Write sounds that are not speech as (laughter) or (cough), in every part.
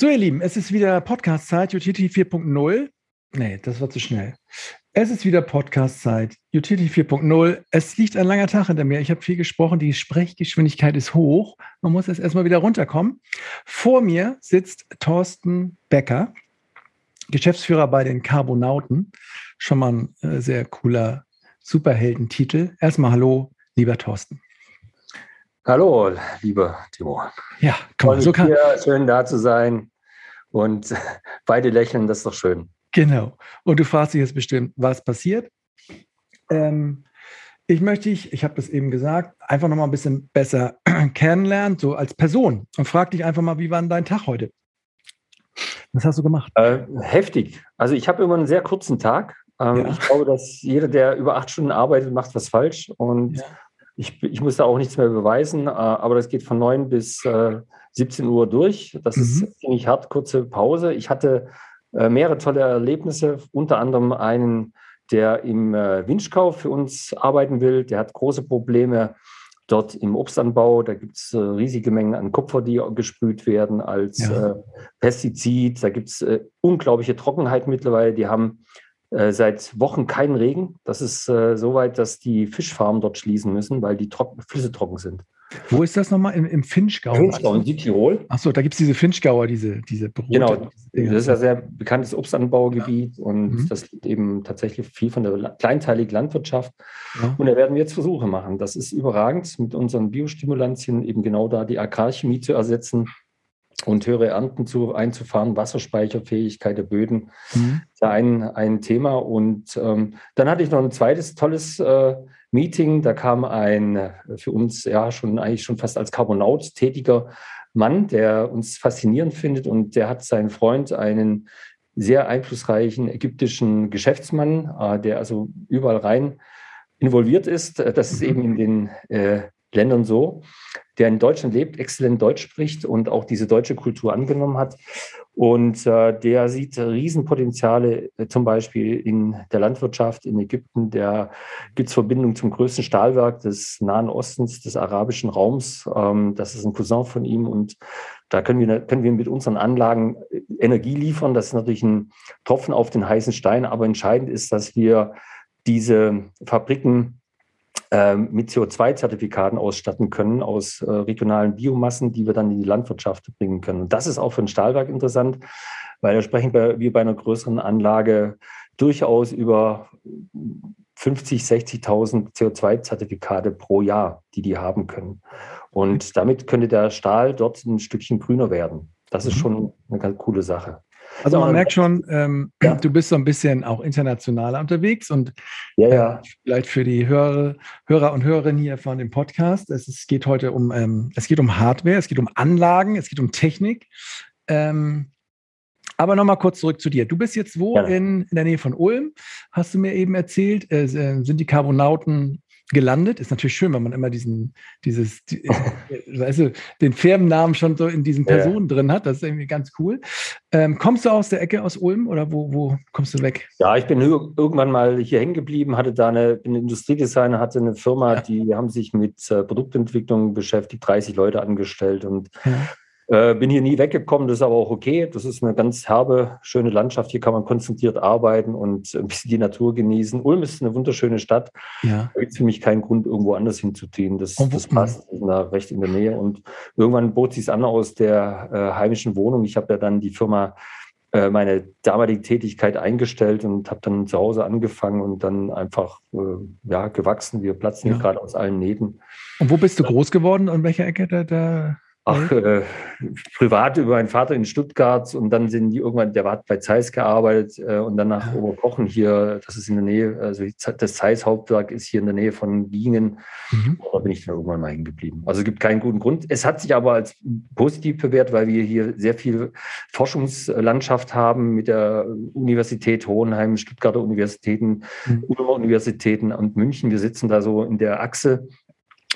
So, ihr Lieben, es ist wieder Podcast-Zeit, Utility 4.0. Nee, das war zu schnell. Es ist wieder Podcast-Zeit, Utility 4.0. Es liegt ein langer Tag hinter mir. Ich habe viel gesprochen. Die Sprechgeschwindigkeit ist hoch. Man muss jetzt erstmal wieder runterkommen. Vor mir sitzt Thorsten Becker, Geschäftsführer bei den Carbonauten. Schon mal ein äh, sehr cooler Superheldentitel. Erstmal Hallo, lieber Thorsten. Hallo, lieber Timo. Ja, komm, so kann. Schön da zu sein und (laughs) beide lächeln, das ist doch schön. Genau. Und du fragst dich jetzt bestimmt, was passiert? Ähm, ich möchte dich, ich habe das eben gesagt, einfach noch mal ein bisschen besser (clears throat) kennenlernen, so als Person. Und frag dich einfach mal, wie war denn dein Tag heute? Was hast du gemacht? Äh, heftig. Also ich habe immer einen sehr kurzen Tag. Ähm, ja. Ich glaube, dass jeder, der über acht Stunden arbeitet, macht was falsch. Und ja ich, ich muss da auch nichts mehr beweisen, äh, aber das geht von 9 bis äh, 17 Uhr durch. Das mhm. ist ziemlich hart, kurze Pause. Ich hatte äh, mehrere tolle Erlebnisse, unter anderem einen, der im äh, Winschkau für uns arbeiten will. Der hat große Probleme dort im Obstanbau. Da gibt es äh, riesige Mengen an Kupfer, die gesprüht werden als ja. Äh, Pestizid. Da gibt es äh, unglaubliche Trockenheit mittlerweile. Die haben äh, seit Wochen keinen Regen. Das ist äh, so weit, dass die Fischfarmen dort schließen müssen, weil die trocken, Flüsse trocken sind. Wo ist das nochmal? Im, im Finchgau? Finchgau in Südtirol. Achso, da gibt es diese Finchgauer, diese, diese Brote, Genau, diese das ist ja sehr bekanntes Obstanbaugebiet ja. und mhm. das liegt eben tatsächlich viel von der kleinteiligen Landwirtschaft. Ja. Und da werden wir jetzt Versuche machen. Das ist überragend, mit unseren Biostimulantien eben genau da die Agrarchemie zu ersetzen und höhere Ernten zu, einzufahren, Wasserspeicherfähigkeit der Böden, mhm. ist ein, ein Thema. Und ähm, dann hatte ich noch ein zweites tolles äh, Meeting. Da kam ein äh, für uns ja schon eigentlich schon fast als Carbonaut tätiger Mann, der uns faszinierend findet und der hat seinen Freund, einen sehr einflussreichen ägyptischen Geschäftsmann, äh, der also überall rein involviert ist. Das ist mhm. eben in den äh, Ländern so, der in Deutschland lebt, exzellent Deutsch spricht und auch diese deutsche Kultur angenommen hat. Und äh, der sieht Riesenpotenziale äh, zum Beispiel in der Landwirtschaft in Ägypten. Der gibt es Verbindungen zum größten Stahlwerk des Nahen Ostens, des arabischen Raums. Ähm, das ist ein Cousin von ihm und da können wir, können wir mit unseren Anlagen äh, Energie liefern. Das ist natürlich ein Tropfen auf den heißen Stein, aber entscheidend ist, dass wir diese Fabriken mit CO2-Zertifikaten ausstatten können aus äh, regionalen Biomassen, die wir dann in die Landwirtschaft bringen können. Und das ist auch für ein Stahlwerk interessant, weil da sprechen wir bei einer größeren Anlage durchaus über 50, 60.000 CO2-Zertifikate pro Jahr, die die haben können. Und damit könnte der Stahl dort ein Stückchen grüner werden. Das ist mhm. schon eine ganz coole Sache. Also man merkt schon, ähm, ja. du bist so ein bisschen auch internationaler unterwegs und ja, ja. Äh, vielleicht für die Hörer, Hörer und Hörerinnen hier von dem Podcast. Es, es geht heute um, ähm, es geht um Hardware, es geht um Anlagen, es geht um Technik. Ähm, aber nochmal kurz zurück zu dir. Du bist jetzt wo in, in der Nähe von Ulm, hast du mir eben erzählt. Äh, sind die Carbonauten gelandet. Ist natürlich schön, wenn man immer diesen, dieses, die, (laughs) weißt du, den Firmennamen schon so in diesen Personen ja. drin hat. Das ist irgendwie ganz cool. Ähm, kommst du aus der Ecke aus Ulm oder wo, wo kommst du weg? Ja, ich bin irgendwann mal hier hängen geblieben, hatte da eine, bin Industriedesigner, hatte eine Firma, ja. die haben sich mit äh, Produktentwicklung beschäftigt, 30 Leute angestellt und ja äh, bin hier nie weggekommen, das ist aber auch okay. Das ist eine ganz herbe, schöne Landschaft. Hier kann man konzentriert arbeiten und ein bisschen die Natur genießen. Ulm ist eine wunderschöne Stadt. Ja. Da gibt es für mich keinen Grund, irgendwo anders hinzuziehen. Das, das passt. Da recht in der Nähe. Und irgendwann bot sich an aus der äh, heimischen Wohnung. Ich habe ja dann die Firma äh, meine damalige Tätigkeit eingestellt und habe dann zu Hause angefangen und dann einfach äh, ja, gewachsen. Wir platzen ja. hier gerade aus allen Nähten. Und wo bist du groß geworden? An welcher Ecke da, da Ach, äh, privat über meinen Vater in Stuttgart und dann sind die irgendwann, der hat bei Zeiss gearbeitet äh, und dann nach Oberkochen hier, das ist in der Nähe, also das Zeiss Hauptwerk ist hier in der Nähe von Bingen. Mhm. Da bin ich dann irgendwann mal hängen geblieben. Also es gibt keinen guten Grund. Es hat sich aber als positiv bewährt, weil wir hier sehr viel Forschungslandschaft haben mit der Universität Hohenheim, Stuttgarter Universitäten, mhm. Universitäten und München. Wir sitzen da so in der Achse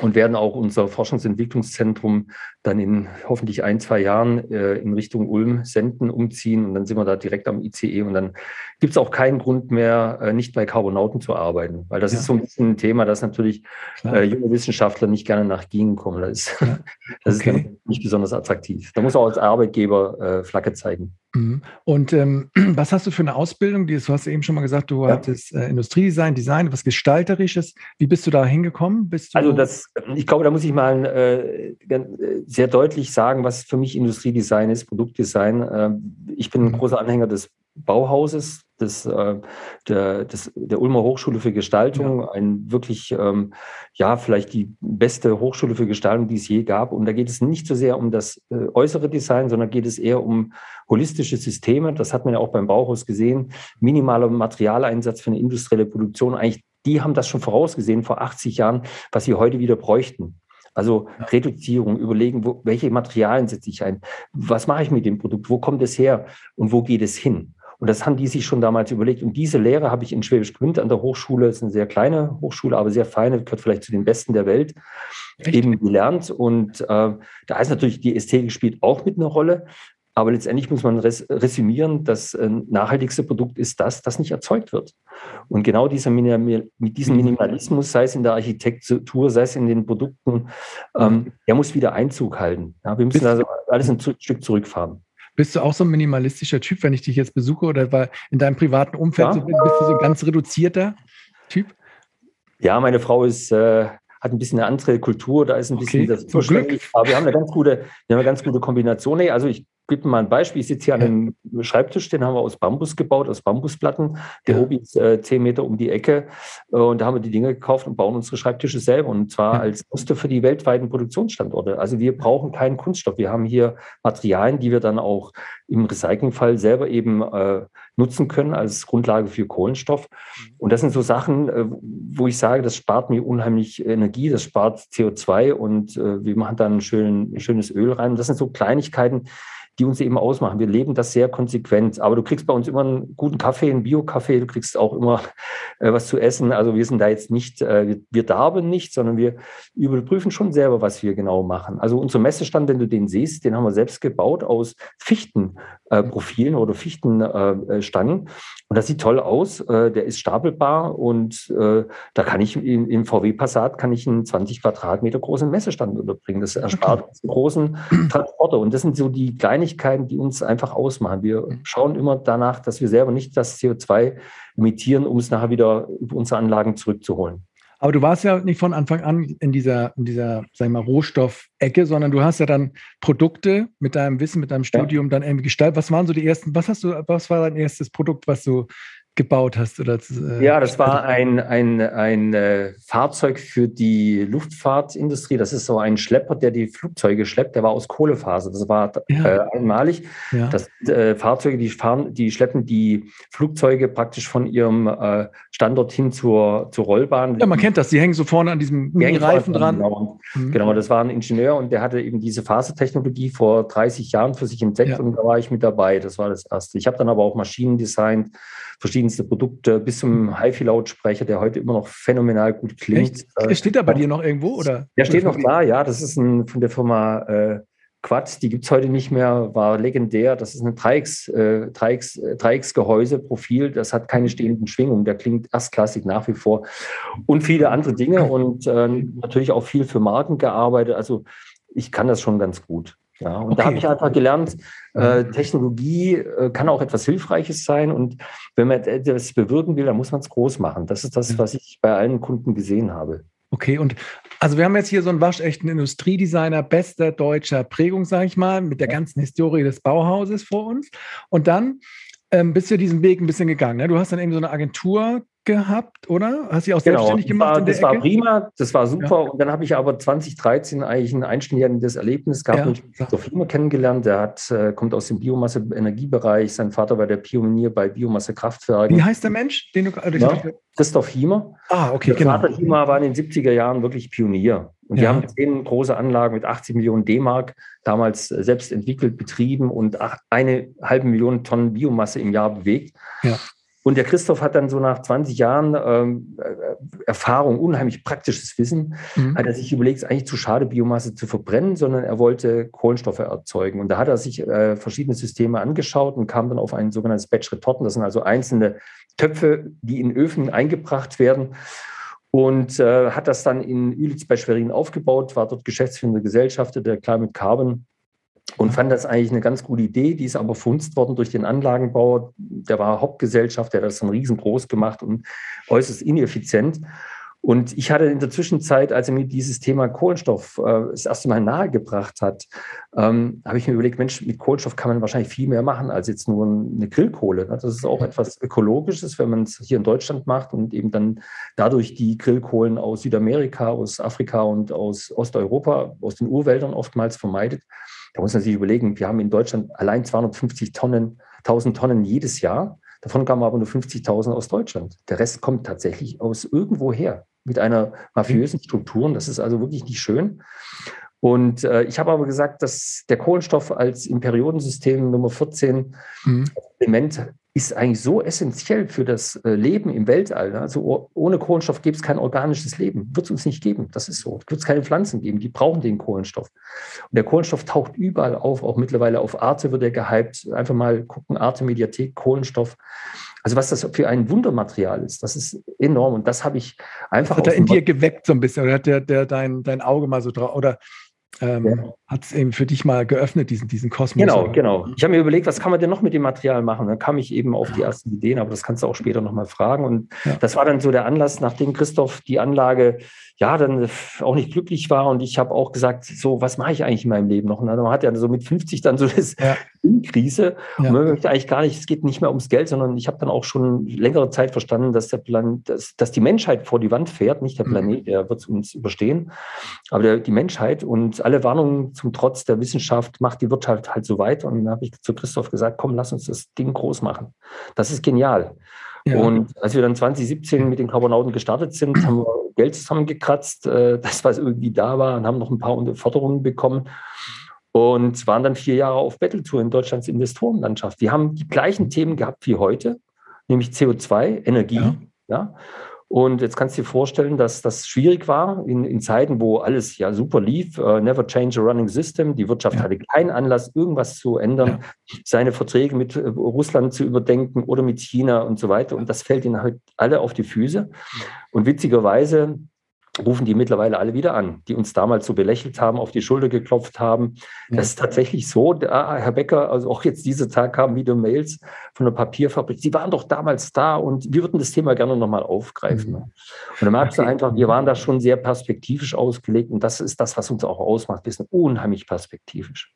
und werden auch unser Forschungsentwicklungszentrum dann in hoffentlich ein, zwei Jahren äh, in Richtung Ulm senden, umziehen und dann sind wir da direkt am ICE und dann gibt es auch keinen Grund mehr, äh, nicht bei Carbonauten zu arbeiten, weil das ja. ist so ein bisschen ein Thema, das natürlich äh, junge Wissenschaftler nicht gerne nach Gien kommen. Das ist, ja. (laughs) das okay. ist nicht besonders attraktiv. Da muss auch als Arbeitgeber äh, Flagge zeigen. Mhm. Und ähm, (clears throat) was hast du für eine Ausbildung? Du hast eben schon mal gesagt, du ja. hattest äh, Industriedesign, Design, was Gestalterisches. Wie bist du da hingekommen? also das, ich glaube, da muss ich mal äh, äh, sehr deutlich sagen, was für mich Industriedesign ist, Produktdesign. Äh, ich bin ein mhm. großer Anhänger des Bauhauses, des, äh, der, des, der Ulmer Hochschule für Gestaltung, ja. ein wirklich, ähm, ja, vielleicht die beste Hochschule für Gestaltung, die es je gab. Und da geht es nicht so sehr um das äh, äußere Design, sondern geht es eher um holistische Systeme. Das hat man ja auch beim Bauhaus gesehen. Minimaler Materialeinsatz für eine industrielle Produktion. Eigentlich, die haben das schon vorausgesehen vor 80 Jahren, was sie heute wieder bräuchten. Also Reduzierung, überlegen, wo, welche Materialien setze ich ein, was mache ich mit dem Produkt, wo kommt es her und wo geht es hin? Und das haben die sich schon damals überlegt. Und diese Lehre habe ich in Schwäbisch Gmünd an der Hochschule, das ist eine sehr kleine Hochschule, aber sehr feine, gehört vielleicht zu den besten der Welt, Echt? eben gelernt. Und äh, da ist natürlich die Ästhetik spielt auch mit einer Rolle. Aber letztendlich muss man res resümieren, das äh, nachhaltigste Produkt ist das, das nicht erzeugt wird. Und genau dieser Minim mit diesem mhm. Minimalismus, sei es in der Architektur, sei es in den Produkten, ähm, der muss wieder Einzug halten. Ja, wir müssen also alles ein Stück zurückfahren. Bist du auch so ein minimalistischer Typ, wenn ich dich jetzt besuche oder weil in deinem privaten Umfeld ja. so, bist du so ein ganz reduzierter Typ? Ja, meine Frau ist, äh, hat ein bisschen eine andere Kultur, da ist ein bisschen okay. das zuständig. Aber wir haben eine ganz gute, wir haben eine ganz gute Kombination. Nee, also ich gebe mal ein Beispiel. Ich sitze hier an einem Schreibtisch, den haben wir aus Bambus gebaut, aus Bambusplatten. Der ja. Obi ist äh, zehn Meter um die Ecke. Äh, und da haben wir die Dinge gekauft und bauen unsere Schreibtische selber. Und zwar als Muster für die weltweiten Produktionsstandorte. Also wir brauchen keinen Kunststoff. Wir haben hier Materialien, die wir dann auch im Recyclingfall selber eben äh, nutzen können als Grundlage für Kohlenstoff. Mhm. Und das sind so Sachen, äh, wo ich sage, das spart mir unheimlich Energie, das spart CO2 und äh, wir machen dann ein, schön, schönes Öl rein. Das sind so Kleinigkeiten, die uns eben ausmachen. Wir leben das sehr konsequent. Aber du kriegst bei uns immer einen guten Kaffee, einen Bio-Kaffee, du kriegst auch immer äh, was zu essen. Also wir sind da jetzt nicht, äh, wir, wir darben nicht, sondern wir überprüfen schon selber, was wir genau machen. Also unser Messestand, wenn du den siehst, den haben wir selbst gebaut aus Fichtenprofilen äh, oder Fichtenstangen. Und das sieht toll aus. Äh, der ist stapelbar und äh, da kann ich im, im VW Passat kann ich einen 20 Quadratmeter großen Messestand unterbringen. Das erspart okay. einen großen Transporter. Und das sind so die Kleinigkeiten, die uns einfach ausmachen. Wir mhm. schauen immer danach, dass wir selber nicht das CO2 emittieren, um es nachher wieder über unsere Anlagen zurückzuholen. Aber du warst ja nicht von Anfang an in dieser, in dieser, sag ich mal, Rohstoffecke, sondern du hast ja dann Produkte mit deinem Wissen, mit deinem Studium ja. dann irgendwie gestaltet. Was waren so die ersten, was hast du, was war dein erstes Produkt, was du gebaut hast? Oder, äh, ja, das war ein, ein, ein äh, Fahrzeug für die Luftfahrtindustrie. Das ist so ein Schlepper, der die Flugzeuge schleppt. Der war aus Kohlefaser. Das war ja. äh, einmalig. Ja. Das, äh, Fahrzeuge, die fahren, die schleppen die Flugzeuge praktisch von ihrem äh, Standort hin zur, zur Rollbahn. Ja, man kennt das. Die hängen so vorne an diesem Reifen dran. Genau. Mhm. genau, das war ein Ingenieur und der hatte eben diese Fasertechnologie vor 30 Jahren für sich entdeckt ja. und da war ich mit dabei. Das war das Erste. Ich habe dann aber auch Maschinen designt verschiedenste Produkte bis zum HiFi-Lautsprecher, der heute immer noch phänomenal gut klingt. Echt? Steht er bei dir noch irgendwo? Oder? Der steht noch da, ja. Das ist ein, von der Firma äh, Quad, die gibt es heute nicht mehr, war legendär. Das ist ein Dreiecks, äh, Dreiecks, äh, Dreiecksgehäuse-Profil, das hat keine stehenden Schwingungen, der klingt erstklassig nach wie vor. Und viele andere Dinge und äh, natürlich auch viel für Marken gearbeitet. Also ich kann das schon ganz gut. Ja, und okay. da habe ich einfach gelernt, äh, mhm. Technologie äh, kann auch etwas Hilfreiches sein. Und wenn man etwas bewirken will, dann muss man es groß machen. Das ist das, was ich bei allen Kunden gesehen habe. Okay, und also wir haben jetzt hier so einen waschechten Industriedesigner bester deutscher Prägung, sage ich mal, mit der ganzen Historie des Bauhauses vor uns. Und dann ähm, bist du diesen Weg ein bisschen gegangen. Ne? Du hast dann eben so eine Agentur gehabt, oder? Hast du auch genau, selbstständig gemacht? War, das Ecke? war prima, das war super. Ja. Und dann habe ich aber 2013 eigentlich ein einschneidendes Erlebnis gehabt ja. und Christoph Hiemer kennengelernt. Der hat, äh, kommt aus dem Biomasse-Energiebereich. Sein Vater war der Pionier bei Biomasse-Kraftwerken. Wie heißt der Mensch, den du ja, Christoph Hiemer. Ah, okay, der genau. Vater Hiemer war in den 70er Jahren wirklich Pionier. Und die haben zehn große Anlagen mit 80 Millionen D-Mark damals äh, selbst entwickelt, betrieben und eine halbe Million Tonnen Biomasse im Jahr bewegt. Ja. Und der Christoph hat dann so nach 20 Jahren ähm, äh, Erfahrung, unheimlich praktisches Wissen, mhm. hat er sich überlegt, es ist eigentlich zu schade, Biomasse zu verbrennen, sondern er wollte Kohlenstoffe erzeugen. Und da hat er sich äh, verschiedene Systeme angeschaut und kam dann auf ein sogenanntes Batch-Retorten. Das sind also einzelne Töpfe, die in Öfen eingebracht werden und äh, hat das dann in Ülitz bei Schwerin aufgebaut, war dort geschäftsführende Gesellschafter der Climate Carbon und fand das eigentlich eine ganz gute Idee. Die ist aber verhunzt worden durch den Anlagenbauer. Der war Hauptgesellschaft, der hat das dann riesengroß gemacht und äußerst ineffizient. Und ich hatte in der Zwischenzeit, als er mir dieses Thema Kohlenstoff äh, das erste Mal nahegebracht hat, ähm, habe ich mir überlegt, Mensch, mit Kohlenstoff kann man wahrscheinlich viel mehr machen als jetzt nur eine Grillkohle. Ne? Das ist auch etwas Ökologisches, wenn man es hier in Deutschland macht und eben dann dadurch die Grillkohlen aus Südamerika, aus Afrika und aus Osteuropa, aus den Urwäldern oftmals vermeidet. Da muss man sich überlegen, wir haben in Deutschland allein 250 Tonnen, 1000 Tonnen jedes Jahr. Davon kamen aber nur 50.000 aus Deutschland. Der Rest kommt tatsächlich aus irgendwoher mit einer mafiösen Struktur. Das ist also wirklich nicht schön. Und äh, ich habe aber gesagt, dass der Kohlenstoff als im Periodensystem Nummer 14 mhm. Element ist eigentlich so essentiell für das äh, Leben im Weltall. Also ohne Kohlenstoff gäbe es kein organisches Leben. Wird es uns nicht geben. Das ist so. Wird es keine Pflanzen geben. Die brauchen den Kohlenstoff. Und der Kohlenstoff taucht überall auf. Auch mittlerweile auf Arte wird er gehypt. Einfach mal gucken, Arte Mediathek, Kohlenstoff. Also was das für ein Wundermaterial ist, das ist enorm. Und das habe ich einfach. Hat er in dir geweckt so ein bisschen oder hat der, der dein, dein Auge mal so drauf? Oder ähm, ja. hat es eben für dich mal geöffnet, diesen, diesen Kosmos. Genau, genau. Ich habe mir überlegt, was kann man denn noch mit dem Material machen? Dann kam ich eben auf die ersten Ideen, aber das kannst du auch später nochmal fragen. Und ja. das war dann so der Anlass, nachdem Christoph die Anlage ja dann auch nicht glücklich war und ich habe auch gesagt, so, was mache ich eigentlich in meinem Leben noch? Und dann hat er so mit 50 dann so das ja. Krise. Ja. Und man möchte eigentlich gar nicht, es geht nicht mehr ums Geld, sondern ich habe dann auch schon längere Zeit verstanden, dass der Plan, dass, dass die Menschheit vor die Wand fährt, nicht der mhm. Planet, der wird uns überstehen, aber der, die Menschheit und alle Warnungen zum Trotz der Wissenschaft macht die Wirtschaft halt so weiter. Und dann habe ich zu Christoph gesagt, komm, lass uns das Ding groß machen. Das ist genial. Ja. Und als wir dann 2017 mit den Carbonauten gestartet sind, haben wir Geld zusammengekratzt, äh, das, was irgendwie da war, und haben noch ein paar Förderungen bekommen und waren dann vier Jahre auf Battletour in Deutschlands Investorenlandschaft. Wir haben die gleichen Themen gehabt wie heute, nämlich CO2, Energie. Ja. ja. Und jetzt kannst du dir vorstellen, dass das schwierig war in, in Zeiten, wo alles ja super lief. Uh, never change a running system. Die Wirtschaft ja. hatte keinen Anlass, irgendwas zu ändern, ja. seine Verträge mit äh, Russland zu überdenken oder mit China und so weiter. Und das fällt ihnen halt alle auf die Füße. Und witzigerweise rufen die mittlerweile alle wieder an, die uns damals so belächelt haben, auf die Schulter geklopft haben. Ja. Das ist tatsächlich so. Da, Herr Becker, also auch jetzt diese Tag kamen wieder Mails von der Papierfabrik. Sie waren doch damals da und wir würden das Thema gerne nochmal aufgreifen. Mhm. Und dann merkst du einfach, wir waren da schon sehr perspektivisch ausgelegt und das ist das, was uns auch ausmacht. Wir sind unheimlich perspektivisch.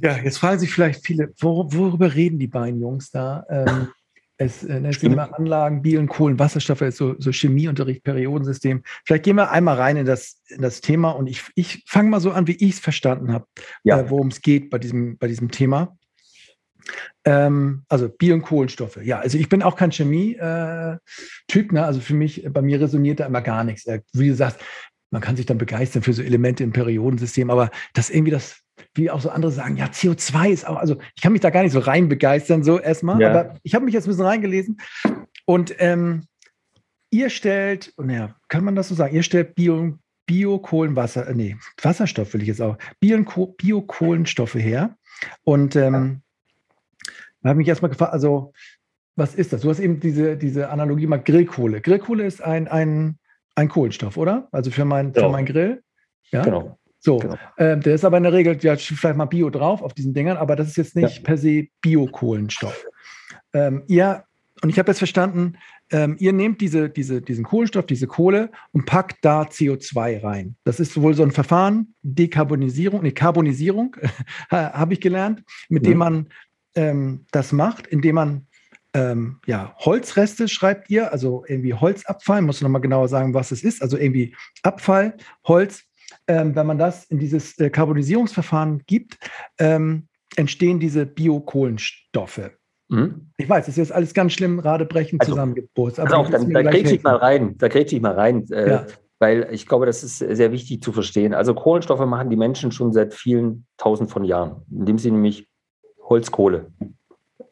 Ja, jetzt fragen sich vielleicht viele, worüber reden die beiden Jungs da? Ähm, es äh, nennt sich immer Anlagen, Bielen, Kohlen, Wasserstoffe, so, so Chemieunterricht, Periodensystem. Vielleicht gehen wir einmal rein in das, in das Thema und ich, ich fange mal so an, wie ich es verstanden habe, ja. äh, worum es geht bei diesem, bei diesem Thema. Ähm, also Bier- und Kohlenstoffe. Ja, also ich bin auch kein Chemie-Typ. Äh, ne? Also für mich, bei mir resoniert da immer gar nichts. Äh, wie du sagst, man kann sich dann begeistern für so Elemente im Periodensystem, aber das irgendwie das wie auch so andere sagen, ja, CO2 ist auch, also ich kann mich da gar nicht so rein begeistern, so erstmal, ja. aber ich habe mich jetzt ein bisschen reingelesen und ähm, ihr stellt, naja, kann man das so sagen, ihr stellt Bio, Biokohlenwasser, äh, nee, Wasserstoff will ich jetzt auch, Biokohlenstoffe her und ähm, da habe ich mich erstmal gefragt, also was ist das? Du hast eben diese, diese Analogie mal Grillkohle. Grillkohle ist ein, ein, ein Kohlenstoff, oder? Also für mein, ja. für mein Grill. Ja. Genau. So, genau. ähm, der ist aber in der Regel, ja, vielleicht mal Bio drauf auf diesen Dingern, aber das ist jetzt nicht ja. per se Biokohlenstoff. Ähm, ihr, und ich habe jetzt verstanden, ähm, ihr nehmt diese, diese, diesen Kohlenstoff, diese Kohle und packt da CO2 rein. Das ist wohl so ein Verfahren, Dekarbonisierung, nee, Karbonisierung, (laughs) habe ich gelernt, mit ja. dem man ähm, das macht, indem man ähm, ja, Holzreste schreibt ihr, also irgendwie Holzabfall, muss noch mal genauer sagen, was es ist, also irgendwie Abfall, Holz, ähm, wenn man das in dieses äh, Karbonisierungsverfahren gibt, ähm, entstehen diese Biokohlenstoffe. Mhm. Ich weiß, das ist jetzt alles ganz schlimm, radebrechen also, zusammengepustet. Also auch, dann, da grätsche ich mal rein, da grätsche ich mal rein, äh, ja. weil ich glaube, das ist sehr wichtig zu verstehen. Also Kohlenstoffe machen die Menschen schon seit vielen tausend von Jahren, indem sie nämlich Holzkohle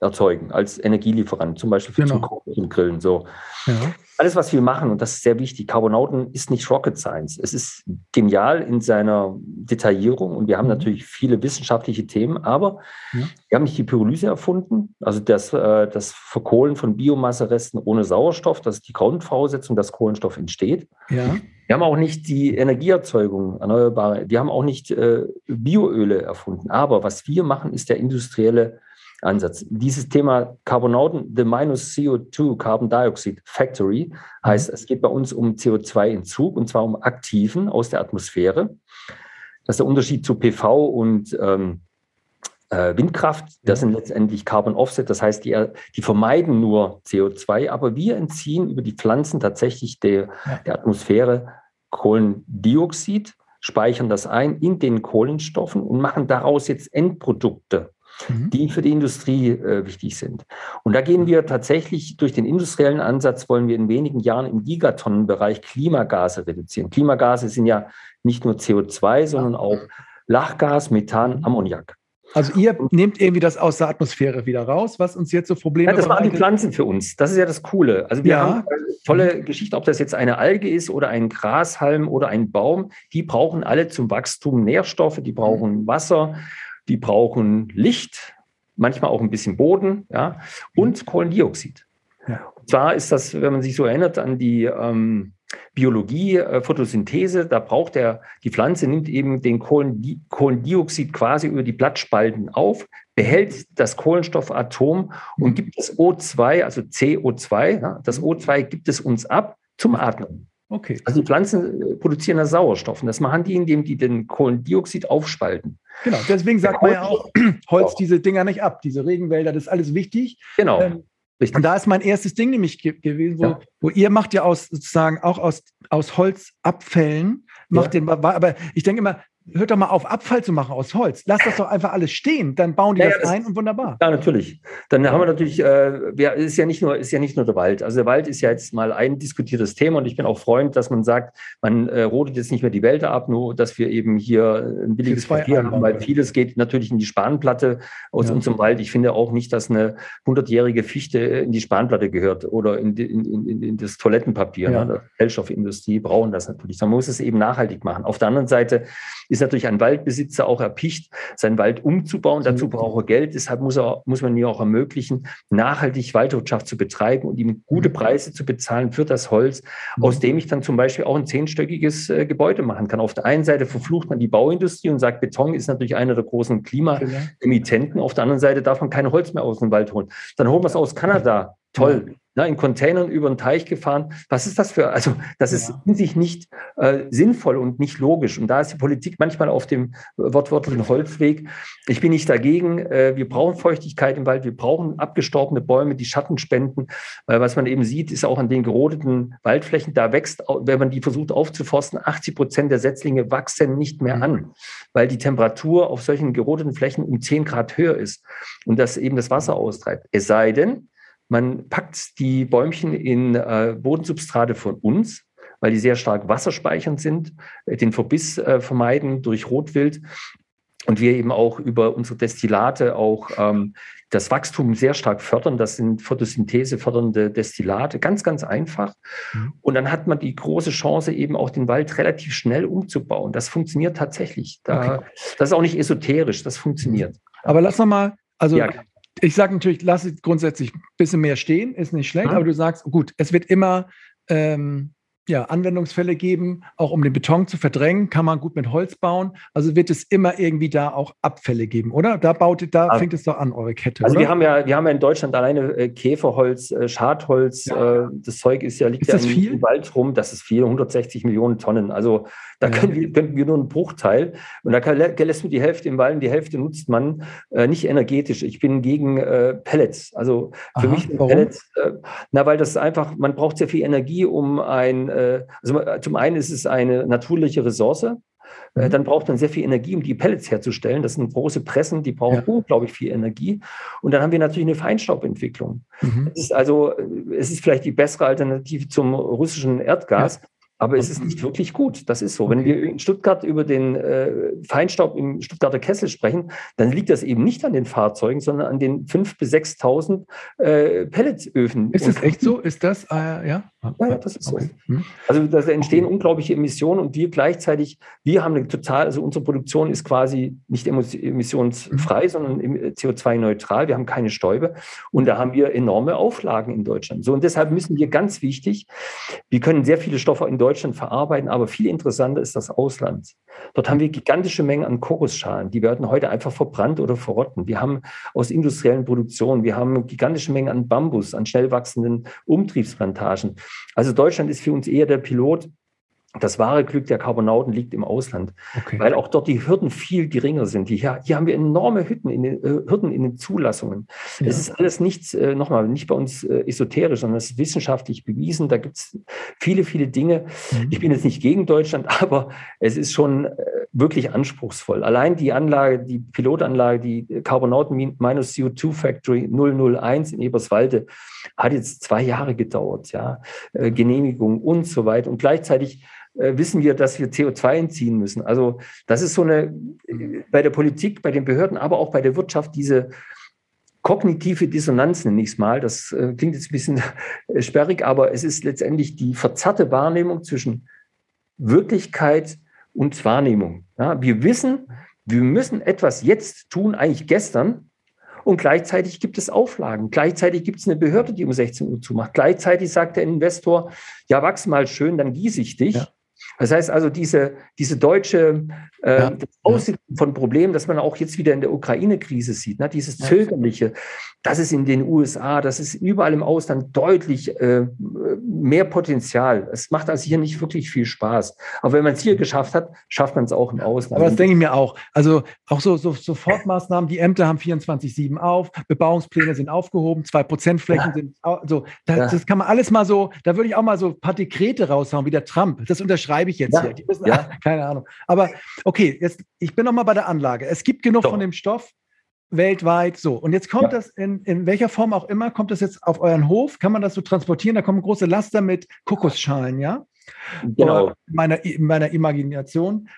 erzeugen als Energielieferant, zum Beispiel für genau. zum Kochen und Grillen. So. Ja. Alles, was wir machen, und das ist sehr wichtig, Carbonauten ist nicht Rocket Science. Es ist genial in seiner Detaillierung und wir haben mhm. natürlich viele wissenschaftliche Themen, aber ja. wir haben nicht die Pyrolyse erfunden, also das, äh, das Verkohlen von Biomasseresten ohne Sauerstoff, das ist die Grundvoraussetzung, dass Kohlenstoff entsteht. Ja. Wir haben auch nicht die Energieerzeugung, erneuerbare, wir haben auch nicht äh, Bioöle erfunden. Aber was wir machen, ist der industrielle Ansatz. Dieses Thema Carbonauten, the minus CO2 Carbon Dioxide Factory, heißt, mhm. es geht bei uns um CO2-Entzug und zwar um aktiven aus der Atmosphäre. Das ist der Unterschied zu PV und ähm, äh, Windkraft. Das sind letztendlich Carbon Offset, das heißt, die, die vermeiden nur CO2, aber wir entziehen über die Pflanzen tatsächlich der, der Atmosphäre Kohlendioxid, speichern das ein in den Kohlenstoffen und machen daraus jetzt Endprodukte mhm. die für die Industrie äh, wichtig sind. Und da gehen wir tatsächlich durch den industriellen Ansatz, wollen wir in wenigen Jahren im Gigatonnenbereich Klimagase reduzieren. Klimagase sind ja nicht nur CO2, sondern auch Lachgas, Methan, mhm. Ammoniak. Also ihr nehmt irgendwie das aus der Atmosphäre wieder raus, was uns jetzt so Probleme ja, Das waren die Pflanzen für uns. Das ist ja das Coole. Also wir ja. haben eine tolle Geschichte, ob das jetzt eine Alge ist oder ein Grashalm oder ein Baum. Die brauchen alle zum Wachstum Nährstoffe, die brauchen Wasser die brauchen Licht, manchmal auch ein bisschen Boden ja, und Kohlendioxid. Ja. Und zwar ist das, wenn man sich so erinnert an die ähm, Biologie, äh, Photosynthese, da braucht der, die Pflanze nimmt eben den Kohlendioxid, Kohlendioxid quasi über die Blattspalten auf, behält das Kohlenstoffatom und gibt das O2, also CO2, ja, das O2 gibt es uns ab zum Atmen. Okay. Also die Pflanzen äh, produzieren da Sauerstoff und das machen die, indem die den Kohlendioxid aufspalten. Genau, deswegen sagt man ja auch, (clears throat) Holz diese Dinger nicht ab, diese Regenwälder, das ist alles wichtig. Genau. Ähm, und da ist mein erstes Ding nämlich ge gewesen, wo, ja. wo, ihr macht ja aus sozusagen auch aus, aus Holzabfällen, macht ja. den, aber ich denke immer, hört doch mal auf, Abfall zu machen aus Holz. Lass das doch einfach alles stehen. Dann bauen die ja, das, das, ein und wunderbar. Ja, natürlich. Dann haben wir natürlich, äh, wir, ist, ja nicht nur, ist ja nicht nur der Wald. Also der Wald ist ja jetzt mal ein diskutiertes Thema und ich bin auch Freund, dass man sagt, man äh, rodet jetzt nicht mehr die Wälder ab, nur dass wir eben hier ein billiges Papier haben, weil vieles geht natürlich in die Spanplatte aus ja. unserem Wald. Ich finde auch nicht, dass eine hundertjährige Fichte in die Spanplatte gehört oder in, die, in, in, in das Toilettenpapier. Ja. Ne? Die Zellstoffindustrie brauchen das natürlich. Man muss es eben nachhaltig machen. Auf der anderen Seite ist natürlich ein Waldbesitzer auch erpicht, seinen Wald umzubauen. Dazu braucht er Geld. Deshalb muss, er, muss man ihm auch ermöglichen, nachhaltig Waldwirtschaft zu betreiben und ihm gute mhm. Preise zu bezahlen für das Holz, mhm. aus dem ich dann zum Beispiel auch ein zehnstöckiges äh, Gebäude machen kann. Auf der einen Seite verflucht man die Bauindustrie und sagt, Beton ist natürlich einer der großen Klimaemittenten. Auf der anderen Seite darf man kein Holz mehr aus dem Wald holen. Dann holen wir es aus Kanada. Toll ne, in Containern über den Teich gefahren. Was ist das für, also das ist ja. in sich nicht äh, sinnvoll und nicht logisch. Und da ist die Politik manchmal auf dem wortwörtlichen Holzweg. Ich bin nicht dagegen. Äh, wir brauchen Feuchtigkeit im Wald. Wir brauchen abgestorbene Bäume, die Schatten spenden. Äh, was man eben sieht, ist auch an den gerodeten Waldflächen, da wächst, wenn man die versucht aufzuforsten, 80 Prozent der Setzlinge wachsen nicht mehr mhm. an, weil die Temperatur auf solchen gerodeten Flächen um 10 Grad höher ist und das eben das Wasser austreibt. Es sei denn, man packt die Bäumchen in äh, Bodensubstrate von uns, weil die sehr stark wasserspeichernd sind, äh, den Verbiss äh, vermeiden durch Rotwild und wir eben auch über unsere Destillate auch ähm, das Wachstum sehr stark fördern. Das sind Photosynthese fördernde Destillate, ganz, ganz einfach. Mhm. Und dann hat man die große Chance, eben auch den Wald relativ schnell umzubauen. Das funktioniert tatsächlich. Da, okay. Das ist auch nicht esoterisch, das funktioniert. Aber lass noch mal, also ja ich sage natürlich, lass es grundsätzlich ein bisschen mehr stehen, ist nicht schlecht, mhm. aber du sagst, gut, es wird immer ähm, ja, Anwendungsfälle geben, auch um den Beton zu verdrängen, kann man gut mit Holz bauen. Also wird es immer irgendwie da auch Abfälle geben, oder? Da baut, da also, fängt es doch an, eure Kette. Also oder? wir haben ja, wir haben ja in Deutschland alleine äh, Käferholz, äh, Schadholz, ja. äh, das Zeug ist ja liegt ist ja im, im, Wald rum, das ist viel, 160 Millionen Tonnen. Also da ja. können, wir, können wir nur einen Bruchteil. Und da kann, lässt man die Hälfte im Wald und die Hälfte nutzt man äh, nicht energetisch. Ich bin gegen äh, Pellets. Also für Aha, mich sind Pellets, äh, na, weil das einfach, man braucht sehr viel Energie, um ein äh, also äh, zum einen ist es eine natürliche Ressource, äh, mhm. dann braucht man sehr viel Energie, um die Pellets herzustellen. Das sind große Pressen, die brauchen ja. unglaublich viel Energie. Und dann haben wir natürlich eine Feinstaubentwicklung. Mhm. Es ist also, es ist vielleicht die bessere Alternative zum russischen Erdgas. Ja. aber es ist nicht wirklich gut. Das ist so. Okay. Wenn wir in Stuttgart über den äh, Feinstaub im Stuttgarter Kessel sprechen, dann liegt das eben nicht an den Fahrzeugen, sondern an den 5.000 bis 6.000 äh, Pelletsöfen. Ist das echt so? Ist das, äh, ja? Ja, ja, das ist okay. so. Hm. Also da entstehen unglaubliche Emissionen und wir gleichzeitig, wir haben eine total, also unsere Produktion ist quasi nicht emissionsfrei, mhm. sondern CO2-neutral. Wir haben keine Stäube und da haben wir enorme Auflagen in Deutschland. So und deshalb müssen wir ganz wichtig, wir können sehr viele Stoffe in Deutschland verarbeiten, aber viel interessanter ist das Ausland. Dort haben wir gigantische Mengen an Kokosschalen, die werden heute einfach verbrannt oder verrotten. Wir haben aus industriellen Produktionen, wir haben gigantische Mengen an Bambus, an schnell wachsenden Umtriebsplantagen. Also Deutschland ist für uns eher der Pilot das wahre Glück der Carbonauten liegt im Ausland, okay. weil auch dort die Hürden viel geringer sind. Hier, hier haben wir enorme Hürden in den, äh, Hürden in den Zulassungen. Ja. Es ist alles nichts, äh, nochmal, nicht bei uns äh, esoterisch, sondern es ist wissenschaftlich bewiesen. Da gibt es viele, viele Dinge. Mhm. Ich bin jetzt nicht gegen Deutschland, (laughs) aber es ist schon wirklich anspruchsvoll. Allein die Anlage, die Pilotanlage, die Carbonauten Minus CO2 Factory 001 in Eberswalde, hat jetzt zwei Jahre gedauert, ja, Genehmigung und so weiter. Und gleichzeitig wissen wir, dass wir CO2 entziehen müssen. Also das ist so eine, bei der Politik, bei den Behörden, aber auch bei der Wirtschaft diese kognitive Dissonanz, nenne ich es mal. Das äh, klingt jetzt ein bisschen äh, (laughs) sperrig, aber es ist letztendlich die verzerrte Wahrnehmung zwischen Wirklichkeit und Wahrnehmung. Ja, wir wissen, wir müssen etwas jetzt tun, eigentlich gestern, und gleichzeitig gibt es Auflagen. Gleichzeitig gibt es eine Behörde, die um 16 Uhr zumacht. Gleichzeitig sagt der Investor, ja, wachs mal schön, dann gieße ich dich. Ja. Das heißt also, diese, diese deutsche äh, ja. Aussichten von Problemen, dass man auch jetzt wieder in der Ukraine-Krise sieht, ne? dieses Zögerliche, das ist in den USA, das ist überall im Ausland deutlich äh, mehr Potenzial. Es macht also hier nicht wirklich viel Spaß. Aber wenn man es hier geschafft hat, schafft man es auch im Ausland. Aber das denke ich mir auch. Also auch so, so Sofortmaßnahmen, die Ämter haben 24-7 auf, Bebauungspläne sind aufgehoben, zwei Prozent Flächen ja. sind, so, das, ja. das kann man alles mal so, da würde ich auch mal so ein paar Dekrete raushauen, wie der Trump. Das unterschreibe ich jetzt ja. hier. Die müssen, ja. (laughs) keine Ahnung. Aber okay, jetzt, ich bin noch mal bei der Anlage. Es gibt genug Doch. von dem Stoff weltweit so. Und jetzt kommt ja. das in, in welcher Form auch immer, kommt das jetzt auf euren Hof? Kann man das so transportieren? Da kommen große Laster mit Kokosschalen, ja? Genau. meiner, meiner Imagination.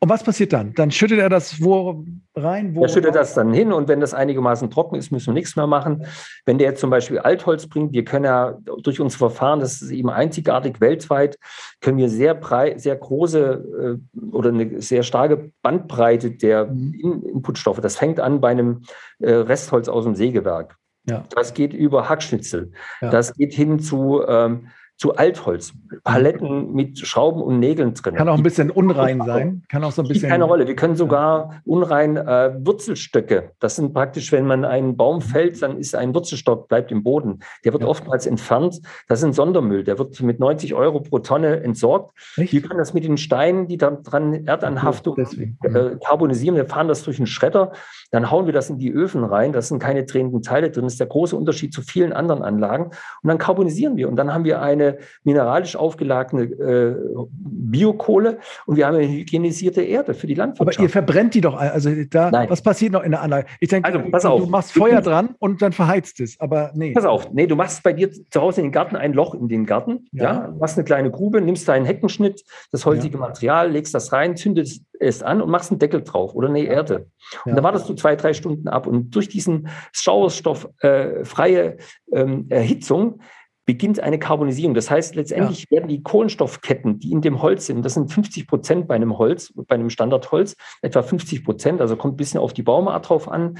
Und was passiert dann? Dann schüttet er das wo rein? Wo er schüttet das dann hin und wenn das einigermaßen trocken ist, müssen wir nichts mehr machen. Wenn der jetzt zum Beispiel Altholz bringt, wir können ja durch unser Verfahren, das ist eben einzigartig weltweit, können wir sehr breit, sehr große äh, oder eine sehr starke Bandbreite der mhm. Inputstoffe. Das fängt an bei einem äh, Restholz aus dem Sägewerk. Ja. Das geht über Hackschnitzel. Ja. Das geht hin zu ähm, zu Altholz. Paletten mit Schrauben und Nägeln drin. Kann auch ein bisschen unrein sein. Kann auch so ein bisschen. Keine Rolle. Wir können sogar unrein äh, Wurzelstöcke. Das sind praktisch, wenn man einen Baum fällt, dann ist ein Wurzelstock bleibt im Boden. Der wird ja. oftmals entfernt. Das ist ein Sondermüll. Der wird mit 90 Euro pro Tonne entsorgt. Echt? Wir können das mit den Steinen, die da dran Erdanhaftung äh, karbonisieren. Wir fahren das durch einen Schredder. Dann hauen wir das in die Öfen rein. Das sind keine drehenden Teile drin. Das ist der große Unterschied zu vielen anderen Anlagen. Und dann karbonisieren wir. Und dann haben wir eine mineralisch aufgeladene äh, Biokohle und wir haben eine hygienisierte Erde für die Landwirtschaft. Aber ihr verbrennt die doch, also da, Nein. was passiert noch in der Anlage? Ich denke, also, pass auf. du machst Feuer dran und dann verheizt es, aber nee. Pass auf, nee, du machst bei dir zu Hause in den Garten ein Loch in den Garten, ja, ja machst eine kleine Grube, nimmst deinen Heckenschnitt, das holzige ja. Material, legst das rein, zündest es an und machst einen Deckel drauf oder eine Erde. Und ja. dann wartest du zwei, drei Stunden ab und durch diesen sauerstofffreie äh, ähm, Erhitzung beginnt eine Karbonisierung. Das heißt, letztendlich ja. werden die Kohlenstoffketten, die in dem Holz sind, das sind 50 Prozent bei einem Holz, bei einem Standardholz, etwa 50 Prozent, also kommt ein bisschen auf die Baumart drauf an.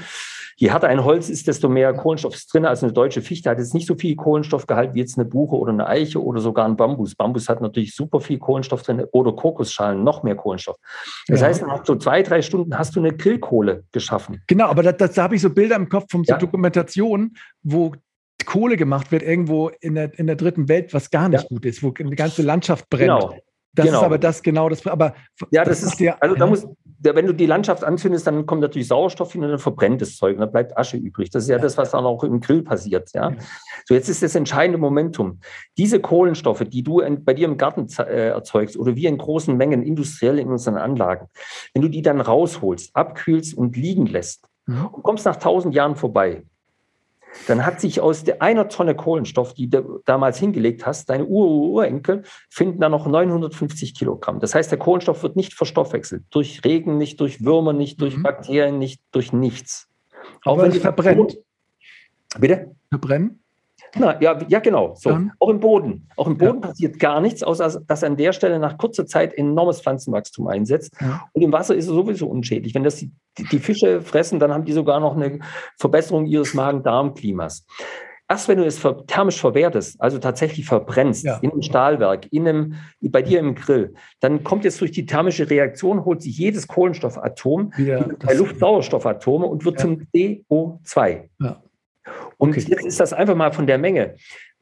Je härter ein Holz ist, desto mehr Kohlenstoff ist drin. Also eine deutsche Fichte hat jetzt nicht so viel Kohlenstoffgehalt wie jetzt eine Buche oder eine Eiche oder sogar ein Bambus. Bambus hat natürlich super viel Kohlenstoff drin oder Kokosschalen, noch mehr Kohlenstoff. Das ja. heißt, nach so zwei, drei Stunden hast du eine Grillkohle geschaffen. Genau, aber da, da habe ich so Bilder im Kopf von so ja. Dokumentationen, wo Kohle gemacht wird irgendwo in der, in der dritten Welt, was gar nicht ja. gut ist, wo eine ganze Landschaft brennt. Genau. Das genau. ist aber das genau das. Aber ja, das, das ist ja. Also da muss, wenn du die Landschaft anzündest, dann kommt natürlich Sauerstoff hin und dann verbrennt das Zeug und dann bleibt Asche übrig. Das ist ja, ja. das, was dann auch im Grill passiert. Ja? ja? So jetzt ist das entscheidende Momentum. Diese Kohlenstoffe, die du in, bei dir im Garten äh, erzeugst oder wir in großen Mengen industriell in unseren Anlagen, wenn du die dann rausholst, abkühlst und liegen lässt mhm. und kommst nach tausend Jahren vorbei, dann hat sich aus der einer Tonne Kohlenstoff, die du damals hingelegt hast, deine Ur-Urenkel finden da noch 950 Kilogramm. Das heißt, der Kohlenstoff wird nicht verstoffwechselt. Durch Regen, nicht durch Würmer, nicht durch mhm. Bakterien, nicht durch nichts. Auch wenn es verbrennt. Bitte? Verbrennen? Na, ja, ja, genau. So. Auch im Boden. Auch im Boden ja. passiert gar nichts, außer dass an der Stelle nach kurzer Zeit enormes Pflanzenwachstum einsetzt. Ja. Und im Wasser ist es sowieso unschädlich. Wenn das die, die Fische fressen, dann haben die sogar noch eine Verbesserung ihres Magen-Darm-Klimas. Erst wenn du es thermisch verwertest, also tatsächlich verbrennst, ja. in einem Stahlwerk, in einem, bei dir im Grill, dann kommt jetzt durch die thermische Reaktion, holt sich jedes Kohlenstoffatom ja, bei Luftsauerstoffatome und wird ja. zum CO2. Ja. Und okay. jetzt ist das einfach mal von der Menge.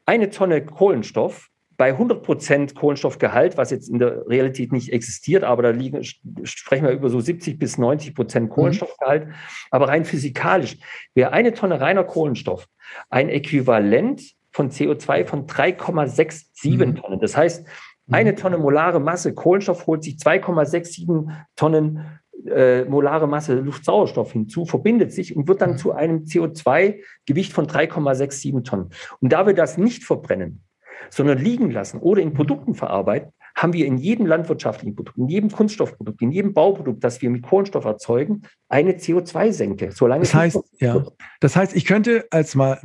Eine Tonne Kohlenstoff bei 100 Prozent Kohlenstoffgehalt, was jetzt in der Realität nicht existiert, aber da liegen, sprechen wir über so 70 bis 90 Prozent mhm. Kohlenstoffgehalt. Mhm. Aber rein physikalisch wäre eine Tonne reiner Kohlenstoff ein Äquivalent von CO2 von 3,67 mhm. Tonnen. Das heißt, eine mhm. Tonne molare Masse Kohlenstoff holt sich 2,67 Tonnen äh, molare Masse Luftsauerstoff hinzu, verbindet sich und wird dann mhm. zu einem CO2-Gewicht von 3,67 Tonnen. Und da wir das nicht verbrennen, sondern liegen lassen oder in Produkten verarbeiten, haben wir in jedem landwirtschaftlichen Produkt, in jedem Kunststoffprodukt, in jedem Bauprodukt, das wir mit Kohlenstoff erzeugen, eine CO2-Senke. Solange das heißt, ja. Das heißt, ich könnte als mal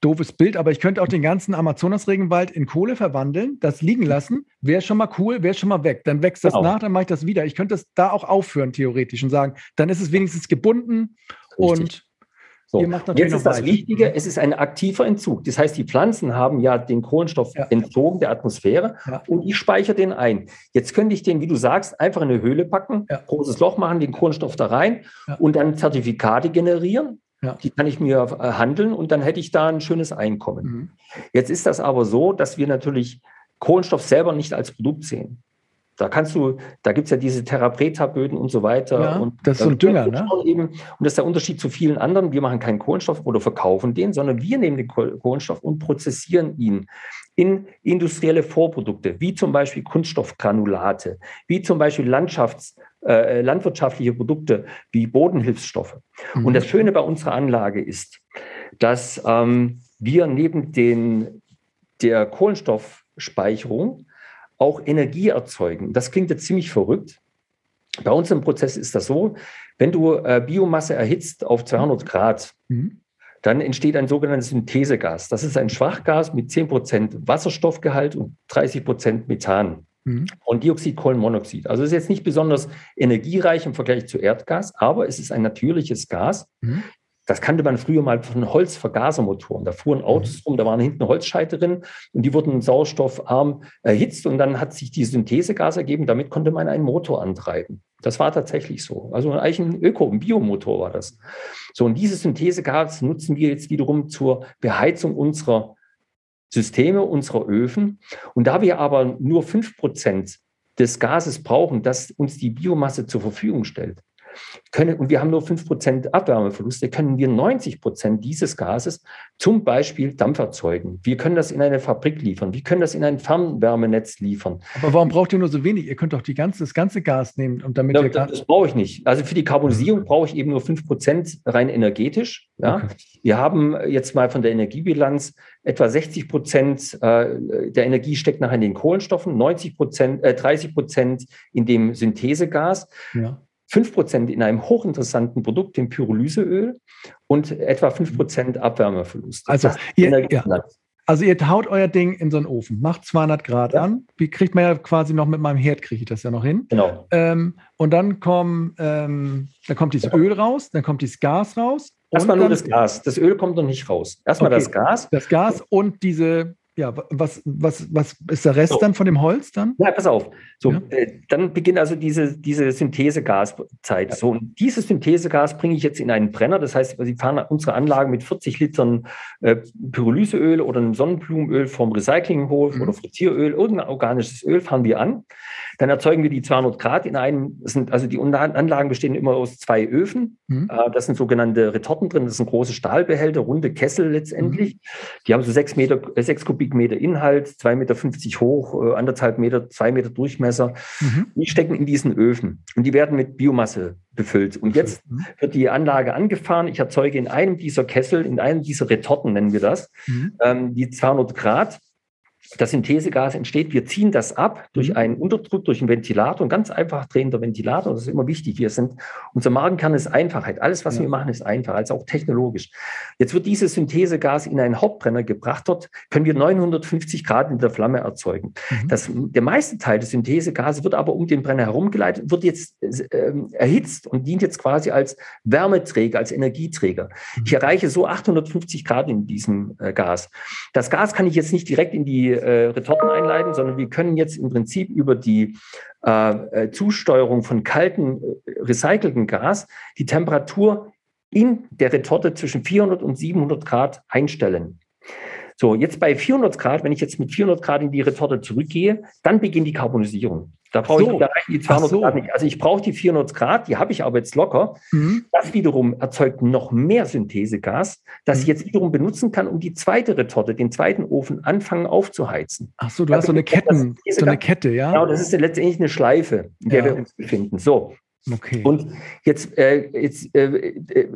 doofes Bild, aber ich könnte auch den ganzen Amazonas-Regenwald in Kohle verwandeln, das liegen lassen, wäre schon mal cool, wäre schon mal weg. Dann wächst das genau. nach, dann mache ich das wieder. Ich könnte das da auch aufführen, theoretisch, und sagen, dann ist es wenigstens gebunden Richtig. und so. Jetzt ist das Wichtige, es ist ein aktiver Entzug. Das heißt, die Pflanzen haben ja den Kohlenstoff ja. entzogen der Atmosphäre ja. und ich speichere den ein. Jetzt könnte ich den, wie du sagst, einfach in eine Höhle packen, ja. großes Loch machen, den Kohlenstoff da rein und dann Zertifikate generieren. Die kann ich mir äh, handeln und dann hätte ich da ein schönes Einkommen. Mhm. Jetzt ist das aber so, dass wir natürlich Kohlenstoff selber nicht als Produkt sehen. Da kannst du, da gibt es ja diese Therapreta-Böden und so weiter. Ja, und das ist so ein Dünger, ne? Eben, und das ist der Unterschied zu vielen anderen. Wir machen keinen Kohlenstoff oder verkaufen den, sondern wir nehmen den Kohlenstoff und prozessieren ihn in industrielle Vorprodukte, wie zum Beispiel Kunststoffgranulate, wie zum Beispiel Landschafts- äh, landwirtschaftliche Produkte wie Bodenhilfsstoffe. Mhm. Und das Schöne bei unserer Anlage ist, dass ähm, wir neben den, der Kohlenstoffspeicherung auch Energie erzeugen. Das klingt jetzt ziemlich verrückt. Bei uns im Prozess ist das so, wenn du äh, Biomasse erhitzt auf 200 Grad, mhm. dann entsteht ein sogenanntes Synthesegas. Das ist ein Schwachgas mit 10% Wasserstoffgehalt und 30% Methan mhm. und Dioxid, Also es ist jetzt nicht besonders energiereich im Vergleich zu Erdgas, aber es ist ein natürliches Gas. Mhm. Das kannte man früher mal von Holzvergasermotoren. Da fuhren Autos mhm. rum, da waren hinten Holzscheite drin und die wurden sauerstoffarm erhitzt und dann hat sich die Synthesegas ergeben. Damit konnte man einen Motor antreiben. Das war tatsächlich so. Also eigentlich ein Öko, ein Biomotor war das. So, und dieses Synthesegas nutzen wir jetzt wiederum zur Beheizung unserer Systeme, unserer Öfen. Und da wir aber nur fünf Prozent des Gases brauchen, das uns die Biomasse zur Verfügung stellt, können, und wir haben nur 5% Abwärmeverluste, können wir 90% dieses Gases zum Beispiel Dampf erzeugen. Wir können das in eine Fabrik liefern. Wir können das in ein Fernwärmenetz liefern. Aber warum braucht ihr nur so wenig? Ihr könnt doch die ganze, das ganze Gas nehmen und damit. Ja, das, das brauche ich nicht. Also für die Karbonisierung brauche ich eben nur 5% rein energetisch. Ja. Okay. Wir haben jetzt mal von der Energiebilanz etwa 60 Prozent äh, der Energie steckt nachher in den Kohlenstoffen, 90 Prozent, äh, 30 Prozent in dem Synthesegas. Ja. 5% in einem hochinteressanten Produkt, dem Pyrolyseöl, und etwa 5% Abwärmeverlust. Also ihr, ja. also ihr haut euer Ding in so einen Ofen, macht 200 Grad ja. an. Wie kriegt man ja quasi noch mit meinem Herd, kriege ich das ja noch hin. Genau. Ähm, und dann, kommen, ähm, dann kommt dieses ja. Öl raus, dann kommt dieses Gas raus. Erstmal nur das Gas. Das Öl kommt noch nicht raus. Erstmal okay. das Gas. Das Gas und diese ja, was, was, was ist der Rest so. dann von dem Holz dann? Ja, pass auf. So, ja. äh, dann beginnt also diese, diese Synthesegaszeit. Ja. So, und dieses Synthesegas bringe ich jetzt in einen Brenner. Das heißt, Sie fahren unsere Anlage mit 40 Litern äh, Pyrolyseöl oder einem Sonnenblumenöl vom Recyclinghof mhm. oder Frittieröl, irgendein organisches Öl fahren wir an. Dann erzeugen wir die 200 Grad in einem, sind, also die Anlagen bestehen immer aus zwei Öfen. Mhm. Äh, das sind sogenannte Retorten drin. Das sind große Stahlbehälter, runde Kessel letztendlich. Mhm. Die haben so sechs Meter, äh, sechs Kubik Kubikmeter Inhalt, 2,50 Meter hoch, äh, anderthalb Meter, zwei Meter Durchmesser. Mhm. Die stecken in diesen Öfen und die werden mit Biomasse befüllt. Und jetzt mhm. wird die Anlage angefahren. Ich erzeuge in einem dieser Kessel, in einem dieser Retorten nennen wir das, mhm. ähm, die 200 Grad das Synthesegas entsteht. Wir ziehen das ab durch mhm. einen Unterdruck, durch einen Ventilator, ein ganz einfach drehender Ventilator. Das ist immer wichtig. Wir sind, unser Magenkern ist Einfachheit. Alles, was ja. wir machen, ist einfach, also auch technologisch. Jetzt wird dieses Synthesegas in einen Hauptbrenner gebracht. Dort können wir 950 Grad in der Flamme erzeugen. Mhm. Das, der meiste Teil des Synthesegases wird aber um den Brenner herumgeleitet, wird jetzt äh, erhitzt und dient jetzt quasi als Wärmeträger, als Energieträger. Mhm. Ich erreiche so 850 Grad in diesem äh, Gas. Das Gas kann ich jetzt nicht direkt in die äh, Retorten einleiten, sondern wir können jetzt im Prinzip über die äh, äh Zusteuerung von kaltem, äh, recyceltem Gas die Temperatur in der Retorte zwischen 400 und 700 Grad einstellen. So, jetzt bei 400 Grad, wenn ich jetzt mit 400 Grad in die Retorte zurückgehe, dann beginnt die Karbonisierung. Da brauche so. ich die 200 so. Grad nicht. Also ich brauche die 400 Grad, die habe ich aber jetzt locker. Mhm. Das wiederum erzeugt noch mehr Synthesegas, das mhm. ich jetzt wiederum benutzen kann, um die zweite Retorte, den zweiten Ofen anfangen aufzuheizen. Ach so, du da hast so eine, Ketten, so eine Kette, ja? Genau, das ist letztendlich eine Schleife, in der ja. wir uns befinden. So. Okay. Und jetzt, äh, jetzt äh, äh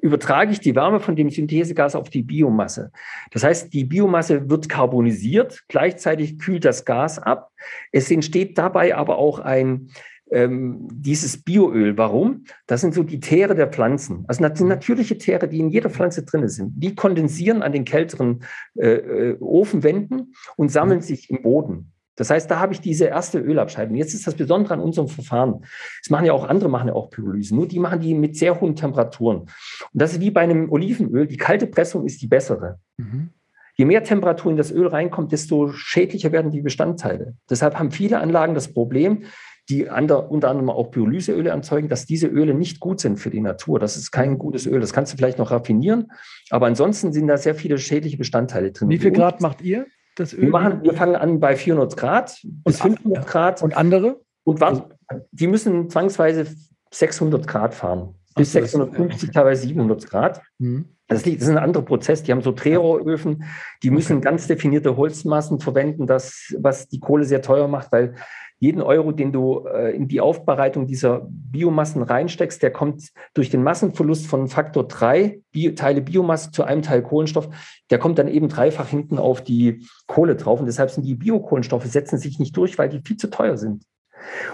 übertrage ich die Wärme von dem Synthesegas auf die Biomasse. Das heißt, die Biomasse wird karbonisiert, gleichzeitig kühlt das Gas ab. Es entsteht dabei aber auch ein ähm, dieses Bioöl. Warum? Das sind so die Teere der Pflanzen. Also das sind natürliche Teere, die in jeder Pflanze drin sind. Die kondensieren an den kälteren äh, äh Ofenwänden und sammeln sich im Boden. Das heißt, da habe ich diese erste Ölabscheidung. Jetzt ist das Besondere an unserem Verfahren. Das machen ja auch andere, machen ja auch Pyrolyse. Nur die machen die mit sehr hohen Temperaturen. Und das ist wie bei einem Olivenöl. Die kalte Pressung ist die bessere. Mhm. Je mehr Temperatur in das Öl reinkommt, desto schädlicher werden die Bestandteile. Deshalb haben viele Anlagen das Problem, die unter anderem auch Pyrolyseöle erzeugen, dass diese Öle nicht gut sind für die Natur. Das ist kein gutes Öl. Das kannst du vielleicht noch raffinieren. Aber ansonsten sind da sehr viele schädliche Bestandteile drin. Wie viel Grad macht ihr? Das Öl? Wir, machen, wir fangen an bei 400 Grad bis 500 Grad. Und andere? Und warten, die müssen zwangsweise 600 Grad fahren. Bis so, 650, teilweise 700 Grad. Mhm. Das, liegt, das ist ein anderer Prozess. Die haben so Drehrohröfen, die müssen okay. ganz definierte Holzmassen verwenden, das, was die Kohle sehr teuer macht, weil jeden Euro, den du äh, in die Aufbereitung dieser Biomassen reinsteckst, der kommt durch den Massenverlust von Faktor drei Bio Teile Biomasse zu einem Teil Kohlenstoff, der kommt dann eben dreifach hinten auf die Kohle drauf. Und deshalb sind die Biokohlenstoffe, setzen sich nicht durch, weil die viel zu teuer sind.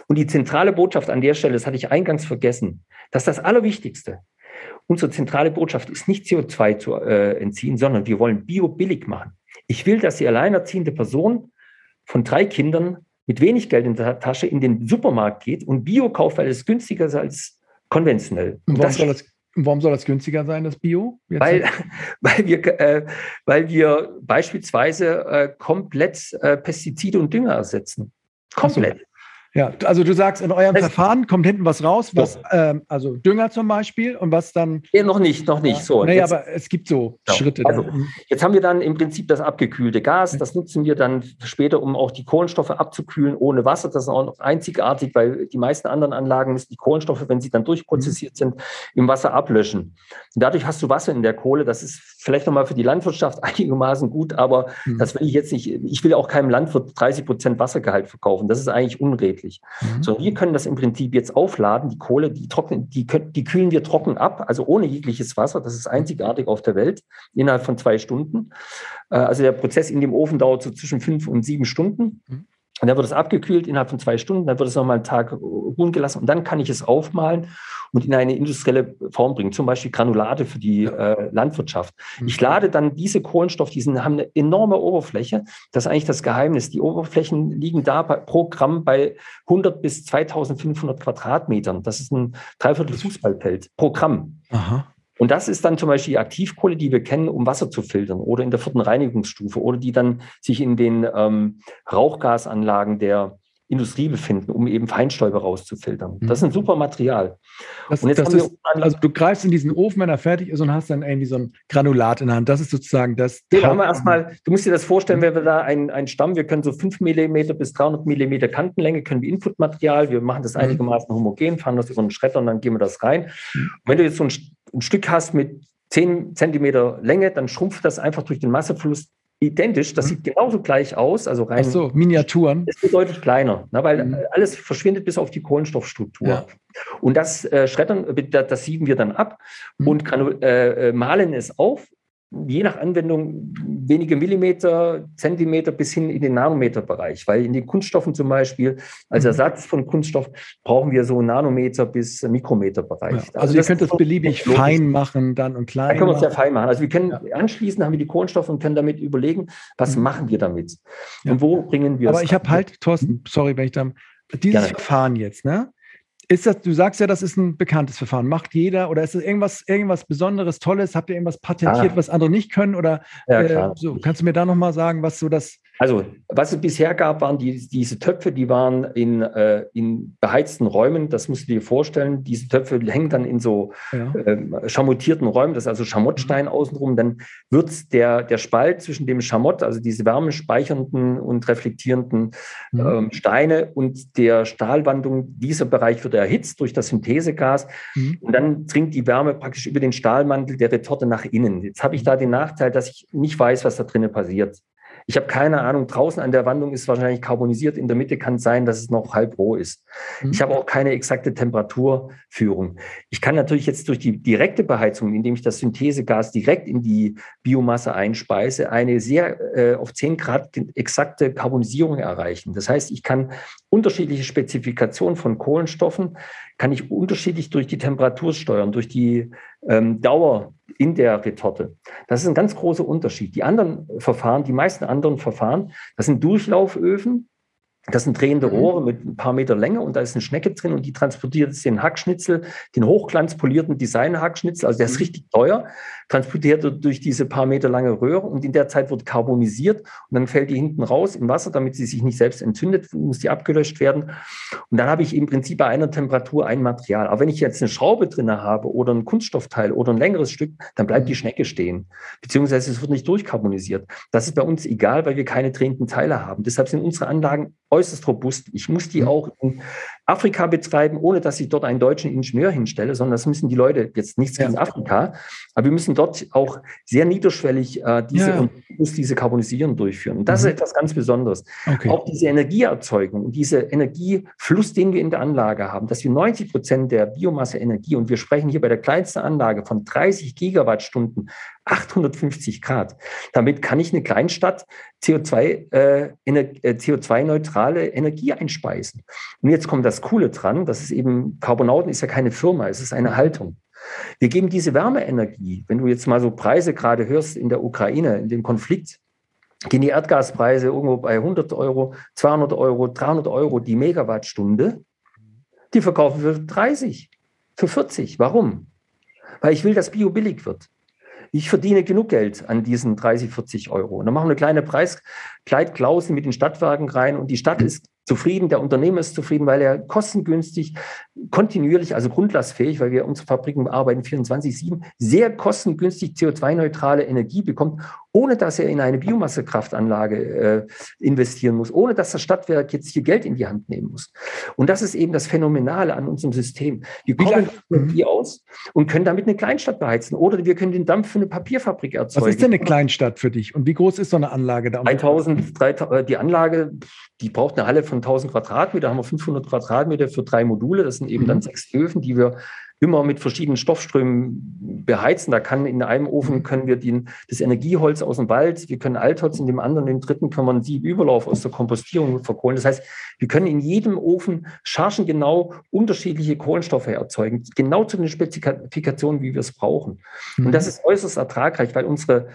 Und die zentrale Botschaft an der Stelle, das hatte ich eingangs vergessen, dass das Allerwichtigste, unsere zentrale Botschaft ist nicht CO2 zu äh, entziehen, sondern wir wollen Bio billig machen. Ich will, dass die alleinerziehende Person von drei Kindern mit wenig Geld in der Tasche in den Supermarkt geht und Bio kauft, weil es günstiger ist als konventionell. Und warum, soll das, warum soll das günstiger sein, das Bio? weil, (laughs) weil, wir, äh, weil wir beispielsweise äh, komplett äh, Pestizide und Dünger ersetzen. Komplett. Ja, also du sagst, in eurem das Verfahren kommt hinten was raus, was, ähm, also Dünger zum Beispiel und was dann. Nee, noch nicht, noch nicht. So. Nee, aber es gibt so genau. Schritte. Also, jetzt haben wir dann im Prinzip das abgekühlte Gas. Das nutzen wir dann später, um auch die Kohlenstoffe abzukühlen ohne Wasser. Das ist auch noch einzigartig, weil die meisten anderen Anlagen müssen die Kohlenstoffe, wenn sie dann durchprozessiert mhm. sind, im Wasser ablöschen. Und dadurch hast du Wasser in der Kohle. Das ist vielleicht nochmal für die Landwirtschaft (laughs) einigermaßen gut, aber mhm. das will ich jetzt nicht. Ich will auch keinem Landwirt 30 Prozent Wassergehalt verkaufen. Das ist eigentlich unredlich. Mhm. So, wir können das im Prinzip jetzt aufladen. Die Kohle, die trocknen, die, die kühlen wir trocken ab, also ohne jegliches Wasser. Das ist einzigartig auf der Welt innerhalb von zwei Stunden. Äh, also der Prozess in dem Ofen dauert so zwischen fünf und sieben Stunden. Mhm. Und dann wird es abgekühlt innerhalb von zwei Stunden, dann wird es nochmal einen Tag ruhen gelassen und dann kann ich es aufmalen und in eine industrielle Form bringen, zum Beispiel Granulate für die äh, Landwirtschaft. Mhm. Ich lade dann diese Kohlenstoff, die sind, haben eine enorme Oberfläche. Das ist eigentlich das Geheimnis. Die Oberflächen liegen da bei, pro Gramm bei 100 bis 2500 Quadratmetern. Das ist ein Dreiviertel Fußballfeld pro Gramm. Aha. Und das ist dann zum Beispiel die Aktivkohle, die wir kennen, um Wasser zu filtern oder in der vierten Reinigungsstufe oder die dann sich in den ähm, Rauchgasanlagen der Industrie befinden, um eben Feinstäube rauszufiltern. Das ist ein mhm. super Material. Das, und jetzt das ist, also du greifst in diesen Ofen, wenn er fertig ist und hast dann irgendwie so ein Granulat in der Hand. Das ist sozusagen das. Ja, haben wir erstmal, du musst dir das vorstellen, wenn wir da einen, einen Stamm, wir können so 5 mm bis 300 mm Kantenlänge, können wir Inputmaterial, wir machen das mhm. einigermaßen homogen, fahren das über einen Schredder und dann geben wir das rein. Und mhm. wenn du jetzt so ein, ein Stück hast mit 10 Zentimeter Länge, dann schrumpft das einfach durch den Masseverlust identisch, das mhm. sieht genauso gleich aus, also rein. Ach so, Miniaturen. Ist nur deutlich kleiner, ne, weil mhm. alles verschwindet bis auf die Kohlenstoffstruktur. Ja. Und das äh, Schreddern, das sieben wir dann ab mhm. und äh, äh, malen es auf je nach Anwendung wenige Millimeter, Zentimeter bis hin in den Nanometerbereich, weil in den Kunststoffen zum Beispiel als mhm. Ersatz von Kunststoff brauchen wir so Nanometer bis Mikrometerbereich. Ja, also, also ihr könnt das beliebig fein machen dann und klein. Da können wir es ja fein machen. Also wir können ja. anschließend haben wir die Kohlenstoffe und können damit überlegen, was mhm. machen wir damit ja. und wo bringen wir es. Aber ich habe halt, Thorsten, sorry, wenn ich da dieses Gerne. Verfahren jetzt, ne? Ist das, du sagst ja, das ist ein bekanntes Verfahren. Macht jeder oder ist das irgendwas, irgendwas Besonderes, Tolles? Habt ihr irgendwas patentiert, ah. was andere nicht können? Oder ja, äh, so, kannst du mir da nochmal sagen, was so das also, was es bisher gab, waren die, diese Töpfe, die waren in, äh, in beheizten Räumen. Das musst du dir vorstellen. Diese Töpfe hängen dann in so ja. äh, schamottierten Räumen. Das ist also Schamottstein mhm. außenrum. Dann wird der, der Spalt zwischen dem Schamott, also diese wärmespeichernden und reflektierenden mhm. ähm, Steine und der Stahlwandung, dieser Bereich wird erhitzt durch das Synthesegas. Mhm. Und dann dringt die Wärme praktisch über den Stahlmantel der Retorte nach innen. Jetzt habe ich da den Nachteil, dass ich nicht weiß, was da drinnen passiert. Ich habe keine Ahnung, draußen an der Wandung ist wahrscheinlich carbonisiert, in der Mitte kann es sein, dass es noch halb roh ist. Mhm. Ich habe auch keine exakte Temperaturführung. Ich kann natürlich jetzt durch die direkte Beheizung, indem ich das Synthesegas direkt in die Biomasse einspeise, eine sehr äh, auf 10 Grad exakte Karbonisierung erreichen. Das heißt, ich kann unterschiedliche Spezifikationen von Kohlenstoffen, kann ich unterschiedlich durch die Temperatur steuern, durch die ähm, Dauer in der Retorte. Das ist ein ganz großer Unterschied. Die anderen Verfahren, die meisten anderen Verfahren, das sind Durchlauföfen, das sind drehende mhm. Rohre mit ein paar Meter Länge und da ist eine Schnecke drin und die transportiert jetzt den Hackschnitzel, den hochglanzpolierten Design-Hackschnitzel, also der ist mhm. richtig teuer, transportiert er durch diese paar Meter lange Röhre und in der Zeit wird carbonisiert und dann fällt die hinten raus im Wasser, damit sie sich nicht selbst entzündet, muss die abgelöscht werden. Und dann habe ich im Prinzip bei einer Temperatur ein Material. Aber wenn ich jetzt eine Schraube drin habe oder ein Kunststoffteil oder ein längeres Stück, dann bleibt die mhm. Schnecke stehen. Beziehungsweise es wird nicht durchkarbonisiert. Das ist bei uns egal, weil wir keine drehenden Teile haben. Deshalb sind unsere Anlagen äußerst robust. Ich muss die mhm. auch in Afrika betreiben, ohne dass ich dort einen deutschen Ingenieur hinstelle, sondern das müssen die Leute jetzt nichts gegen ja. Afrika, aber wir müssen dort auch sehr niederschwellig äh, diese ja. und muss diese Karbonisierung durchführen. Und das mhm. ist etwas ganz Besonderes. Okay. Auch diese Energieerzeugung und dieser Energiefluss, den wir in der Anlage haben, dass wir 90 Prozent der Biomasse Energie und wir sprechen hier bei der kleinsten Anlage von 30 Gigawattstunden 850 Grad. Damit kann ich eine Kleinstadt CO2, äh, äh CO2-neutrale Energie einspeisen. Und jetzt kommt das Coole dran, das ist eben, Carbonauten ist ja keine Firma, es ist eine Haltung. Wir geben diese Wärmeenergie, wenn du jetzt mal so Preise gerade hörst in der Ukraine, in dem Konflikt, gehen die Erdgaspreise irgendwo bei 100 Euro, 200 Euro, 300 Euro die Megawattstunde. Die verkaufen für 30, für 40. Warum? Weil ich will, dass Bio billig wird ich verdiene genug Geld an diesen 30, 40 Euro. Und dann machen wir eine kleine Preiskleidklausel mit den Stadtwerken rein und die Stadt ist zufrieden, der Unternehmer ist zufrieden, weil er kostengünstig, kontinuierlich, also grundlastfähig, weil wir unsere Fabriken arbeiten 24-7, sehr kostengünstig CO2-neutrale Energie bekommt, ohne dass er in eine Biomassekraftanlage äh, investieren muss, ohne dass das Stadtwerk jetzt hier Geld in die Hand nehmen muss. Und das ist eben das Phänomenale an unserem System. Wir kommen Energie aus und können damit eine Kleinstadt beheizen oder wir können den Dampf für eine Papierfabrik erzeugen. Was ist denn eine Kleinstadt für dich und wie groß ist so eine Anlage da? 3000, 3000 äh, die Anlage, die braucht eine Halle von 1000 Quadratmeter, da haben wir 500 Quadratmeter für drei Module. Das sind eben mhm. dann sechs Öfen, die wir immer mit verschiedenen Stoffströmen beheizen. Da kann in einem Ofen können wir den, das Energieholz aus dem Wald, wir können Altholz, in dem anderen, im dritten kann man Siebüberlauf aus der Kompostierung verkohlen. Das heißt, wir können in jedem Ofen chargengenau unterschiedliche Kohlenstoffe erzeugen, genau zu den Spezifikationen, wie wir es brauchen. Mhm. Und das ist äußerst ertragreich, weil unsere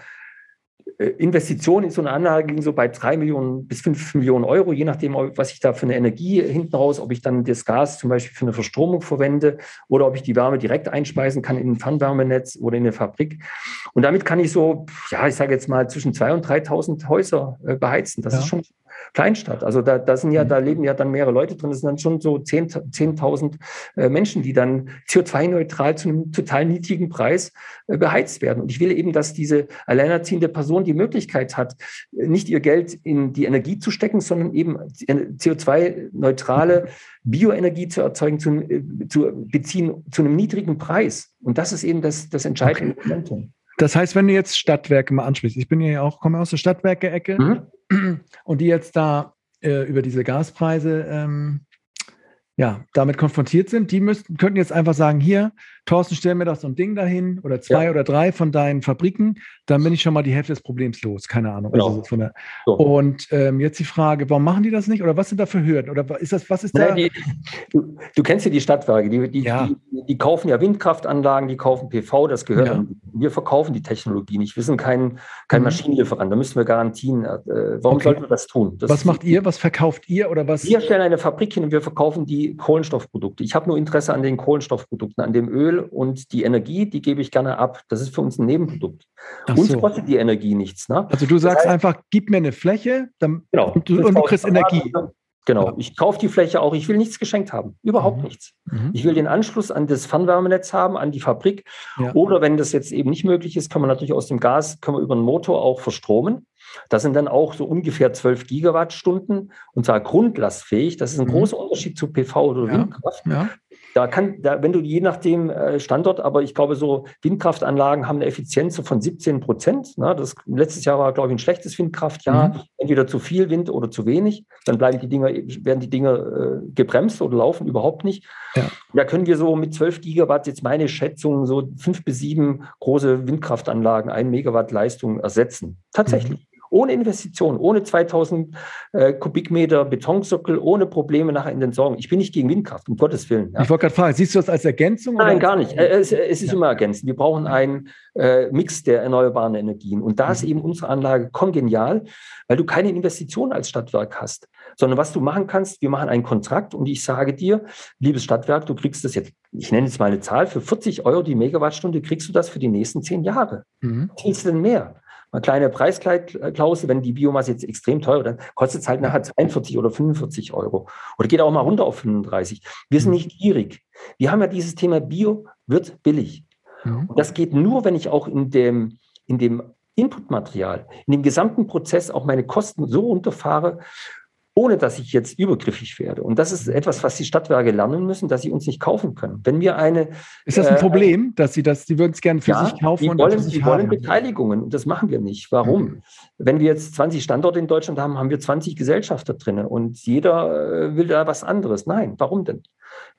äh, Investitionen in so eine Anlage liegen so bei drei Millionen bis fünf Millionen Euro, je nachdem, was ich da für eine Energie hinten raus, ob ich dann das Gas zum Beispiel für eine Verstromung verwende oder ob ich die Wärme direkt einspeisen kann in ein Fernwärmenetz oder in eine Fabrik. Und damit kann ich so, ja, ich sage jetzt mal zwischen 2.000 und 3.000 Häuser äh, beheizen. Das ja. ist schon Kleinstadt. Also da, da sind ja, mhm. da leben ja dann mehrere Leute drin. Das sind dann schon so 10.000 10 äh, Menschen, die dann CO2-neutral zu einem total niedrigen Preis äh, beheizt werden. Und ich will eben, dass diese alleinerziehende Person die Möglichkeit hat, nicht ihr Geld in die Energie zu stecken, sondern eben CO2-neutrale Bioenergie zu erzeugen, zu, äh, zu beziehen zu einem niedrigen Preis. Und das ist eben das, das entscheidende okay. Momentum. Das heißt, wenn du jetzt Stadtwerke mal ansprichst, ich bin ja auch, komme aus der Stadtwerke-Ecke mhm. Und die jetzt da äh, über diese Gaspreise ähm, ja, damit konfrontiert sind, die müssten, könnten jetzt einfach sagen, hier, Thorsten, stell mir doch so ein Ding dahin oder zwei ja. oder drei von deinen Fabriken, dann bin ich schon mal die Hälfte des Problems los. Keine Ahnung. Genau. Also der, so. Und ähm, jetzt die Frage, warum machen die das nicht oder was sind da für Hürden? Oder ist das, was ist da? Die, du, du, kennst ja die Stadtwerke, die, die, ja. die, die, kaufen ja Windkraftanlagen, die kaufen PV, das gehört ja. an. Wir verkaufen die Technologie nicht. Wir sind kein, kein mhm. Maschinenlieferant, da müssen wir Garantien. Äh, warum okay. sollten wir das tun? Das was macht ihr? Was verkauft ihr oder was? Wir stellen eine Fabrik hin und wir verkaufen die Kohlenstoffprodukte. Ich habe nur Interesse an den Kohlenstoffprodukten, an dem Öl und die Energie, die gebe ich gerne ab. Das ist für uns ein Nebenprodukt. Ach uns so. kostet die Energie nichts. Ne? Also du sagst das heißt, einfach, gib mir eine Fläche dann, genau, und, du, und du kriegst Energie. Genau, ich kaufe die Fläche auch. Ich will nichts geschenkt haben. Überhaupt mhm. nichts. Mhm. Ich will den Anschluss an das Fernwärmenetz haben, an die Fabrik. Ja. Oder wenn das jetzt eben nicht möglich ist, kann man natürlich aus dem Gas, können wir über den Motor auch verstromen. Das sind dann auch so ungefähr 12 Gigawattstunden und zwar grundlastfähig. Das ist ein mhm. großer Unterschied zu PV oder ja. Windkraft. Ja. Da kann, da, wenn du je nachdem äh, Standort, aber ich glaube, so Windkraftanlagen haben eine Effizienz von 17 Prozent. Ne? Das, letztes Jahr war, glaube ich, ein schlechtes Windkraftjahr. Mhm. Entweder zu viel Wind oder zu wenig. Dann bleiben die Dinger, werden die Dinge äh, gebremst oder laufen überhaupt nicht. Ja. Da können wir so mit 12 Gigawatt, jetzt meine Schätzung, so fünf bis sieben große Windkraftanlagen, ein Megawatt Leistung ersetzen. Tatsächlich. Mhm ohne Investition, ohne 2000 äh, Kubikmeter Betonsockel, ohne Probleme nachher in den Sorgen. Ich bin nicht gegen Windkraft, um Gottes Willen. Ja. Ich wollte gerade fragen, siehst du das als Ergänzung? Nein, gar nicht. Äh, es, es, ist ja. immer ergänzend. Wir brauchen einen äh, Mix der erneuerbaren Energien. Und da mhm. ist eben unsere Anlage kongenial, weil du keine Investition als Stadtwerk hast, sondern was du machen kannst, wir machen einen Kontrakt und ich sage dir, liebes Stadtwerk, du kriegst das jetzt, ich nenne jetzt mal eine Zahl, für 40 Euro die Megawattstunde kriegst du das für die nächsten zehn Jahre. Mhm. Was denn mehr? Eine kleine Preisklausel, wenn die Biomasse jetzt extrem teuer, dann kostet es halt nachher 42 oder 45 Euro. Oder geht auch mal runter auf 35. Wir sind mhm. nicht gierig. Wir haben ja dieses Thema Bio wird billig. Mhm. Und das geht nur, wenn ich auch in dem, in dem Inputmaterial, in dem gesamten Prozess auch meine Kosten so runterfahre, ohne dass ich jetzt übergriffig werde. Und das ist etwas, was die Stadtwerke lernen müssen, dass sie uns nicht kaufen können. Wenn wir eine. Ist das ein äh, Problem, dass sie das, sie würden es gerne für ja, sich kaufen? Die wollen, die wollen Beteiligungen und das machen wir nicht. Warum? Mhm. Wenn wir jetzt 20 Standorte in Deutschland haben, haben wir 20 Gesellschafter drin und jeder äh, will da was anderes. Nein, warum denn?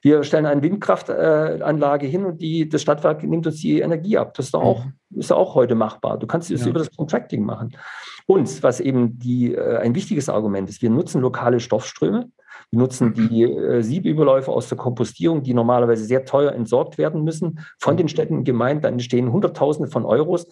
Wir stellen eine Windkraftanlage hin und die, das Stadtwerk nimmt uns die Energie ab. Das ist doch auch, mhm. ist auch heute machbar. Du kannst es ja. über das Contracting machen. Und was eben die, äh, ein wichtiges Argument ist, wir nutzen lokale Stoffströme. Wir nutzen die äh, Siebüberläufe aus der Kompostierung, die normalerweise sehr teuer entsorgt werden müssen von den Städten und Gemeinden. Dann entstehen Hunderttausende von Euros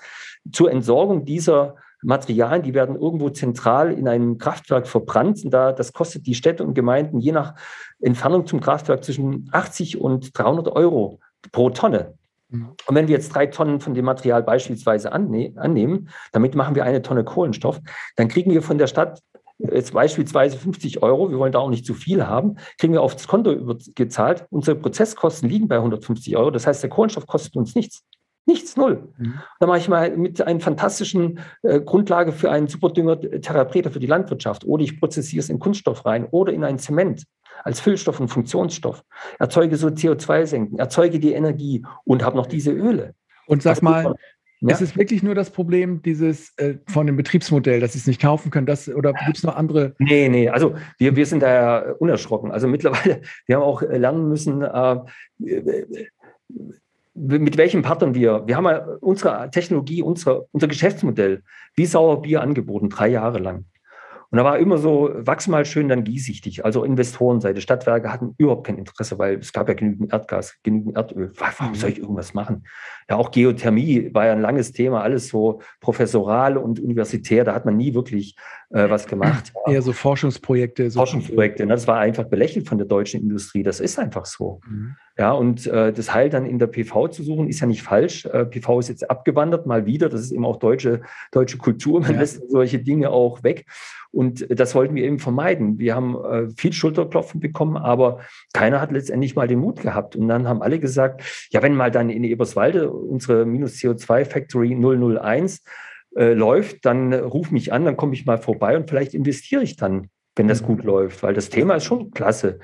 zur Entsorgung dieser Materialien, die werden irgendwo zentral in einem Kraftwerk verbrannt. Und da, das kostet die Städte und Gemeinden je nach Entfernung zum Kraftwerk zwischen 80 und 300 Euro pro Tonne. Mhm. Und wenn wir jetzt drei Tonnen von dem Material beispielsweise anne annehmen, damit machen wir eine Tonne Kohlenstoff, dann kriegen wir von der Stadt jetzt beispielsweise 50 Euro, wir wollen da auch nicht zu viel haben, kriegen wir aufs Konto gezahlt. Unsere Prozesskosten liegen bei 150 Euro. Das heißt, der Kohlenstoff kostet uns nichts. Nichts, null. Mhm. Da mache ich mal mit einer fantastischen äh, Grundlage für einen Superdünger Therapreta für die Landwirtschaft oder ich prozessiere es in Kunststoff rein oder in einen Zement als Füllstoff und Funktionsstoff, erzeuge so CO2-Senken, erzeuge die Energie und habe noch diese Öle. Und sag mal, ja. Es ist wirklich nur das Problem dieses äh, von dem Betriebsmodell, dass sie es nicht kaufen können. Das, oder gibt es noch andere? Nee, nee, also wir, wir sind da ja unerschrocken. Also mittlerweile, wir haben auch lernen müssen, äh, mit welchen Partnern wir, wir haben ja unsere Technologie, unsere, unser Geschäftsmodell wie Sauerbier angeboten, drei Jahre lang. Und da war immer so, wachs mal schön, dann gieße ich dich. Also Investorenseite. Stadtwerke hatten überhaupt kein Interesse, weil es gab ja genügend Erdgas, genügend Erdöl. Warum soll ich irgendwas machen? Ja, auch Geothermie war ja ein langes Thema, alles so professoral und universitär. Da hat man nie wirklich äh, was gemacht. (laughs) Eher so Forschungsprojekte. So Forschungsprojekte. Ne? Das war einfach belächelt von der deutschen Industrie. Das ist einfach so. Mhm. Ja, und äh, das Heil dann in der PV zu suchen, ist ja nicht falsch. Äh, PV ist jetzt abgewandert, mal wieder. Das ist eben auch deutsche, deutsche Kultur. Man ja. lässt solche Dinge auch weg. Und das wollten wir eben vermeiden. Wir haben äh, viel Schulterklopfen bekommen, aber keiner hat letztendlich mal den Mut gehabt. Und dann haben alle gesagt, ja, wenn mal dann in Eberswalde unsere minus CO2 Factory 001 äh, läuft, dann ruf mich an, dann komme ich mal vorbei und vielleicht investiere ich dann, wenn das mhm. gut läuft, weil das Thema ist schon klasse.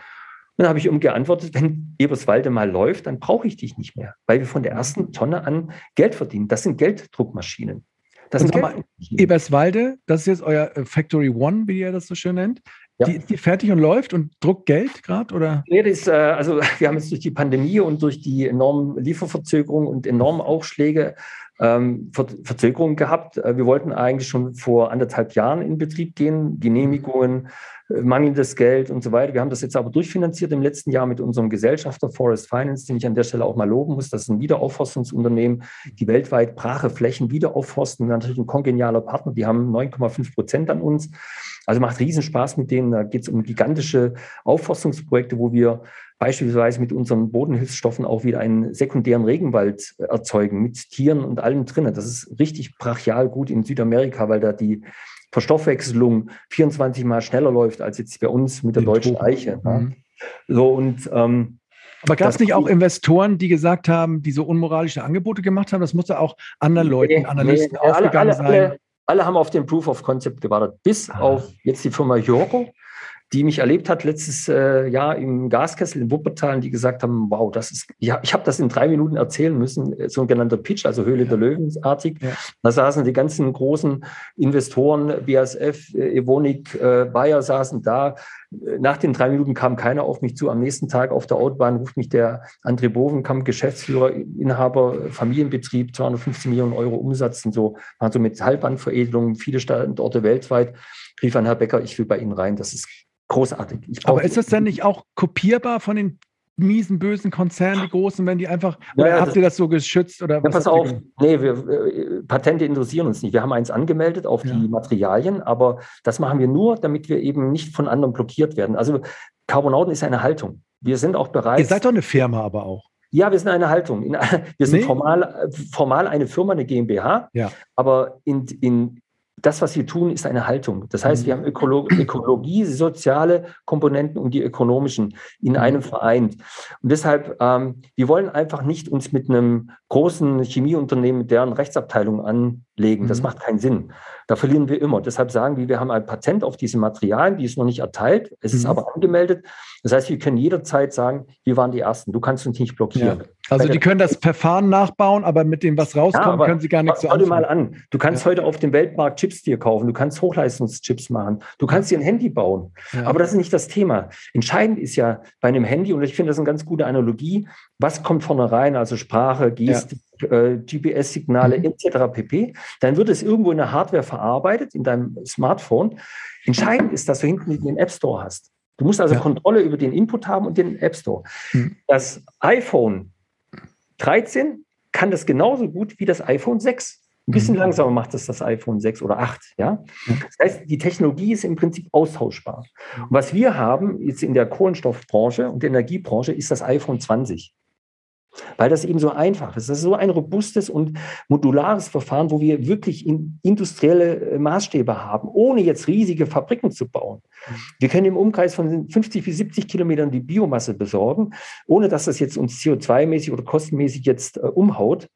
dann habe ich ihm geantwortet, wenn Eberswalde mal läuft, dann brauche ich dich nicht mehr, weil wir von der ersten Tonne an Geld verdienen. Das sind Gelddruckmaschinen. Das sind mal, Eberswalde, das ist jetzt euer äh, Factory One, wie ihr das so schön nennt. Ja. Die ist die fertig und läuft und druckt Geld gerade? oder? Nee, das ist, äh, also (laughs) wir haben jetzt durch die Pandemie und durch die enormen Lieferverzögerungen und enormen Aufschläge ähm, Ver Verzögerungen gehabt. Äh, wir wollten eigentlich schon vor anderthalb Jahren in Betrieb gehen, Genehmigungen, mangelndes Geld und so weiter. Wir haben das jetzt aber durchfinanziert im letzten Jahr mit unserem Gesellschafter Forest Finance, den ich an der Stelle auch mal loben muss. Das ist ein Wiederaufforstungsunternehmen, die weltweit brache Flächen wiederaufforsten. Natürlich ein kongenialer Partner. Die haben 9,5 Prozent an uns. Also macht Riesenspaß mit denen. Da geht es um gigantische Aufforstungsprojekte, wo wir beispielsweise mit unseren Bodenhilfsstoffen auch wieder einen sekundären Regenwald erzeugen mit Tieren und allem drinnen. Das ist richtig brachial gut in Südamerika, weil da die Verstoffwechselung 24 Mal schneller läuft als jetzt bei uns mit der Den deutschen Tropen. Eiche. Mhm. So und ähm, aber gab es nicht auch Investoren, die gesagt haben, die so unmoralische Angebote gemacht haben? Das muss ja auch anderen Leuten, nee, Analysten nee, aufgegangen alle, alle, sein. Alle, alle, haben auf den Proof of Concept gewartet, bis ah. auf jetzt die Firma Joro, die mich erlebt hat letztes äh, Jahr im Gaskessel in Wuppertal, die gesagt haben, wow, das ist, ja, ich habe das in drei Minuten erzählen müssen, äh, sogenannter Pitch, also Höhle ja. der Löwen-artig. Ja. Da saßen die ganzen großen Investoren, BASF, äh, Evonik, äh, Bayer saßen da. Nach den drei Minuten kam keiner auf mich zu. Am nächsten Tag auf der Autobahn ruft mich der André Bovenkamp, Geschäftsführer, Inhaber, Familienbetrieb, 250 Millionen Euro Umsatz und so, waren so mit Halbbandveredelung, viele Standorte weltweit, rief an Herr Becker, ich will bei Ihnen rein. Das ist großartig. Aber ist das denn nicht auch kopierbar von den miesen, bösen Konzernen, die großen, wenn die einfach, oder ja, habt das, ihr das so geschützt? Oder ja, pass auf, nee, wir, äh, Patente interessieren uns nicht. Wir haben eins angemeldet auf ja. die Materialien, aber das machen wir nur, damit wir eben nicht von anderen blockiert werden. Also Carbonauten ist eine Haltung. Wir sind auch bereit. Ihr seid doch eine Firma aber auch. Ja, wir sind eine Haltung. (laughs) Wir sind nee. formal, formal eine Firma, eine GmbH, ja. aber in, in, das, was wir tun, ist eine Haltung. Das heißt, wir mhm. haben Ökolo Ökologie, soziale Komponenten und die ökonomischen in mhm. einem vereint. Und deshalb, ähm, wir wollen einfach nicht uns mit einem großen Chemieunternehmen, mit deren Rechtsabteilung anlegen. Das mhm. macht keinen Sinn. Da verlieren wir immer. Deshalb sagen wir, wir haben ein Patent auf diese Materialien, die ist noch nicht erteilt, es ist mhm. aber angemeldet. Das heißt, wir können jederzeit sagen, wir waren die Ersten, du kannst uns nicht blockieren. Ja. Also die können das Verfahren nachbauen, aber mit dem, was rauskommt, ja, können sie gar nichts so anfangen. Schau dir mal an. Du kannst ja. heute auf dem Weltmarkt Chips dir kaufen, du kannst Hochleistungschips machen, du kannst dir ein Handy bauen. Aber das ist nicht das Thema. Entscheidend ist ja bei einem Handy, und ich finde das eine ganz gute Analogie, was kommt vorne rein, also Sprache, Gestik, äh, GPS-Signale mhm. etc. pp. Dann wird es irgendwo in der Hardware verarbeitet, in deinem Smartphone. Entscheidend ist, dass du hinten den App Store hast. Du musst also ja. Kontrolle über den Input haben und den App Store. Mhm. Das iPhone 13 kann das genauso gut wie das iPhone 6. Ein bisschen mhm. langsamer macht das das iPhone 6 oder 8. Ja? Das heißt, die Technologie ist im Prinzip austauschbar. Und was wir haben jetzt in der Kohlenstoffbranche und der Energiebranche ist das iPhone 20 weil das eben so einfach ist. Das ist so ein robustes und modulares Verfahren, wo wir wirklich in industrielle äh, Maßstäbe haben, ohne jetzt riesige Fabriken zu bauen. Mhm. Wir können im Umkreis von 50 bis 70 Kilometern die Biomasse besorgen, ohne dass das jetzt uns CO2-mäßig oder kostenmäßig jetzt äh, umhaut.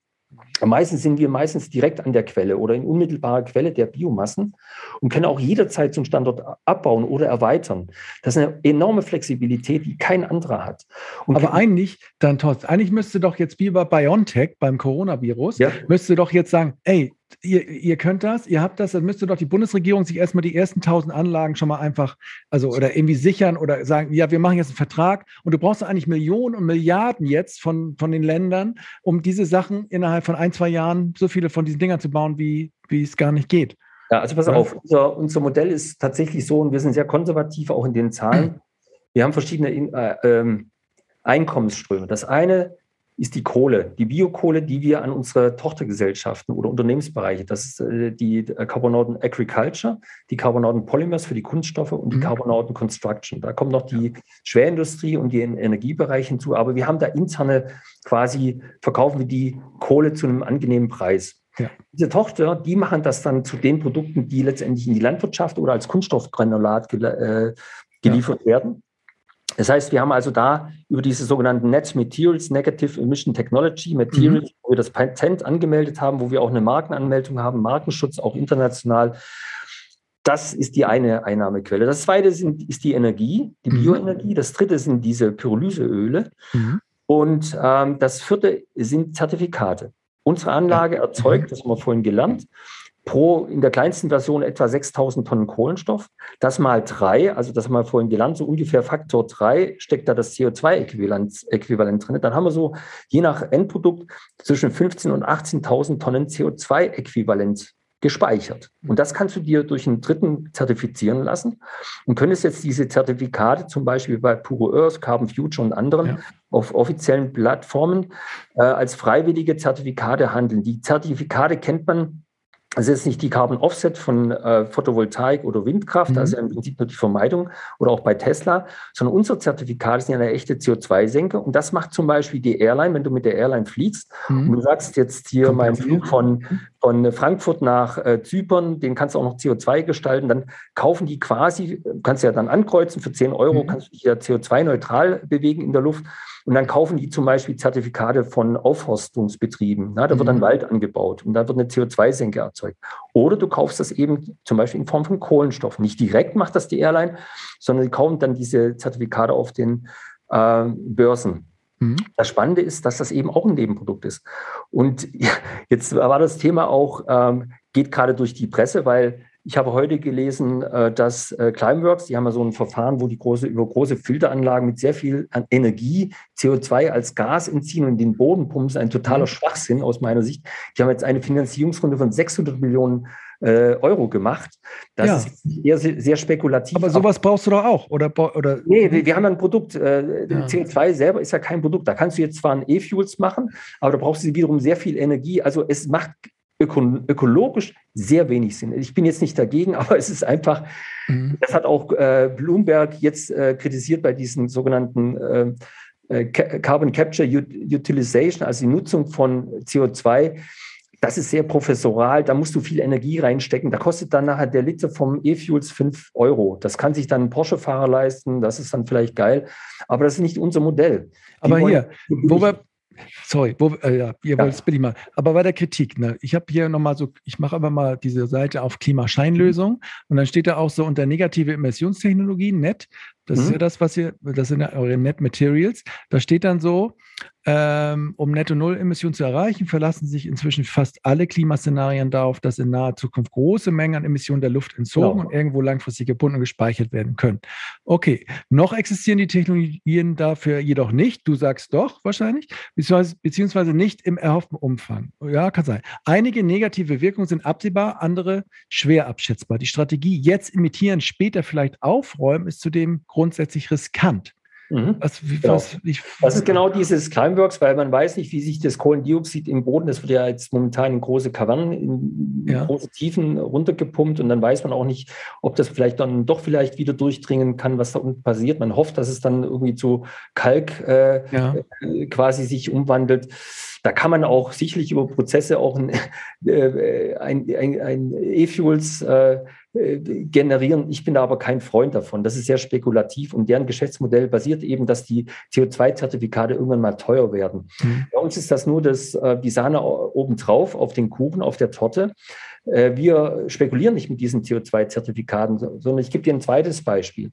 Meistens sind wir meistens direkt an der Quelle oder in unmittelbarer Quelle der Biomassen und können auch jederzeit zum Standort abbauen oder erweitern. Das ist eine enorme Flexibilität, die kein anderer hat. Und Aber eigentlich, dann Thorsten, eigentlich müsste doch jetzt wie bei BioNTech beim Coronavirus, ja. müsste doch jetzt sagen, ey, ihr, ihr könnt das, ihr habt das, dann müsste doch die Bundesregierung sich erstmal die ersten tausend Anlagen schon mal einfach, also oder irgendwie sichern oder sagen, ja, wir machen jetzt einen Vertrag und du brauchst eigentlich Millionen und Milliarden jetzt von, von den Ländern, um diese Sachen innerhalb von ein, zwei Jahren so viele von diesen Dingern zu bauen, wie, wie es gar nicht geht. Ja, also pass ja. auf, unser, unser Modell ist tatsächlich so und wir sind sehr konservativ auch in den Zahlen. Wir haben verschiedene äh, ähm, Einkommensströme. Das eine ist die Kohle, die Biokohle, die wir an unsere Tochtergesellschaften oder Unternehmensbereiche, das ist äh, die äh, Carbonauten Agriculture, die Carbonauten Polymers für die Kunststoffe und die mhm. Carbonauten Construction. Da kommt noch die Schwerindustrie und die Energiebereich hinzu, aber wir haben da interne quasi, verkaufen wir die Kohle zu einem angenehmen Preis. Ja. Diese Tochter, die machen das dann zu den Produkten, die letztendlich in die Landwirtschaft oder als Kunststoffgranulat gel äh, geliefert ja. werden. Das heißt, wir haben also da über diese sogenannten Net Materials, Negative Emission Technology Materials, mhm. wo wir das Patent angemeldet haben, wo wir auch eine Markenanmeldung haben, Markenschutz auch international. Das ist die eine Einnahmequelle. Das zweite sind, ist die Energie, die mhm. Bioenergie. Das dritte sind diese Pyrolyseöle. Mhm. Und ähm, das vierte sind Zertifikate. Unsere Anlage erzeugt, das haben wir vorhin gelernt, pro in der kleinsten Version etwa 6000 Tonnen Kohlenstoff. Das mal drei, also das haben wir vorhin gelernt, so ungefähr Faktor drei steckt da das CO2-Äquivalent Äquivalent drin. Dann haben wir so je nach Endprodukt zwischen 15.000 und 18.000 Tonnen CO2-Äquivalent gespeichert. Und das kannst du dir durch einen Dritten zertifizieren lassen und könntest jetzt diese Zertifikate zum Beispiel bei Puro Earth, Carbon Future und anderen ja. auf offiziellen Plattformen äh, als freiwillige Zertifikate handeln. Die Zertifikate kennt man also jetzt nicht die Carbon Offset von äh, Photovoltaik oder Windkraft, mhm. also im Prinzip nur die Vermeidung oder auch bei Tesla, sondern unsere Zertifikate sind ja eine echte CO2-Senke und das macht zum Beispiel die Airline, wenn du mit der Airline fliegst mhm. und du sagst jetzt hier mein Flug von, von Frankfurt nach äh, Zypern, den kannst du auch noch CO2 gestalten, dann kaufen die quasi, kannst du ja dann ankreuzen, für 10 Euro mhm. kannst du dich ja CO2-neutral bewegen in der Luft und dann kaufen die zum Beispiel Zertifikate von Aufforstungsbetrieben. Na, da wird dann mhm. Wald angebaut und da wird eine CO2-Senke erzeugt. Oder du kaufst das eben zum Beispiel in Form von Kohlenstoff. Nicht direkt macht das die Airline, sondern sie kaufen dann diese Zertifikate auf den äh, Börsen. Mhm. Das Spannende ist, dass das eben auch ein Nebenprodukt ist. Und (laughs) jetzt war das Thema auch, ähm, geht gerade durch die Presse, weil ich habe heute gelesen, äh, dass äh, Climeworks, die haben ja so ein Verfahren, wo die große, über große Filteranlagen mit sehr viel Energie CO2 als Gas entziehen und in den Boden pumpen. Ein totaler mhm. Schwachsinn aus meiner Sicht. Die haben jetzt eine Finanzierungsrunde von 600 Millionen äh, Euro gemacht. Das ja. ist eher sehr, sehr, spekulativ. Aber sowas brauchst du doch auch, oder? oder? Nee, wir, wir haben ein Produkt. Äh, ja. CO2 selber ist ja kein Produkt. Da kannst du jetzt zwar ein E-Fuels machen, aber da brauchst du wiederum sehr viel Energie. Also es macht öko ökologisch sehr wenig Sinn. Ich bin jetzt nicht dagegen, (laughs) aber es ist einfach, mhm. das hat auch äh, Bloomberg jetzt äh, kritisiert bei diesen sogenannten äh, äh Carbon Capture Utilization, also die Nutzung von CO2. Das ist sehr professoral, da musst du viel Energie reinstecken. Da kostet dann nachher der Liter vom E-Fuels 5 Euro. Das kann sich dann ein Porsche-Fahrer leisten, das ist dann vielleicht geil, aber das ist nicht unser Modell. Aber hier, wo wir, Sorry, wo, äh, ja, ihr wollt es billig machen. Aber bei der Kritik, ne, ich habe hier nochmal so, ich mache aber mal diese Seite auf Klimascheinlösung und dann steht da auch so unter negative Emissionstechnologien, NET, das mhm. ist ja das, was ihr, das sind ja eure Net Materials. Da steht dann so, ähm, um Netto-Null-Emissionen zu erreichen, verlassen sich inzwischen fast alle Klimaszenarien darauf, dass in naher Zukunft große Mengen an Emissionen der Luft entzogen genau. und irgendwo langfristig gebunden und gespeichert werden können. Okay, noch existieren die Technologien dafür jedoch nicht. Du sagst doch wahrscheinlich, beziehungsweise, beziehungsweise nicht im erhofften Umfang. Ja, kann sein. Einige negative Wirkungen sind absehbar, andere schwer abschätzbar. Die Strategie jetzt imitieren, später vielleicht aufräumen, ist zudem grundsätzlich riskant. Mhm. Was, genau. was, ich, das ist genau dieses Climeworks, weil man weiß nicht, wie sich das Kohlendioxid im Boden, das wird ja jetzt momentan in große Kavernen, in ja. große Tiefen runtergepumpt und dann weiß man auch nicht, ob das vielleicht dann doch vielleicht wieder durchdringen kann, was da unten passiert. Man hofft, dass es dann irgendwie zu Kalk äh, ja. Äh, quasi sich umwandelt. Da kann man auch sicherlich über Prozesse auch ein, (laughs) äh, ein, ein, ein E-Fuels äh, generieren. Ich bin da aber kein Freund davon. Das ist sehr spekulativ und deren Geschäftsmodell basiert eben, dass die CO2-Zertifikate irgendwann mal teuer werden. Mhm. Bei uns ist das nur das, äh, die Sahne obendrauf auf den Kuchen, auf der Torte. Äh, wir spekulieren nicht mit diesen CO2-Zertifikaten, sondern ich gebe dir ein zweites Beispiel.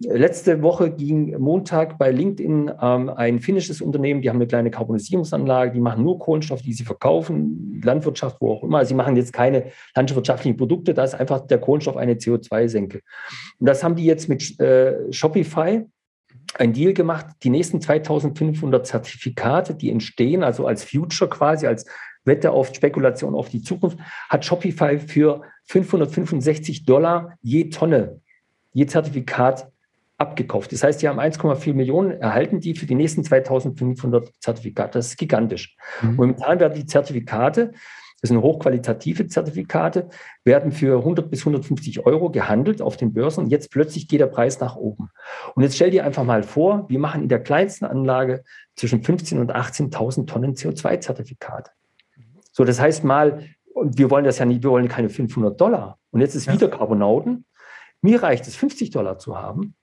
Letzte Woche ging Montag bei LinkedIn ähm, ein finnisches Unternehmen, die haben eine kleine Karbonisierungsanlage, die machen nur Kohlenstoff, die sie verkaufen, Landwirtschaft, wo auch immer. Sie machen jetzt keine landwirtschaftlichen Produkte, da ist einfach der Kohlenstoff eine CO2-Senke. Und das haben die jetzt mit äh, Shopify ein Deal gemacht, die nächsten 2500 Zertifikate, die entstehen, also als Future quasi, als Wette auf Spekulation auf die Zukunft, hat Shopify für 565 Dollar je Tonne, je Zertifikat abgekauft. Das heißt, die haben 1,4 Millionen erhalten, die für die nächsten 2500 Zertifikate. Das ist gigantisch. Mhm. Momentan werden die Zertifikate, das sind hochqualitative Zertifikate, werden für 100 bis 150 Euro gehandelt auf den Börsen. Und jetzt plötzlich geht der Preis nach oben. Und jetzt stell dir einfach mal vor, wir machen in der kleinsten Anlage zwischen 15.000 und 18.000 Tonnen CO2-Zertifikate. So, das heißt mal, und wir wollen das ja nicht, wir wollen keine 500 Dollar. Und jetzt ist ja. wieder Carbonauten. Mir reicht es, 50 Dollar zu haben,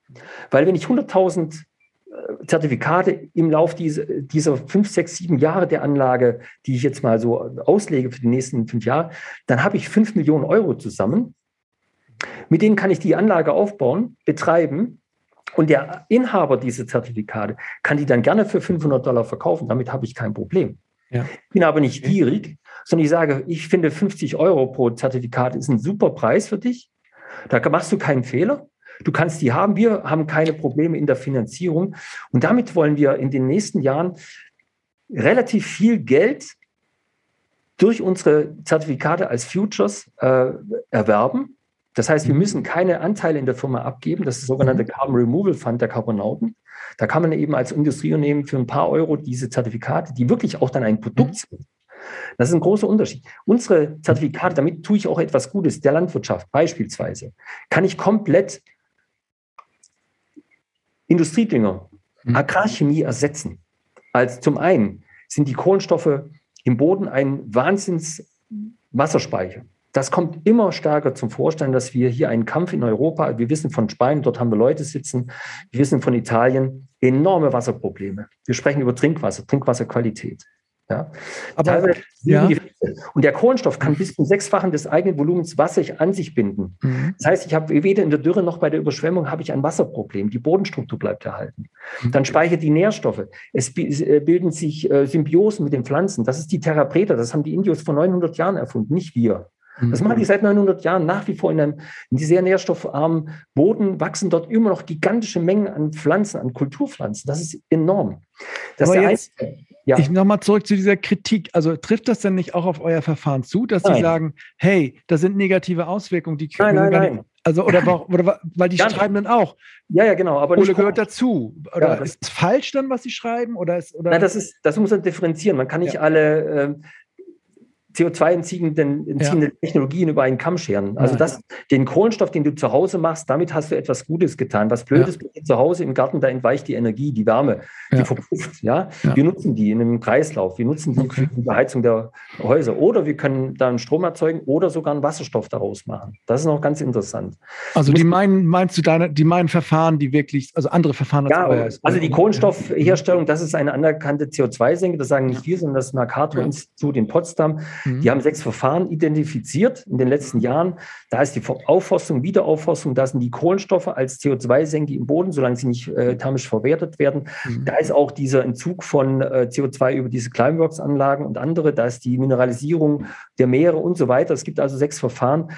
weil wenn ich 100.000 äh, Zertifikate im Lauf dieser, dieser fünf, sechs, sieben Jahre der Anlage, die ich jetzt mal so auslege für die nächsten fünf Jahre, dann habe ich fünf Millionen Euro zusammen. Mit denen kann ich die Anlage aufbauen, betreiben und der Inhaber dieser Zertifikate kann die dann gerne für 500 Dollar verkaufen. Damit habe ich kein Problem. Ja. Ich bin aber nicht gierig, sondern ich sage, ich finde 50 Euro pro Zertifikat ist ein super Preis für dich. Da machst du keinen Fehler. Du kannst die haben. Wir haben keine Probleme in der Finanzierung. Und damit wollen wir in den nächsten Jahren relativ viel Geld durch unsere Zertifikate als Futures äh, erwerben. Das heißt, wir mhm. müssen keine Anteile in der Firma abgeben. Das ist der sogenannte mhm. Carbon Removal Fund der Carbonauten. Da kann man eben als Industrieunternehmen für ein paar Euro diese Zertifikate, die wirklich auch dann ein Produkt mhm. sind. Das ist ein großer Unterschied. Unsere Zertifikate, damit tue ich auch etwas Gutes der Landwirtschaft beispielsweise, kann ich komplett Industriedünger, Agrarchemie ersetzen. Als zum einen sind die Kohlenstoffe im Boden ein Wahnsinns Wasserspeicher. Das kommt immer stärker zum Vorschein, dass wir hier einen Kampf in Europa, wir wissen von Spanien, dort haben wir Leute sitzen, wir wissen von Italien, enorme Wasserprobleme. Wir sprechen über Trinkwasser, Trinkwasserqualität. Ja. Aber, ja. und der Kohlenstoff kann bis zum Sechsfachen des eigenen Volumens Wasser an sich binden. Mhm. Das heißt, ich habe weder in der Dürre noch bei der Überschwemmung habe ich ein Wasserproblem. Die Bodenstruktur bleibt erhalten. Mhm. Dann speichert die Nährstoffe. Es äh, bilden sich äh, Symbiosen mit den Pflanzen. Das ist die Therapreta. Das haben die Indios vor 900 Jahren erfunden, nicht wir. Das machen die mhm. seit 900 Jahren nach wie vor in einem in sehr nährstoffarmen Boden, wachsen dort immer noch gigantische Mengen an Pflanzen, an Kulturpflanzen. Das ist enorm. Das Aber ist jetzt, ja. Ich nochmal zurück zu dieser Kritik. Also trifft das denn nicht auch auf euer Verfahren zu, dass nein. Sie sagen, hey, da sind negative Auswirkungen, die können nein, nein, nein. Also, oder, oder, weil die schreiben dann auch. Ja, ja, genau. Aber Kohle gehört dazu. Oder ja, ist es falsch dann, was sie schreiben? Oder ist, oder? Nein, das, ist, das muss man differenzieren. Man kann nicht ja. alle, äh, CO2-entziehenden entziehende ja. Technologien über einen Kamm scheren. Also das, den Kohlenstoff, den du zu Hause machst, damit hast du etwas Gutes getan. Was Blödes ja. zu Hause im Garten, da entweicht die Energie, die Wärme, die ja. verpufft. Ja? Wir nutzen die in einem Kreislauf. Wir nutzen die okay. für die Beheizung der Häuser. Oder wir können da einen Strom erzeugen oder sogar einen Wasserstoff daraus machen. Das ist noch ganz interessant. Also die meinen, meinst du deine, die meinen Verfahren, die wirklich, also andere Verfahren als ja, euer ist? Also die Kohlenstoffherstellung, das ist eine anerkannte CO2-Senke. Das sagen nicht wir, sondern das Mercator-Institut in Potsdam. Mhm. Die haben sechs Verfahren identifiziert in den letzten Jahren. Da ist die Aufforstung, Wiederaufforstung, da sind die Kohlenstoffe als CO2-Senke im Boden, solange sie nicht äh, thermisch verwertet werden. Mhm. Da ist auch dieser Entzug von äh, CO2 über diese Climeworks-Anlagen und andere. Da ist die Mineralisierung der Meere und so weiter. Es gibt also sechs Verfahren.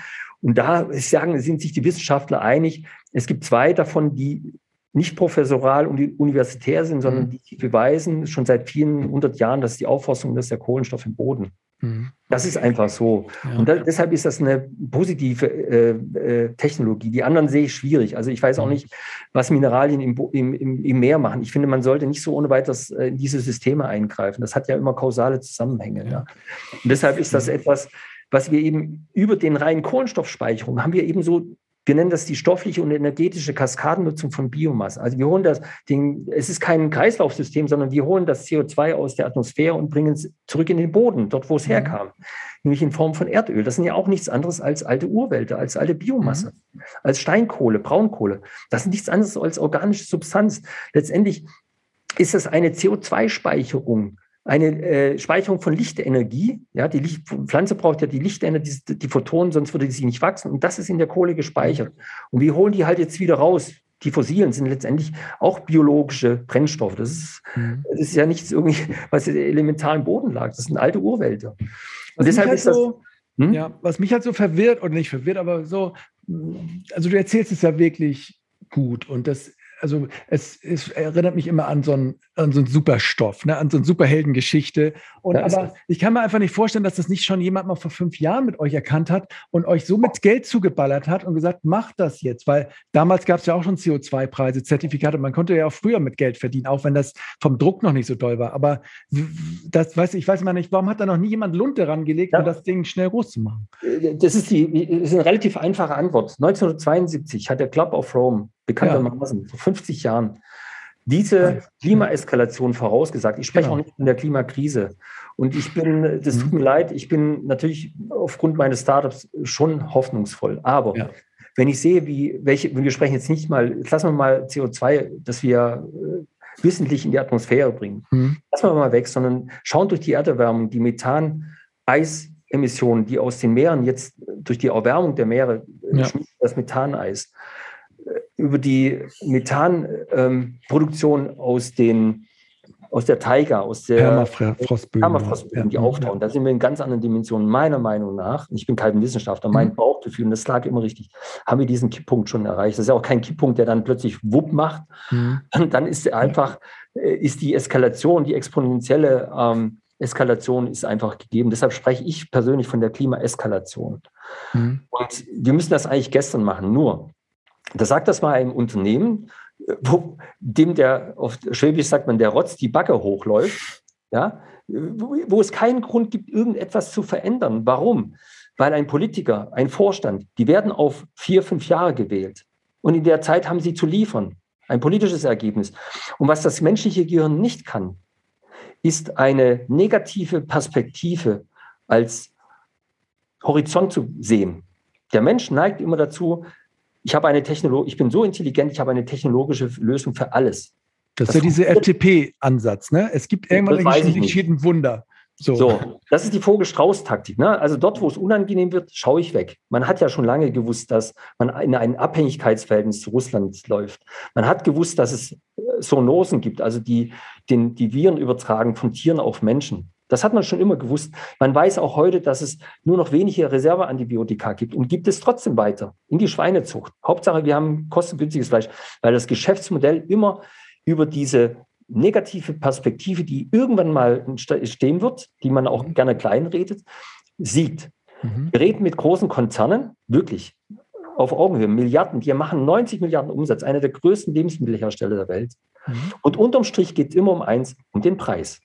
Und da sagen, sind sich die Wissenschaftler einig. Es gibt zwei davon, die nicht professoral und universitär sind, sondern mhm. die beweisen schon seit vielen hundert Jahren, dass die Aufforstung, das ist der Kohlenstoff im Boden. Mhm. Das ist einfach so. Ja. Und da, deshalb ist das eine positive äh, äh, Technologie. Die anderen sehe ich schwierig. Also ich weiß auch mhm. nicht, was Mineralien im, im, im, Meer machen. Ich finde, man sollte nicht so ohne weiteres äh, in diese Systeme eingreifen. Das hat ja immer kausale Zusammenhänge. Ja. ja. Und deshalb ist das etwas, was wir eben über den reinen Kohlenstoffspeicherung haben wir eben so wir nennen das die stoffliche und energetische Kaskadennutzung von Biomasse. Also wir holen das, den, es ist kein Kreislaufsystem, sondern wir holen das CO2 aus der Atmosphäre und bringen es zurück in den Boden, dort wo es mhm. herkam, nämlich in Form von Erdöl. Das sind ja auch nichts anderes als alte Urwälder, als alte Biomasse, mhm. als Steinkohle, Braunkohle. Das ist nichts anderes als organische Substanz. Letztendlich ist es eine CO2-Speicherung eine äh, Speicherung von Lichtenergie. Ja, die Licht, Pflanze braucht ja die Lichtenergie, die, die Photonen, sonst würde sie nicht wachsen. Und das ist in der Kohle gespeichert. Und wir holen die halt jetzt wieder raus. Die fossilen sind letztendlich auch biologische Brennstoffe. Das ist, mhm. das ist ja nichts irgendwie, was elementar im Boden lag. Das sind alte Urwälder. Und was deshalb halt ist das. So, hm? Ja, was mich halt so verwirrt, oder nicht verwirrt, aber so, also du erzählst es ja wirklich gut und das also es, es, erinnert mich immer an so einen, an so einen Superstoff, ne? an so eine Superheldengeschichte. Und aber ich kann mir einfach nicht vorstellen, dass das nicht schon jemand mal vor fünf Jahren mit euch erkannt hat und euch so mit Geld zugeballert hat und gesagt, macht das jetzt. Weil damals gab es ja auch schon CO2-Preise, Zertifikate. Man konnte ja auch früher mit Geld verdienen, auch wenn das vom Druck noch nicht so doll war. Aber das weiß ich weiß mal nicht, warum hat da noch nie jemand Lunte rangelegt, ja. um das Ding schnell groß zu machen? Das ist, die, das ist eine relativ einfache Antwort. 1972 hat der Club of Rome bekanntermaßen ja. vor 50 Jahren diese Klimaeskalation vorausgesagt. Ich spreche ja. auch nicht von der Klimakrise. Und ich bin, das tut mir mhm. leid, ich bin natürlich aufgrund meines Startups schon hoffnungsvoll. Aber ja. wenn ich sehe, wie welche, wir sprechen jetzt nicht mal, lassen wir mal CO2, das wir äh, wissentlich in die Atmosphäre bringen. Mhm. Lassen wir mal weg, sondern schauen durch die Erderwärmung, die Methan, Eis, Emissionen, die aus den Meeren jetzt durch die Erwärmung der Meere äh, ja. das Methaneis, über die Methanproduktion ähm, aus den aus der Taiga, aus der Permafrostböden, Permafrostböden die auftauchen. Da sind wir in ganz anderen Dimensionen, meiner Meinung nach. Ich bin kein Wissenschaftler, mein mhm. Bauchgefühl, und das lag immer richtig, haben wir diesen Kipppunkt schon erreicht. Das ist ja auch kein Kipppunkt, der dann plötzlich wupp macht. Mhm. Und dann ist einfach, äh, ist die Eskalation, die exponentielle ähm, Eskalation ist einfach gegeben. Deshalb spreche ich persönlich von der Klimaeskalation. Mhm. Und wir müssen das eigentlich gestern machen. Nur, da sagt das mal einem Unternehmen, wo, dem der, auf Schwäbisch sagt man, der Rotz die Backe hochläuft, ja, wo, wo es keinen Grund gibt, irgendetwas zu verändern. Warum? Weil ein Politiker, ein Vorstand, die werden auf vier, fünf Jahre gewählt. Und in der Zeit haben sie zu liefern. Ein politisches Ergebnis. Und was das menschliche Gehirn nicht kann, ist eine negative Perspektive als Horizont zu sehen. Der Mensch neigt immer dazu, ich habe eine Technologie, ich bin so intelligent, ich habe eine technologische Lösung für alles. Das, das ist ja dieser FTP-Ansatz, ne? Es gibt irgendwann nicht ein Wunder. So. so. das ist die Vogel-Strauß-Taktik. Ne? Also dort, wo es unangenehm wird, schaue ich weg. Man hat ja schon lange gewusst, dass man in ein Abhängigkeitsverhältnis zu Russland läuft. Man hat gewusst, dass es Zoonosen gibt, also die, den, die Viren übertragen von Tieren auf Menschen. Das hat man schon immer gewusst. Man weiß auch heute, dass es nur noch wenige Reserveantibiotika gibt und gibt es trotzdem weiter in die Schweinezucht. Hauptsache, wir haben kostengünstiges Fleisch, weil das Geschäftsmodell immer über diese negative Perspektive, die irgendwann mal stehen wird, die man auch gerne kleinredet, siegt. Mhm. Wir reden mit großen Konzernen, wirklich auf Augenhöhe, Milliarden, die machen 90 Milliarden Umsatz, einer der größten Lebensmittelhersteller der Welt. Mhm. Und unterm Strich geht es immer um eins, um den Preis.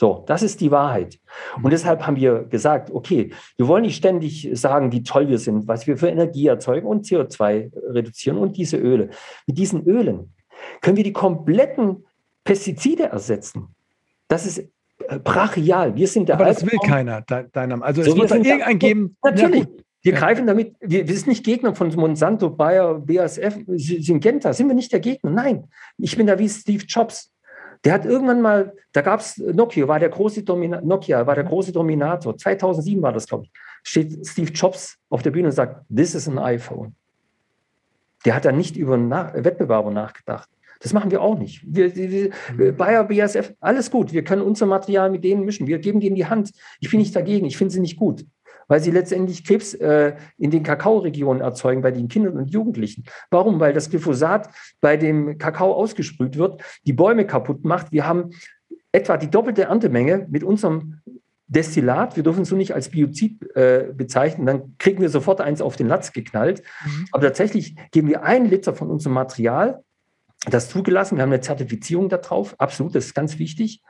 So, das ist die Wahrheit. Und deshalb haben wir gesagt, okay, wir wollen nicht ständig sagen, wie toll wir sind, was wir für Energie erzeugen und CO2 reduzieren und diese Öle. Mit diesen Ölen können wir die kompletten Pestizide ersetzen. Das ist äh, brachial. Wir sind der Aber das will keiner, deiner. Also so, es wird da irgendein geben. Natürlich. Ja, wir ja. greifen damit, wir, wir, sind nicht Gegner von Monsanto, Bayer, BASF, Syngenta, sind wir nicht der Gegner. Nein, ich bin da wie Steve Jobs. Der hat irgendwann mal, da gab es Nokia, war der große Domina Nokia war der große Dominator. 2007 war das, glaube ich. Steht Steve Jobs auf der Bühne und sagt, this is an iPhone. Der hat da nicht über Nach Wettbewerber nachgedacht. Das machen wir auch nicht. Wir, wir, mhm. Bayer, BASF, alles gut. Wir können unser Material mit denen mischen. Wir geben die in die Hand. Ich bin nicht dagegen. Ich finde sie nicht gut weil sie letztendlich Krebs äh, in den Kakaoregionen erzeugen bei den Kindern und Jugendlichen. Warum? Weil das Glyphosat bei dem Kakao ausgesprüht wird, die Bäume kaputt macht. Wir haben etwa die doppelte Erntemenge mit unserem Destillat, wir dürfen es so nicht als Biozid äh, bezeichnen, dann kriegen wir sofort eins auf den Latz geknallt. Mhm. Aber tatsächlich geben wir einen Liter von unserem Material, das zugelassen, wir haben eine Zertifizierung darauf, absolut, das ist ganz wichtig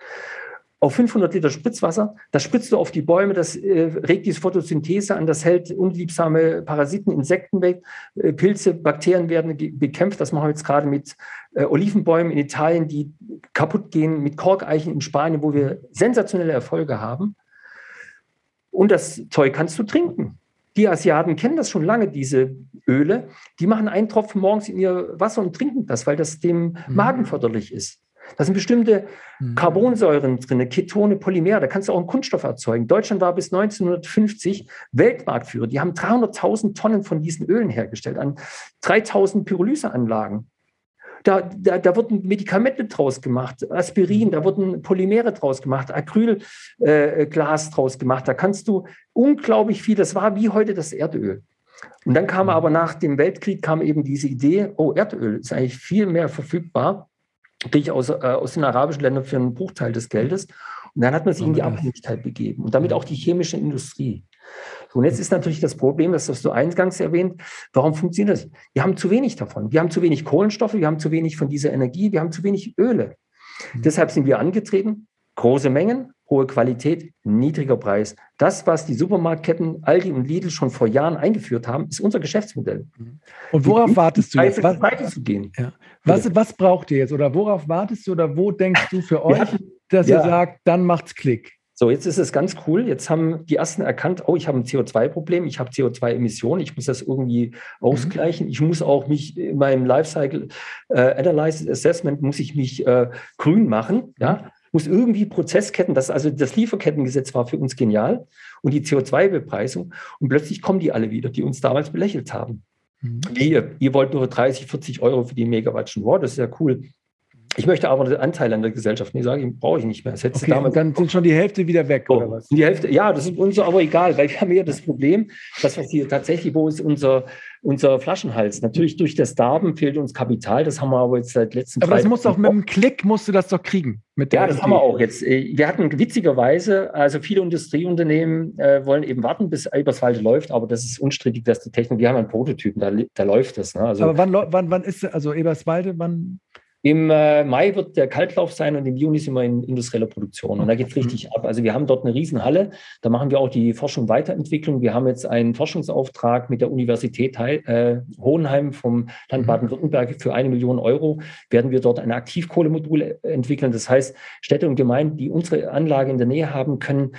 auf 500 Liter Spritzwasser, das spritzt du auf die Bäume, das äh, regt die Photosynthese an, das hält unliebsame Parasiten, Insekten weg, äh, Pilze, Bakterien werden bekämpft. Das machen wir jetzt gerade mit äh, Olivenbäumen in Italien, die kaputt gehen, mit Korkeichen in Spanien, wo wir sensationelle Erfolge haben. Und das Zeug kannst du trinken. Die Asiaten kennen das schon lange, diese Öle. Die machen einen Tropfen morgens in ihr Wasser und trinken das, weil das dem mhm. Magen förderlich ist. Da sind bestimmte mhm. Carbonsäuren drin, Ketone, Polymere. Da kannst du auch einen Kunststoff erzeugen. Deutschland war bis 1950 Weltmarktführer. Die haben 300.000 Tonnen von diesen Ölen hergestellt an 3.000 Pyrolyseanlagen. Da, da, da wurden Medikamente draus gemacht, Aspirin, da wurden Polymere draus gemacht, Acrylglas äh, draus gemacht. Da kannst du unglaublich viel, das war wie heute das Erdöl. Und dann kam mhm. aber nach dem Weltkrieg kam eben diese Idee, oh, Erdöl ist eigentlich viel mehr verfügbar kriege ich aus, äh, aus den arabischen Ländern für einen Bruchteil des Geldes. Und dann hat man sich in die Abhängigkeit begeben und damit auch die chemische Industrie. und jetzt ist natürlich das Problem, das hast du eingangs erwähnt, warum funktioniert das? Wir haben zu wenig davon. Wir haben zu wenig Kohlenstoffe, wir haben zu wenig von dieser Energie, wir haben zu wenig Öle. Mhm. Deshalb sind wir angetreten, große Mengen, hohe Qualität, niedriger Preis. Das, was die Supermarktketten Aldi und Lidl schon vor Jahren eingeführt haben, ist unser Geschäftsmodell. Mhm. Und worauf wartest du jetzt? Was, weiterzugehen. Ja. Was, was braucht ihr jetzt oder worauf wartest du oder wo denkst du für (laughs) euch, hatten, dass ja. ihr sagt, dann macht's Klick? So, jetzt ist es ganz cool. Jetzt haben die ersten erkannt, oh, ich habe ein CO2-Problem, ich habe CO2-Emissionen, ich muss das irgendwie ausgleichen. Mhm. Ich muss auch mich in meinem Lifecycle äh, Analysis Assessment muss ich mich äh, grün machen. Ja, muss irgendwie Prozessketten, das, also das Lieferkettengesetz war für uns genial und die CO2-Bepreisung. Und plötzlich kommen die alle wieder, die uns damals belächelt haben. Mhm. Wie, ihr, wollt nur 30, 40 Euro für die Megawattstunden. Wow, das ist ja cool. Ich möchte aber den Anteil an der Gesellschaft nicht sagen, brauche ich nicht mehr. Das okay, damals dann sind schon die Hälfte wieder weg, so, oder was? Die Hälfte, ja, das ist uns aber egal, weil wir haben ja das Problem, das, was hier tatsächlich, wo ist unser, unser Flaschenhals? Natürlich durch das Darben fehlt uns Kapital, das haben wir aber jetzt seit letztem Aber das musst du auch mit einem Klick musst du das doch kriegen. ja, das haben wir auch jetzt. Äh, wir hatten witzigerweise, also viele Industrieunternehmen äh, wollen eben warten, bis Eberswalde läuft, aber das ist unstrittig, dass die Technik, wir haben einen Prototypen, da, da läuft das. Ne? Also, aber wann, wann, wann ist, also Eberswalde, wann? Im äh, Mai wird der Kaltlauf sein und im Juni sind wir in industrieller Produktion. Und da geht es richtig ab. Also wir haben dort eine Riesenhalle. Da machen wir auch die Forschung Weiterentwicklung. Wir haben jetzt einen Forschungsauftrag mit der Universität äh, Hohenheim vom Land mhm. Baden-Württemberg für eine Million Euro. Werden wir dort ein Aktivkohlemodul entwickeln. Das heißt, Städte und Gemeinden, die unsere Anlage in der Nähe haben, können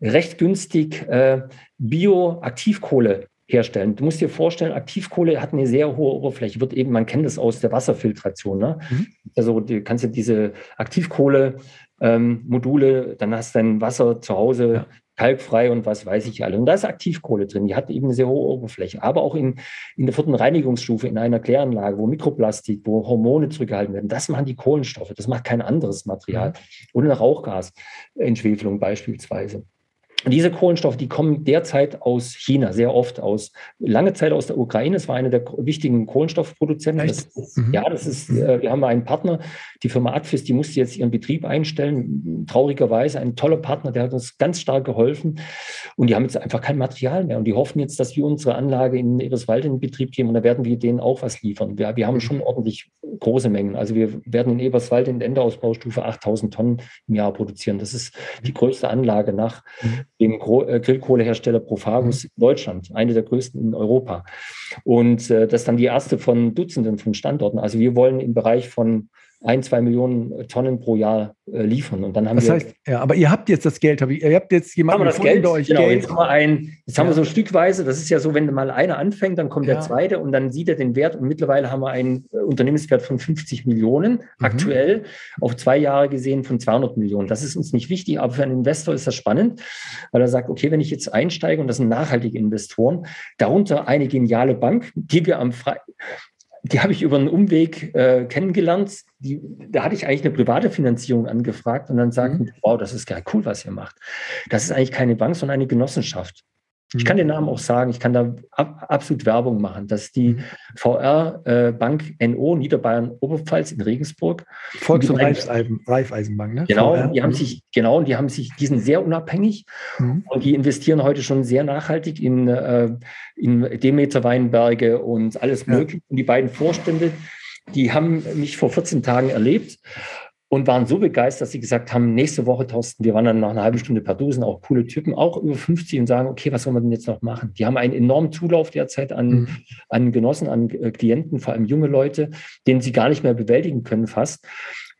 recht günstig äh, Bio-Aktivkohle herstellen. Du musst dir vorstellen, Aktivkohle hat eine sehr hohe Oberfläche, wird eben, man kennt das aus der Wasserfiltration. Ne? Mhm. Also du kannst ja diese Aktivkohle-Module, ähm, dann hast du dein Wasser zu Hause ja. kalkfrei und was weiß ich alle. Und da ist Aktivkohle drin, die hat eben eine sehr hohe Oberfläche. Aber auch in, in der vierten Reinigungsstufe, in einer Kläranlage, wo Mikroplastik, wo Hormone zurückgehalten werden, das machen die Kohlenstoffe, das macht kein anderes Material. Mhm. Oder eine Rauchgasentschwefelung beispielsweise. Und diese Kohlenstoffe, die kommen derzeit aus China, sehr oft aus, lange Zeit aus der Ukraine. Es war eine der wichtigen Kohlenstoffproduzenten. Das ist, mhm. Ja, das ist, äh, wir haben einen Partner, die Firma Adfis, die musste jetzt ihren Betrieb einstellen. Traurigerweise ein toller Partner, der hat uns ganz stark geholfen. Und die haben jetzt einfach kein Material mehr. Und die hoffen jetzt, dass wir unsere Anlage in Eberswalde in Betrieb geben. Und da werden wir denen auch was liefern. Wir, wir haben mhm. schon ordentlich große Mengen. Also wir werden in Eberswalde in der Endausbaustufe 8000 Tonnen im Jahr produzieren. Das ist die größte Anlage nach mhm dem äh, Grillkohlehersteller Profagus mhm. Deutschland, eine der größten in Europa. Und äh, das ist dann die erste von Dutzenden von Standorten. Also wir wollen im Bereich von ein, zwei Millionen Tonnen pro Jahr äh, liefern. Und dann haben das wir. heißt, ja, aber ihr habt jetzt das Geld, ihr habt jetzt jemanden haben wir das Geld, euch genau, Geld. Jetzt haben wir, ein, jetzt haben wir so stückweise, das ist ja so, wenn mal einer anfängt, dann kommt ja. der zweite und dann sieht er den Wert und mittlerweile haben wir einen äh, Unternehmenswert von 50 Millionen, mhm. aktuell auf zwei Jahre gesehen von 200 Millionen. Das ist uns nicht wichtig, aber für einen Investor ist das spannend, weil er sagt, okay, wenn ich jetzt einsteige und das sind nachhaltige Investoren, darunter eine geniale Bank, die wir am Fre die habe ich über einen Umweg äh, kennengelernt. Die, da hatte ich eigentlich eine private Finanzierung angefragt und dann sagten, mhm. wow, das ist geil, cool, was ihr macht. Das ist eigentlich keine Bank, sondern eine Genossenschaft. Ich kann den Namen auch sagen, ich kann da ab, absolut Werbung machen. Das ist die mhm. VR äh, Bank NO Niederbayern Oberpfalz in Regensburg. Volks- und Raiffeisen, Raiffeisenbank, ne? Genau, VR. die haben sich, genau, die haben sich, die sind sehr unabhängig mhm. und die investieren heute schon sehr nachhaltig in, äh, in Demeter Weinberge und alles ja. mögliche. Und die beiden Vorstände, die haben mich vor 14 Tagen erlebt und waren so begeistert, dass sie gesagt haben, nächste Woche, Thorsten, wir waren dann nach einer halben Stunde per Dosen, auch coole Typen, auch über 50 und sagen, okay, was sollen wir denn jetzt noch machen? Die haben einen enormen Zulauf derzeit an, mhm. an Genossen, an äh, Klienten, vor allem junge Leute, den sie gar nicht mehr bewältigen können fast.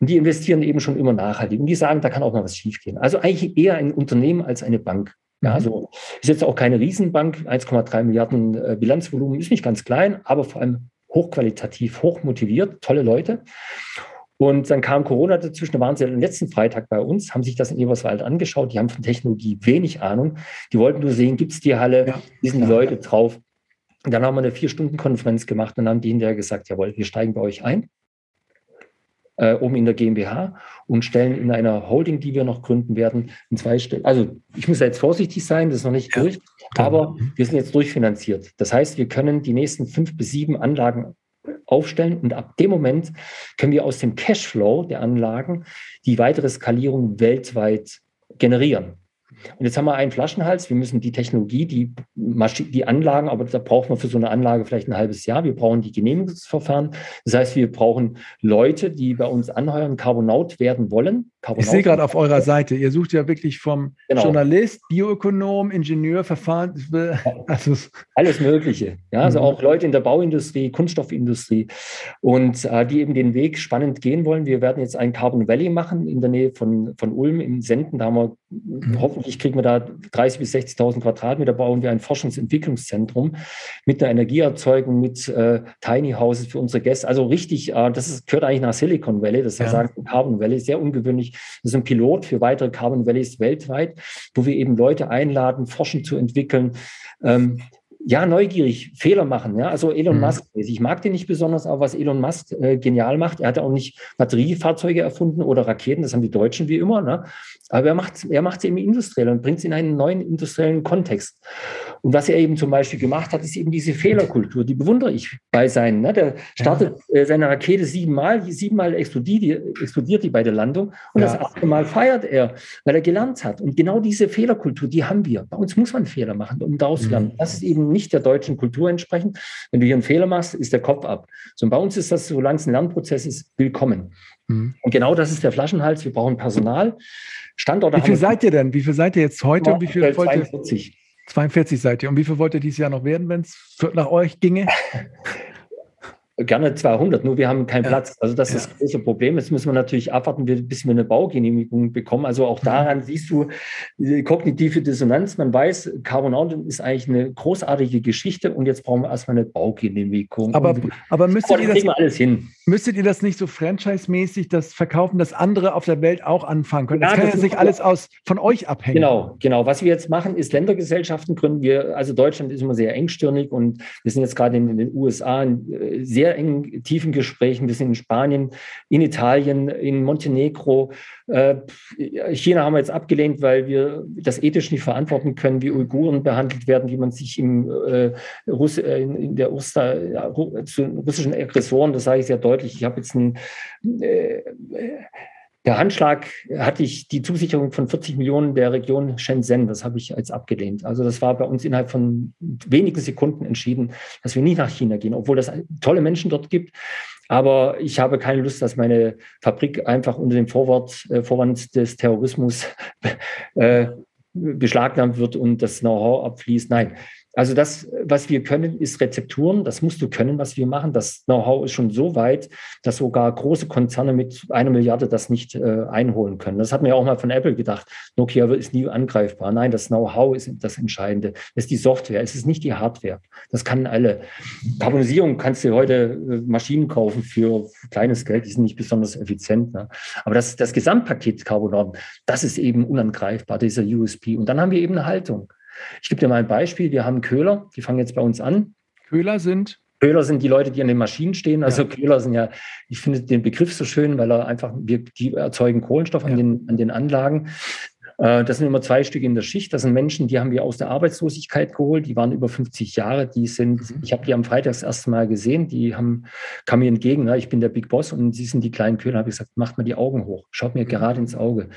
Und die investieren eben schon immer nachhaltig. Und die sagen, da kann auch mal was schiefgehen. Also eigentlich eher ein Unternehmen als eine Bank. Ja, mhm. also ist jetzt auch keine Riesenbank, 1,3 Milliarden äh, Bilanzvolumen, ist nicht ganz klein, aber vor allem hochqualitativ, hochmotiviert, tolle Leute. Und dann kam Corona dazwischen, da waren sie am letzten Freitag bei uns, haben sich das in Eberswald angeschaut. Die haben von Technologie wenig Ahnung. Die wollten nur sehen, gibt es die Halle, ja. wie sind die Leute drauf. Und dann haben wir eine Vier-Stunden-Konferenz gemacht und dann haben die hinterher gesagt, jawohl, wir steigen bei euch ein, äh, oben in der GmbH und stellen in einer Holding, die wir noch gründen werden, in zwei Stellen. Also ich muss jetzt vorsichtig sein, das ist noch nicht ja. durch, aber wir sind jetzt durchfinanziert. Das heißt, wir können die nächsten fünf bis sieben Anlagen aufstellen und ab dem Moment können wir aus dem Cashflow der Anlagen die weitere Skalierung weltweit generieren. Und jetzt haben wir einen Flaschenhals. Wir müssen die Technologie, die, Maschi die Anlagen, aber da braucht man für so eine Anlage vielleicht ein halbes Jahr. Wir brauchen die Genehmigungsverfahren. Das heißt, wir brauchen Leute, die bei uns anheuern, Carbonaut werden wollen. Ich sehe gerade auf eurer Seite, ihr sucht ja wirklich vom genau. Journalist, Bioökonom, Ingenieur, Verfahren, also alles Mögliche. Ja, also mhm. auch Leute in der Bauindustrie, Kunststoffindustrie und äh, die eben den Weg spannend gehen wollen. Wir werden jetzt ein Carbon Valley machen in der Nähe von, von Ulm im Senden. Da haben wir mhm. hoffentlich kriegen wir da 30.000 bis 60.000 Quadratmeter, bauen wir ein Forschungsentwicklungszentrum mit einer Energieerzeugung, mit äh, Tiny Houses für unsere Gäste. Also richtig, äh, das ist, gehört eigentlich nach Silicon Valley, das ja. sagen Carbon Valley, sehr ungewöhnlich. Das ist ein Pilot für weitere Carbon Valleys weltweit, wo wir eben Leute einladen, Forschen zu entwickeln. Ähm, ja, neugierig, Fehler machen. Ja? Also Elon mhm. Musk, ich mag den nicht besonders, aber was Elon Musk äh, genial macht, er hat auch nicht Batteriefahrzeuge erfunden oder Raketen, das haben die Deutschen wie immer. Ne? Aber er macht er macht es eben industriell und bringt es in einen neuen industriellen Kontext. Und was er eben zum Beispiel gemacht hat, ist eben diese Fehlerkultur, die bewundere ich bei seinen. Ne? Der startet äh, seine Rakete siebenmal, siebenmal explodiert, explodiert die bei der Landung und ja. das achte Mal feiert er, weil er gelernt hat. Und genau diese Fehlerkultur, die haben wir. Bei uns muss man Fehler machen, um daraus zu lernen. Mhm. Das ist eben nicht der deutschen Kultur entsprechend. Wenn du hier einen Fehler machst, ist der Kopf ab. So, und bei uns ist das, solange es ein Lernprozess ist, willkommen. Mhm. Und genau das ist der Flaschenhals. Wir brauchen Personal. Standorte. Wie viel seid ihr denn? Wie viel seid ihr jetzt heute? Und wie viel 42. 42 seid ihr. Und wie viel wollt ihr dieses Jahr noch werden, wenn es nach euch ginge? (laughs) Gerne 200, nur wir haben keinen ja. Platz. Also das ja. ist das große Problem. Jetzt müssen wir natürlich abwarten, bis wir eine Baugenehmigung bekommen. Also auch mhm. daran siehst du die kognitive Dissonanz. Man weiß, Carbonauten ist eigentlich eine großartige Geschichte und jetzt brauchen wir erstmal eine Baugenehmigung. Aber, aber müsstet, ihr das, müsstet ihr das nicht so franchise-mäßig das verkaufen, dass andere auf der Welt auch anfangen können? Das ja, kann das ja nicht alles aus, von euch abhängen. Genau, genau. Was wir jetzt machen, ist Ländergesellschaften gründen. Wir, also Deutschland ist immer sehr engstirnig und wir sind jetzt gerade in, in den USA äh, sehr sehr engen, tiefen Gesprächen. Wir sind in Spanien, in Italien, in Montenegro. Äh, China haben wir jetzt abgelehnt, weil wir das ethisch nicht verantworten können, wie Uiguren behandelt werden, wie man sich im, äh, Russ, äh, in der Usta, ja, zu russischen Aggressoren, das sage ich sehr deutlich. Ich habe jetzt ein äh, der Handschlag hatte ich die Zusicherung von 40 Millionen der Region Shenzhen, das habe ich als abgelehnt. Also das war bei uns innerhalb von wenigen Sekunden entschieden, dass wir nie nach China gehen, obwohl es tolle Menschen dort gibt. Aber ich habe keine Lust, dass meine Fabrik einfach unter dem Vorwort, äh, Vorwand des Terrorismus (laughs) äh, beschlagnahmt wird und das Know-how abfließt. Nein, also das, was wir können, ist Rezepturen. Das musst du können, was wir machen. Das Know-how ist schon so weit, dass sogar große Konzerne mit einer Milliarde das nicht äh, einholen können. Das hat man ja auch mal von Apple gedacht. Nokia ist nie angreifbar. Nein, das Know-how ist das Entscheidende. Das ist die Software. Es ist nicht die Hardware. Das kann alle. Carbonisierung kannst du heute äh, Maschinen kaufen für kleines Geld. Die sind nicht besonders effizient. Ne? Aber das, das Gesamtpaket Carbonorm, das ist eben unangreifbar, dieser USP. Und dann haben wir eben eine Haltung. Ich gebe dir mal ein Beispiel. Wir haben Köhler, die fangen jetzt bei uns an. Köhler sind? Köhler sind die Leute, die an den Maschinen stehen. Also ja. Köhler sind ja, ich finde den Begriff so schön, weil er einfach, wir, die erzeugen Kohlenstoff ja. an, den, an den Anlagen. Äh, das sind immer zwei Stücke in der Schicht. Das sind Menschen, die haben wir aus der Arbeitslosigkeit geholt. Die waren über 50 Jahre. Die sind, mhm. ich habe die am Freitag das erste Mal gesehen. Die haben, kamen mir entgegen. Ne? Ich bin der Big Boss und sie sind die kleinen Köhler. Habe ich gesagt, macht mal die Augen hoch. Schaut mir mhm. gerade ins Auge.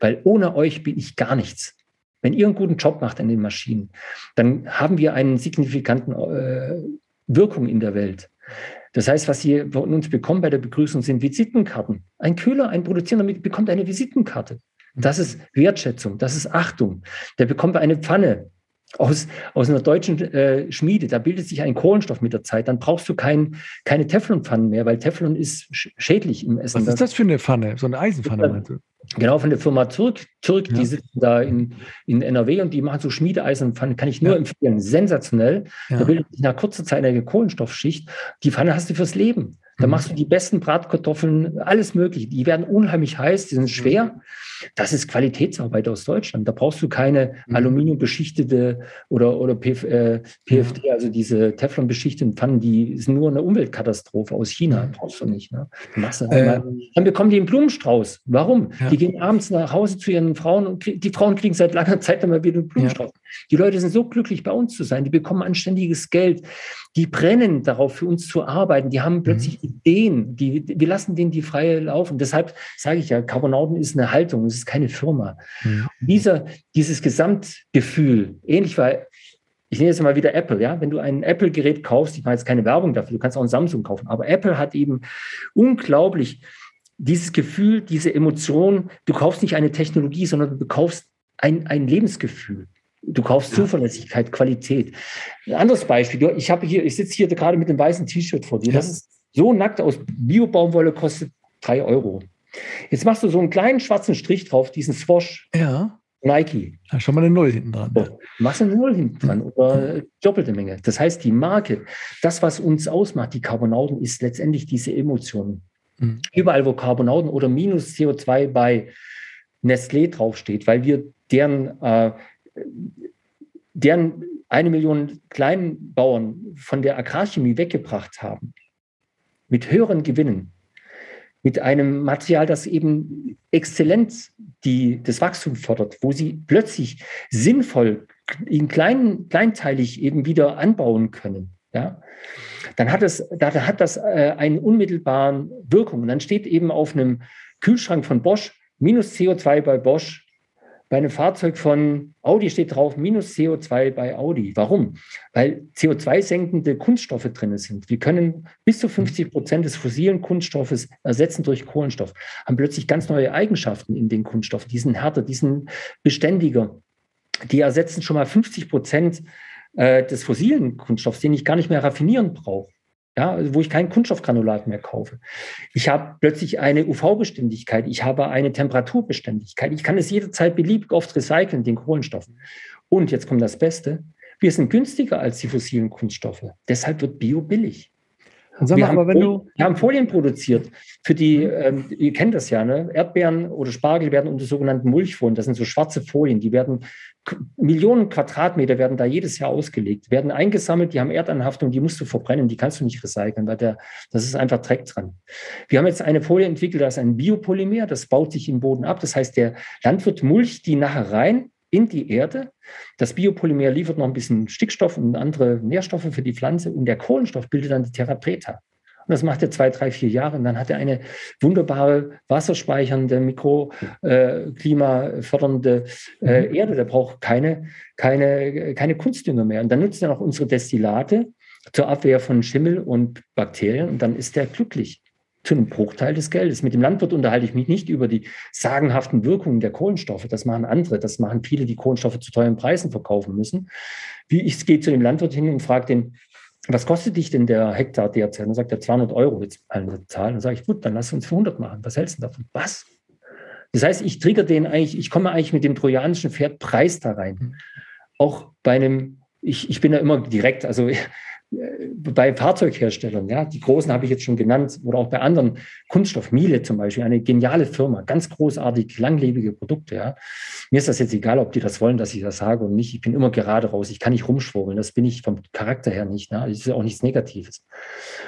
Weil ohne euch bin ich gar nichts. Wenn ihr einen guten Job macht an den Maschinen, dann haben wir einen signifikanten äh, Wirkung in der Welt. Das heißt, was ihr von uns bekommt bei der Begrüßung, sind Visitenkarten. Ein Kühler, ein Produzierender bekommt eine Visitenkarte. Das ist Wertschätzung, das ist Achtung. Der bekommt eine Pfanne aus, aus einer deutschen äh, Schmiede. Da bildet sich ein Kohlenstoff mit der Zeit. Dann brauchst du kein, keine Teflonpfannen mehr, weil Teflon ist schädlich im Essen. Was ist das für eine Pfanne? So eine Eisenpfanne? Genau, von der Firma Türk. Türk, ja. die sitzen da in, in NRW und die machen so Schmiedeeisenpfannen, kann ich nur ja. empfehlen. Sensationell. Ja. Da bildet sich nach kurzer Zeit eine Kohlenstoffschicht. Die Pfanne hast du fürs Leben. Da mhm. machst du die besten Bratkartoffeln, alles mögliche. Die werden unheimlich heiß, die sind schwer. Das ist Qualitätsarbeit aus Deutschland. Da brauchst du keine mhm. aluminiumbeschichtete oder, oder Pf, äh, PFD, ja. also diese Teflon-beschichteten Pfannen, die sind nur eine Umweltkatastrophe aus China. Mhm. Brauchst du nicht. Ne? Äh, dann bekommen die einen Blumenstrauß. Warum? Ja. Die gehen abends nach Hause zu ihren Frauen und die Frauen kriegen seit langer Zeit einmal wieder einen Blumenstrauß. Ja. Die Leute sind so glücklich, bei uns zu sein. Die bekommen anständiges Geld. Die brennen darauf, für uns zu arbeiten. Die haben mhm. plötzlich mhm. Ideen. Die, wir lassen denen die freie laufen. Deshalb sage ich ja, Carbonauten ist eine Haltung. Es ist keine Firma. Mhm. Dieser, dieses Gesamtgefühl, ähnlich war ich nehme jetzt mal wieder Apple, ja. Wenn du ein Apple-Gerät kaufst, ich mache jetzt keine Werbung dafür, du kannst auch ein Samsung kaufen, aber Apple hat eben unglaublich dieses Gefühl, diese Emotion, du kaufst nicht eine Technologie, sondern du kaufst ein, ein Lebensgefühl. Du kaufst Zuverlässigkeit, Qualität. Ein anderes Beispiel. Ich habe hier, ich sitze hier gerade mit einem weißen T-Shirt vor dir. Das ist so nackt aus Bio-Baumwolle, kostet drei Euro. Jetzt machst du so einen kleinen schwarzen Strich drauf, diesen Swash. Ja. Nike. Da schon mal eine Null hinten dran. So, machst eine Null hinten dran oder doppelte Menge. Das heißt, die Marke, das, was uns ausmacht, die Carbonauten, ist letztendlich diese Emotion. Mhm. Überall, wo Carbonauten oder minus CO2 bei Nestlé draufsteht, weil wir deren, äh, deren eine Million Kleinbauern von der Agrarchemie weggebracht haben, mit höheren Gewinnen, mit einem Material, das eben exzellent die, das Wachstum fördert, wo sie plötzlich sinnvoll in klein, kleinteilig eben wieder anbauen können, ja, dann hat es, da hat das äh, einen unmittelbaren Wirkung. Und dann steht eben auf einem Kühlschrank von Bosch minus CO2 bei Bosch. Bei einem Fahrzeug von Audi steht drauf minus CO2 bei Audi. Warum? Weil CO2-senkende Kunststoffe drin sind. Wir können bis zu 50 Prozent des fossilen Kunststoffes ersetzen durch Kohlenstoff, haben plötzlich ganz neue Eigenschaften in den Kunststoffen. Die sind härter, die sind beständiger. Die ersetzen schon mal 50 Prozent äh, des fossilen Kunststoffs, den ich gar nicht mehr raffinieren brauche. Ja, wo ich kein Kunststoffgranulat mehr kaufe. Ich habe plötzlich eine UV-Beständigkeit, ich habe eine Temperaturbeständigkeit. Ich kann es jederzeit beliebig oft recyceln, den Kohlenstoff. Und jetzt kommt das Beste, wir sind günstiger als die fossilen Kunststoffe. Deshalb wird Bio billig. Wir, mal, haben Folien, wir, haben Folien, produziert für die, ähm, ihr kennt das ja, ne? Erdbeeren oder Spargel werden unter sogenannten Mulchfolien, das sind so schwarze Folien, die werden, Millionen Quadratmeter werden da jedes Jahr ausgelegt, werden eingesammelt, die haben Erdanhaftung, die musst du verbrennen, die kannst du nicht recyceln, weil der, das ist einfach Dreck dran. Wir haben jetzt eine Folie entwickelt, das ist ein Biopolymer, das baut sich im Boden ab, das heißt, der Landwirt mulcht die nachher rein in die Erde. Das Biopolymer liefert noch ein bisschen Stickstoff und andere Nährstoffe für die Pflanze und der Kohlenstoff bildet dann die Therapreta. Und das macht er zwei, drei, vier Jahre und dann hat er eine wunderbare wasserspeichernde, mikroklimafördernde äh, mhm. Erde. Der braucht keine, keine, keine Kunstdünger mehr. Und dann nutzt er noch unsere Destillate zur Abwehr von Schimmel und Bakterien und dann ist er glücklich zu einem Bruchteil des Geldes. Mit dem Landwirt unterhalte ich mich nicht über die sagenhaften Wirkungen der Kohlenstoffe. Das machen andere. Das machen viele, die Kohlenstoffe zu teuren Preisen verkaufen müssen. Wie ich gehe zu dem Landwirt hin und frage den, was kostet dich denn der Hektar derzeit? Und dann sagt er 200 Euro jetzt eine Zahl. Dann sage ich, gut, dann lass uns für 100 machen. Was hältst du davon? Was? Das heißt, ich trigger den eigentlich, ich komme eigentlich mit dem trojanischen Pferd Preis da rein. Mhm. Auch bei einem, ich, ich bin da immer direkt, also bei Fahrzeugherstellern, ja, die großen habe ich jetzt schon genannt, oder auch bei anderen, Kunststoff, Miele zum Beispiel, eine geniale Firma, ganz großartig, langlebige Produkte, ja. Mir ist das jetzt egal, ob die das wollen, dass ich das sage und nicht. Ich bin immer gerade raus, ich kann nicht rumschwurbeln, das bin ich vom Charakter her nicht, ne? das ist auch nichts Negatives.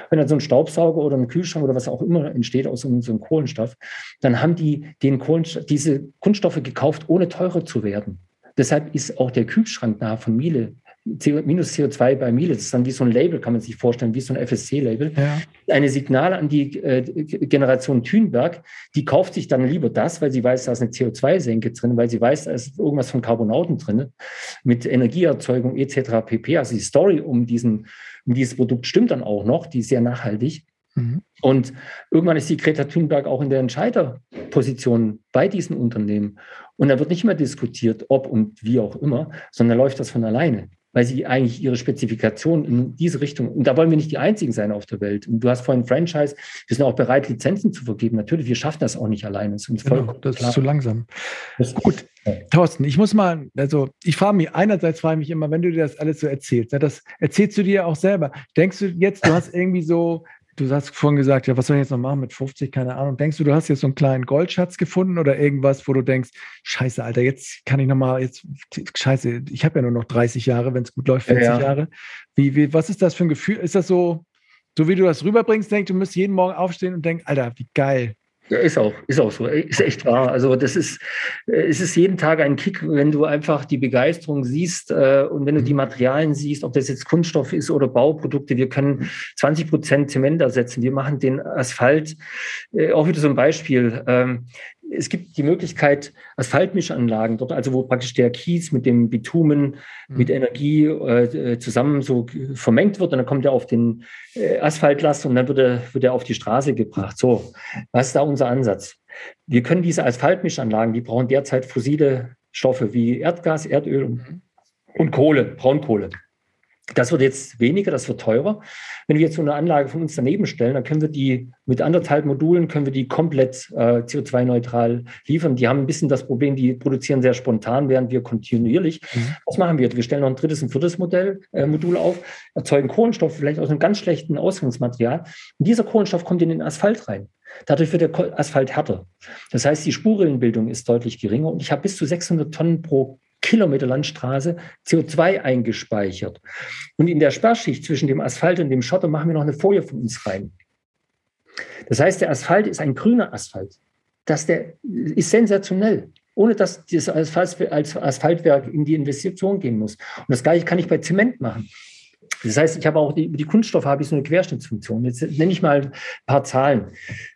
Wenn dann so ein Staubsauger oder ein Kühlschrank oder was auch immer entsteht aus so einem Kohlenstoff, dann haben die den Kohlenstoff, diese Kunststoffe gekauft, ohne teurer zu werden. Deshalb ist auch der Kühlschrank nahe von Miele CO, minus CO2 bei Miele. Das ist dann wie so ein Label, kann man sich vorstellen, wie so ein FSC-Label. Ja. Eine Signal an die äh, Generation Thünberg, die kauft sich dann lieber das, weil sie weiß, da ist eine CO2-Senke drin, weil sie weiß, da ist irgendwas von Carbonauten drin, mit Energieerzeugung etc. pp. Also die Story um, diesen, um dieses Produkt stimmt dann auch noch, die ist sehr nachhaltig. Mhm. Und irgendwann ist die Greta Thunberg auch in der Entscheiderposition bei diesen Unternehmen. Und da wird nicht mehr diskutiert, ob und wie auch immer, sondern läuft das von alleine weil sie eigentlich ihre Spezifikation in diese Richtung, und da wollen wir nicht die Einzigen sein auf der Welt. Und du hast vorhin Franchise, wir sind auch bereit, Lizenzen zu vergeben. Natürlich, wir schaffen das auch nicht alleine. Das, ist, genau, das ist zu langsam. Das Gut, Thorsten, ich muss mal, also ich frage mich, einerseits frage ich mich immer, wenn du dir das alles so erzählst, das erzählst du dir auch selber. Denkst du jetzt, du hast (laughs) irgendwie so du hast vorhin gesagt, ja, was soll ich jetzt noch machen mit 50, keine Ahnung. Denkst du, du hast jetzt so einen kleinen Goldschatz gefunden oder irgendwas, wo du denkst, scheiße, Alter, jetzt kann ich nochmal, jetzt, scheiße, ich habe ja nur noch 30 Jahre, wenn es gut läuft, 40 ja, ja. Jahre. Wie, wie, was ist das für ein Gefühl? Ist das so, so wie du das rüberbringst, denkst du, müsst jeden Morgen aufstehen und denkst, Alter, wie geil, ja, ist auch, ist auch so, ist echt wahr. Also das ist, äh, es ist jeden Tag ein Kick, wenn du einfach die Begeisterung siehst äh, und wenn du die mhm. Materialien siehst, ob das jetzt Kunststoff ist oder Bauprodukte. Wir können 20 Prozent Zement ersetzen. Wir machen den Asphalt, äh, auch wieder so ein Beispiel. Ähm, es gibt die Möglichkeit, Asphaltmischanlagen dort, also wo praktisch der Kies mit dem Bitumen, mhm. mit Energie äh, zusammen so vermengt wird und dann kommt er auf den äh, Asphaltlast und dann wird er, wird er auf die Straße gebracht. So, was ist da unser Ansatz? Wir können diese Asphaltmischanlagen, die brauchen derzeit fossile Stoffe wie Erdgas, Erdöl und, mhm. und Kohle, Braunkohle. Das wird jetzt weniger, das wird teurer. Wenn wir jetzt so eine Anlage von uns daneben stellen, dann können wir die mit anderthalb Modulen können wir die komplett äh, CO2-neutral liefern. Die haben ein bisschen das Problem, die produzieren sehr spontan, während wir kontinuierlich. Mhm. Was machen wir? Wir stellen noch ein drittes und viertes Modell, äh, Modul auf, erzeugen Kohlenstoff vielleicht aus einem ganz schlechten Ausgangsmaterial. Und dieser Kohlenstoff kommt in den Asphalt rein. Dadurch wird der Asphalt härter. Das heißt, die Spurrillenbildung ist deutlich geringer und ich habe bis zu 600 Tonnen pro Kilometer Landstraße CO2 eingespeichert. Und in der Sperrschicht zwischen dem Asphalt und dem Schotter machen wir noch eine Folie von uns rein. Das heißt, der Asphalt ist ein grüner Asphalt. Das der ist sensationell, ohne dass das als Asphaltwerk in die Investition gehen muss. Und das gleiche kann ich bei Zement machen. Das heißt, ich habe auch die, die Kunststoffe habe ich so eine Querschnittsfunktion. Jetzt nenne ich mal ein paar Zahlen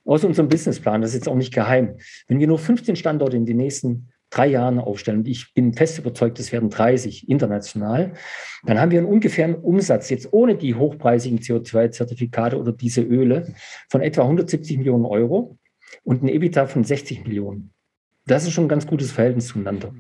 aus unserem Businessplan. Das ist jetzt auch nicht geheim. Wenn wir nur 15 Standorte in den nächsten drei Jahren aufstellen, und ich bin fest überzeugt, es werden 30 international, dann haben wir einen ungefähren Umsatz, jetzt ohne die hochpreisigen CO2-Zertifikate oder diese Öle, von etwa 170 Millionen Euro und ein EBITDA von 60 Millionen. Das ist schon ein ganz gutes Verhältnis zueinander.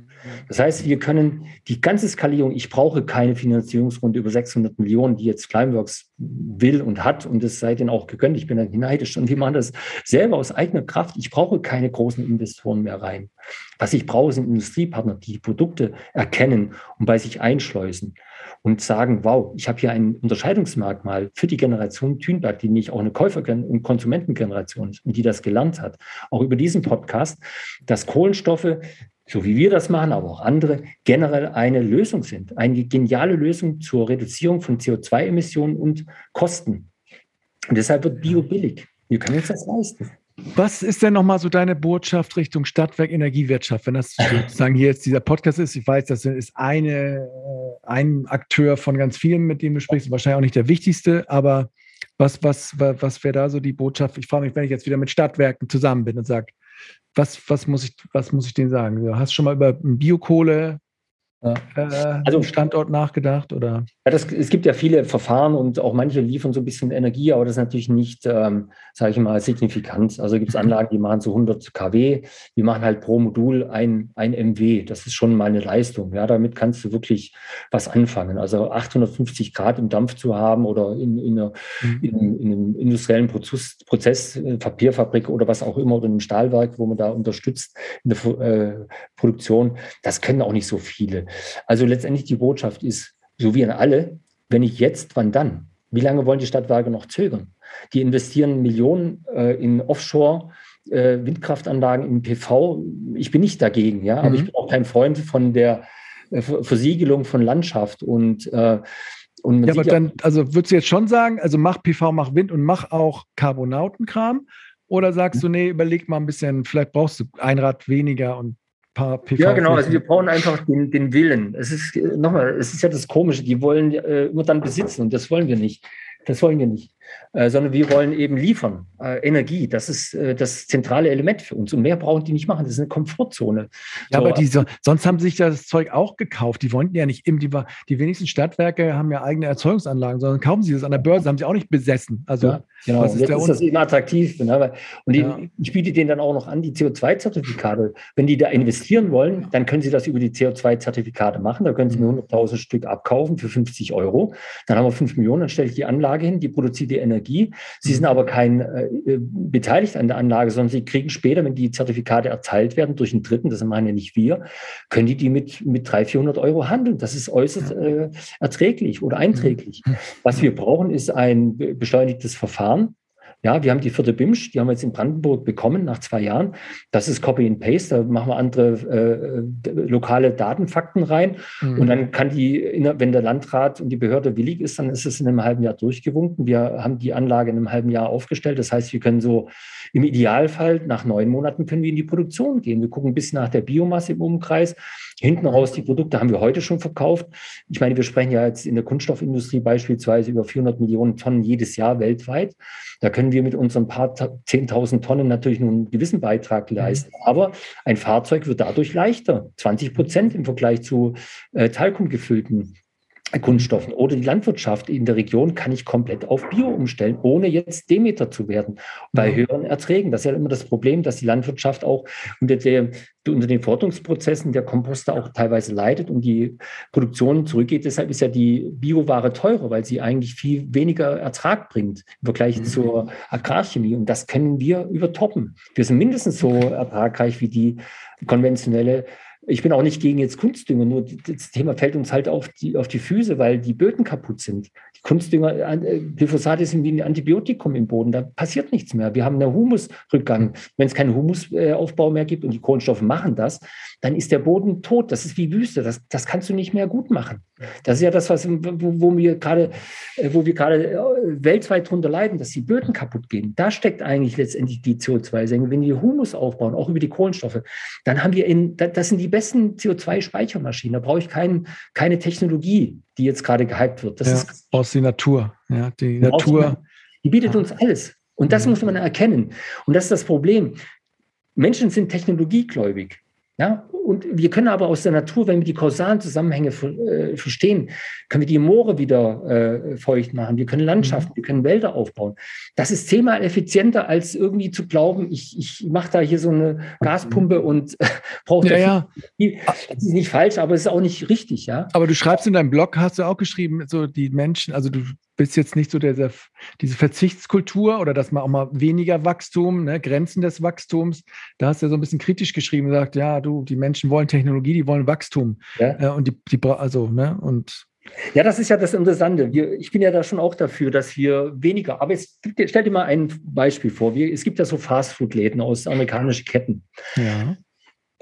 Das heißt, wir können die ganze Skalierung, ich brauche keine Finanzierungsrunde über 600 Millionen, die jetzt Climeworks will und hat und das sei denen auch gegönnt. Ich bin dann neidisch und wir machen das selber aus eigener Kraft. Ich brauche keine großen Investoren mehr rein. Was ich brauche, sind Industriepartner, die die Produkte erkennen und bei sich einschleusen und sagen, wow, ich habe hier ein Unterscheidungsmerkmal für die Generation Thünberg, die nicht auch eine Käufer- und Konsumentengeneration ist und die das gelernt hat, auch über diesen Podcast, dass Kohlenstoffe so wie wir das machen, aber auch andere, generell eine Lösung sind. Eine geniale Lösung zur Reduzierung von CO2-Emissionen und Kosten. Und deshalb wird Bio billig. Wir können uns das leisten. Was ist denn nochmal so deine Botschaft Richtung Stadtwerk Energiewirtschaft, wenn das (laughs) sozusagen hier jetzt dieser Podcast ist? Ich weiß, das ist eine, äh, ein Akteur von ganz vielen, mit dem du sprichst, wahrscheinlich auch nicht der wichtigste, aber was, was, was wäre da so die Botschaft? Ich frage mich, wenn ich jetzt wieder mit Stadtwerken zusammen bin und sage, was, was, muss ich, was muss ich denen sagen? Du hast schon mal über Biokohle ja. Äh, also Standort nachgedacht oder? Ja, das, es gibt ja viele Verfahren und auch manche liefern so ein bisschen Energie, aber das ist natürlich nicht, ähm, sage ich mal, signifikant. Also gibt es Anlagen, die machen so 100 kW, die machen halt pro Modul ein, ein MW. Das ist schon mal eine Leistung. Ja, damit kannst du wirklich was anfangen. Also 850 Grad im Dampf zu haben oder in, in, einer, mhm. in, in einem industriellen Prozess, Prozess, äh, Papierfabrik oder was auch immer oder einem Stahlwerk, wo man da unterstützt in der äh, Produktion, das können auch nicht so viele. Also letztendlich die Botschaft ist, so wie an alle, wenn nicht jetzt, wann dann? Wie lange wollen die Stadtwerke noch zögern? Die investieren Millionen äh, in Offshore. Äh, Windkraftanlagen im PV, ich bin nicht dagegen, ja, aber mhm. ich bin auch kein Freund von der äh, Versiegelung von Landschaft und äh, und ja, aber dann, also würdest du jetzt schon sagen, also mach PV, mach Wind und mach auch Carbonautenkram? Oder sagst du, nee, überleg mal ein bisschen, vielleicht brauchst du ein Rad weniger und paar PV. Ja, genau. Also wir brauchen einfach den, den Willen. Es ist nochmal, es ist ja das Komische. Die wollen äh, immer dann besitzen und das wollen wir nicht. Das wollen wir nicht. Äh, sondern wir wollen eben liefern, äh, Energie. Das ist äh, das zentrale Element für uns. Und mehr brauchen die nicht machen. Das ist eine Komfortzone. Ja, so, aber die, sonst haben sie sich das Zeug auch gekauft. Die wollten ja nicht, im, die, die wenigsten Stadtwerke haben ja eigene Erzeugungsanlagen, sondern kaufen sie das an der Börse, haben sie auch nicht besessen. Also, ja, genau. was ist Jetzt der ist das eben attraktiv. Ne? Und ja. ich biete denen dann auch noch an, die CO2-Zertifikate. Wenn die da investieren wollen, dann können sie das über die CO2-Zertifikate machen. Da können sie mir 100.000 Stück abkaufen für 50 Euro. Dann haben wir 5 Millionen, dann stelle ich die Anlage hin, die produziert die Energie. Sie sind mhm. aber kein äh, beteiligt an der Anlage, sondern sie kriegen später, wenn die Zertifikate erteilt werden durch einen Dritten, das machen ja nicht wir, können die die mit, mit 300, 400 Euro handeln. Das ist äußerst äh, erträglich oder einträglich. Mhm. Was wir brauchen, ist ein beschleunigtes Verfahren. Ja, wir haben die vierte BIMSCH, die haben wir jetzt in Brandenburg bekommen nach zwei Jahren. Das ist Copy and Paste, da machen wir andere äh, lokale Datenfakten rein. Mhm. Und dann kann die, wenn der Landrat und die Behörde willig ist, dann ist es in einem halben Jahr durchgewunken. Wir haben die Anlage in einem halben Jahr aufgestellt. Das heißt, wir können so im Idealfall nach neun Monaten können wir in die Produktion gehen. Wir gucken bis nach der Biomasse im Umkreis. Hinten raus die Produkte haben wir heute schon verkauft. Ich meine, wir sprechen ja jetzt in der Kunststoffindustrie beispielsweise über 400 Millionen Tonnen jedes Jahr weltweit. Da können wir mit unseren paar 10.000 Tonnen natürlich nur einen gewissen Beitrag mhm. leisten. Aber ein Fahrzeug wird dadurch leichter. 20 Prozent im Vergleich zu äh, Talkum gefüllten Kunststoffen oder die Landwirtschaft in der Region kann ich komplett auf Bio umstellen, ohne jetzt Demeter zu werden bei höheren Erträgen. Das ist ja immer das Problem, dass die Landwirtschaft auch unter, der, unter den Forderungsprozessen der Komposter auch teilweise leidet und die Produktion zurückgeht. Deshalb ist ja die Bioware teurer, weil sie eigentlich viel weniger Ertrag bringt im Vergleich mhm. zur Agrarchemie. Und das können wir übertoppen. Wir sind mindestens so ertragreich wie die konventionelle ich bin auch nicht gegen jetzt Kunstdünger, nur das Thema fällt uns halt auf die, auf die Füße, weil die Böden kaputt sind. Kunstdünger, äh, Glyphosate sind wie ein Antibiotikum im Boden, da passiert nichts mehr. Wir haben einen Humusrückgang. Wenn es keinen Humusaufbau mehr gibt und die Kohlenstoffe machen das, dann ist der Boden tot. Das ist wie Wüste. Das, das kannst du nicht mehr gut machen. Das ist ja das, was, wo, wo wir gerade, äh, wo wir gerade äh, weltweit drunter leiden, dass die Böden kaputt gehen. Da steckt eigentlich letztendlich die CO2-Senke. Wenn wir Humus aufbauen, auch über die Kohlenstoffe, dann haben wir in, das sind die besten CO2-Speichermaschinen. Da brauche ich kein, keine Technologie, die jetzt gerade gehypt wird. Das ja, ist aus der Natur. Ja, die Natur. Die bietet uns alles. Und das muss man erkennen. Und das ist das Problem. Menschen sind technologiegläubig. Ja, und wir können aber aus der Natur, wenn wir die kausalen Zusammenhänge äh, verstehen, können wir die Moore wieder äh, feucht machen, wir können Landschaften, mhm. wir können Wälder aufbauen. Das ist zehnmal effizienter, als irgendwie zu glauben, ich, ich mache da hier so eine Gaspumpe und äh, brauche ja, ja. Das ist nicht falsch, aber es ist auch nicht richtig, ja. Aber du schreibst in deinem Blog, hast du auch geschrieben, so die Menschen, also du bist jetzt nicht so der, diese Verzichtskultur oder dass man auch mal weniger Wachstum, ne, Grenzen des Wachstums. Da hast du ja so ein bisschen kritisch geschrieben und gesagt, ja, du, die Menschen wollen Technologie, die wollen Wachstum. Ja. Äh, und die, die, also, ne, und ja, das ist ja das Interessante. Wir, ich bin ja da schon auch dafür, dass wir weniger, aber jetzt stell dir mal ein Beispiel vor. Wir, es gibt ja so Fastfood-Läden aus amerikanischen Ketten. Ja.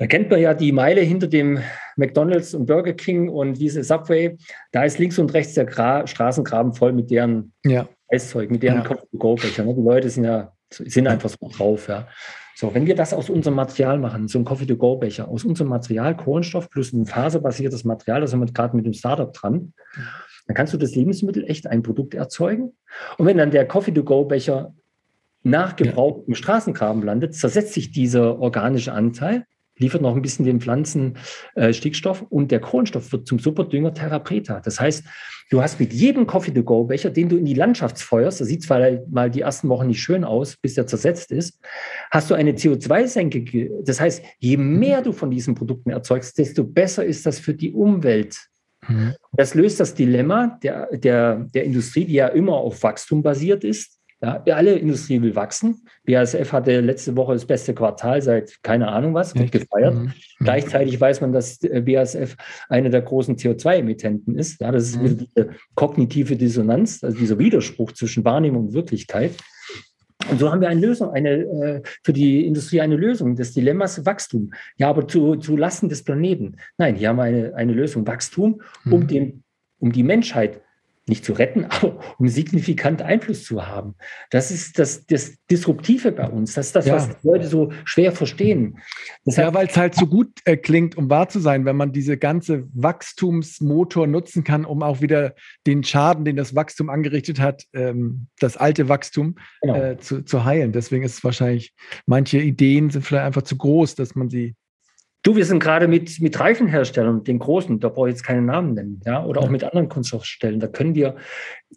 Da kennt man ja die Meile hinter dem McDonalds und Burger King und diese Subway. Da ist links und rechts der Gra Straßengraben voll mit deren ja. Eiszeug, mit deren ja. Coffee-to-go-Becher. Die Leute sind ja sind einfach so drauf. Ja. So, wenn wir das aus unserem Material machen, so ein Coffee-to-go-Becher, aus unserem Material Kohlenstoff plus ein faserbasiertes Material, da sind wir gerade mit dem Startup dran, dann kannst du das Lebensmittel echt ein Produkt erzeugen. Und wenn dann der Coffee-to-go-Becher nach Gebrauch ja. im Straßengraben landet, zersetzt sich dieser organische Anteil liefert noch ein bisschen den Pflanzen äh, Stickstoff und der Kohlenstoff wird zum Superdünger Therapreta. Das heißt, du hast mit jedem Coffee-to-go-Becher, den du in die Landschaft feuerst, das sieht zwar mal die ersten Wochen nicht schön aus, bis der zersetzt ist, hast du eine CO2-Senke. Das heißt, je mehr du von diesen Produkten erzeugst, desto besser ist das für die Umwelt. Mhm. Das löst das Dilemma der, der, der Industrie, die ja immer auf Wachstum basiert ist, ja, alle Industrie will wachsen. BASF hatte letzte Woche das beste Quartal seit keine Ahnung was, wird gefeiert. Mhm. Gleichzeitig weiß man, dass BASF eine der großen CO2-Emittenten ist. Ja, das ist mhm. diese kognitive Dissonanz, also dieser Widerspruch zwischen Wahrnehmung und Wirklichkeit. Und so haben wir eine Lösung, eine, äh, für die Industrie eine Lösung des Dilemmas Wachstum. Ja, aber zu, zu Lasten des Planeten. Nein, hier haben wir eine, eine Lösung Wachstum, um, mhm. den, um die Menschheit nicht zu retten, (laughs) aber um signifikant Einfluss zu haben. Das ist das, das Disruptive bei uns. Das ist das, ja. was Leute so schwer verstehen. Deshalb, ja, weil es halt so gut äh, klingt, um wahr zu sein, wenn man diese ganze Wachstumsmotor nutzen kann, um auch wieder den Schaden, den das Wachstum angerichtet hat, ähm, das alte Wachstum genau. äh, zu, zu heilen. Deswegen ist es wahrscheinlich, manche Ideen sind vielleicht einfach zu groß, dass man sie Du, wir sind gerade mit, mit Reifenherstellern, den großen, da brauche ich jetzt keinen Namen nennen, ja, oder auch mit anderen Kunststoffstellen. Da können wir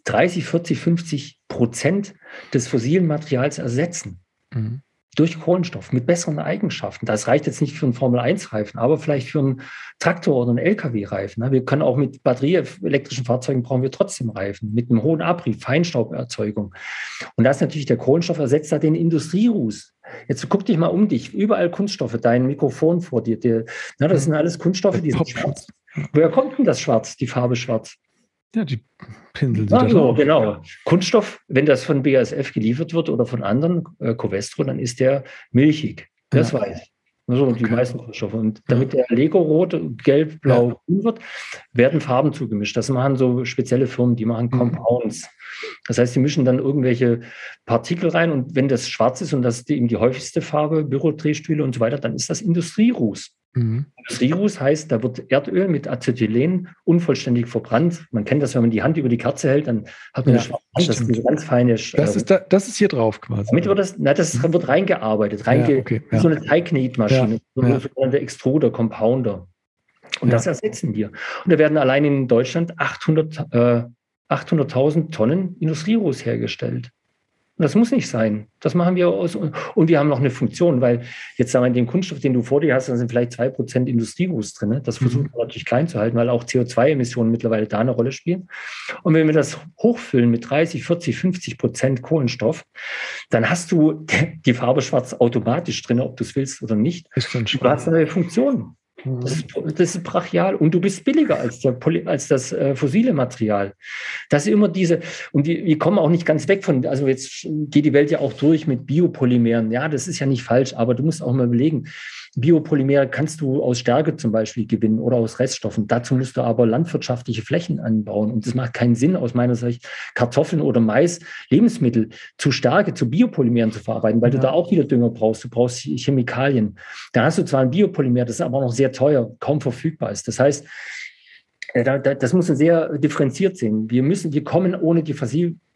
30, 40, 50 Prozent des fossilen Materials ersetzen. Mhm. Durch Kohlenstoff mit besseren Eigenschaften. Das reicht jetzt nicht für einen Formel-1-Reifen, aber vielleicht für einen Traktor oder einen LKW-Reifen. Wir können auch mit batterieelektrischen Fahrzeugen brauchen wir trotzdem Reifen, mit einem hohen Abrieb, Feinstauberzeugung. Und das ist natürlich der Kohlenstoff ersetzt da den Industrieruß. Jetzt guck dich mal um dich. Überall Kunststoffe, dein Mikrofon vor dir. dir na, das sind alles Kunststoffe, die sind schwarz. Woher kommt denn das Schwarz, die Farbe Schwarz? Ja, die Pinsel sind so, genau. Kunststoff, wenn das von BASF geliefert wird oder von anderen, äh, Covestro, dann ist der milchig. Das ja. weiß ich. Also okay. die meisten Kunststoffe. Und damit der Lego rot, gelb, blau, ja. grün wird, werden Farben zugemischt. Das machen so spezielle Firmen, die machen mhm. Compounds. Das heißt, sie mischen dann irgendwelche Partikel rein und wenn das schwarz ist und das ist eben die häufigste Farbe, Bürodrehstühle und so weiter, dann ist das Industrieruß. Mhm. Heißt, da wird Erdöl mit Acetylen unvollständig verbrannt. Man kennt das, wenn man die Hand über die Kerze hält, dann hat man ja, eine schwarze Hand, das ist ganz feine. Das, äh, ist da, das ist hier drauf quasi. Damit wird das, na, das mhm. wird reingearbeitet, reinge ja, okay, ja. so eine Teigknetmaschine, so eine sogenannte Extruder, Compounder. Und das ersetzen wir. Und da werden allein in Deutschland 800, äh, 800.000 Tonnen Industrieruß hergestellt. Und das muss nicht sein. Das machen wir aus. Und wir haben noch eine Funktion, weil jetzt sagen wir, in dem Kunststoff, den du vor dir hast, da sind vielleicht zwei Prozent Industrieruß drin. Das versuchen mhm. wir natürlich klein zu halten, weil auch CO2-Emissionen mittlerweile da eine Rolle spielen. Und wenn wir das hochfüllen mit 30, 40, 50 Prozent Kohlenstoff, dann hast du (laughs) die Farbe schwarz automatisch drin, ob du es willst oder nicht. Ist schon du hast eine Funktion. Mhm. Das ist, das ist, brachial und du bist billiger als, der, als das äh, fossile Material. Das ist immer diese, und wir, wir, kommen auch nicht ganz weg von, also jetzt geht die Welt ja auch durch mit Biopolymeren. Ja, das ist ja nicht falsch, aber du musst auch mal überlegen, Biopolymere kannst du aus Stärke zum Beispiel gewinnen oder aus Reststoffen. Dazu musst du aber landwirtschaftliche Flächen anbauen. Und es macht keinen Sinn, aus meiner Sicht, Kartoffeln oder Mais, Lebensmittel zu Stärke, zu Biopolymeren zu verarbeiten, weil ja. du da auch wieder Dünger brauchst. Du brauchst Chemikalien. Dann hast du zwar ein Biopolymer, das ist aber noch sehr teuer, kaum verfügbar ist. Das heißt, äh, das muss man sehr differenziert sehen. Wir müssen, wir kommen ohne die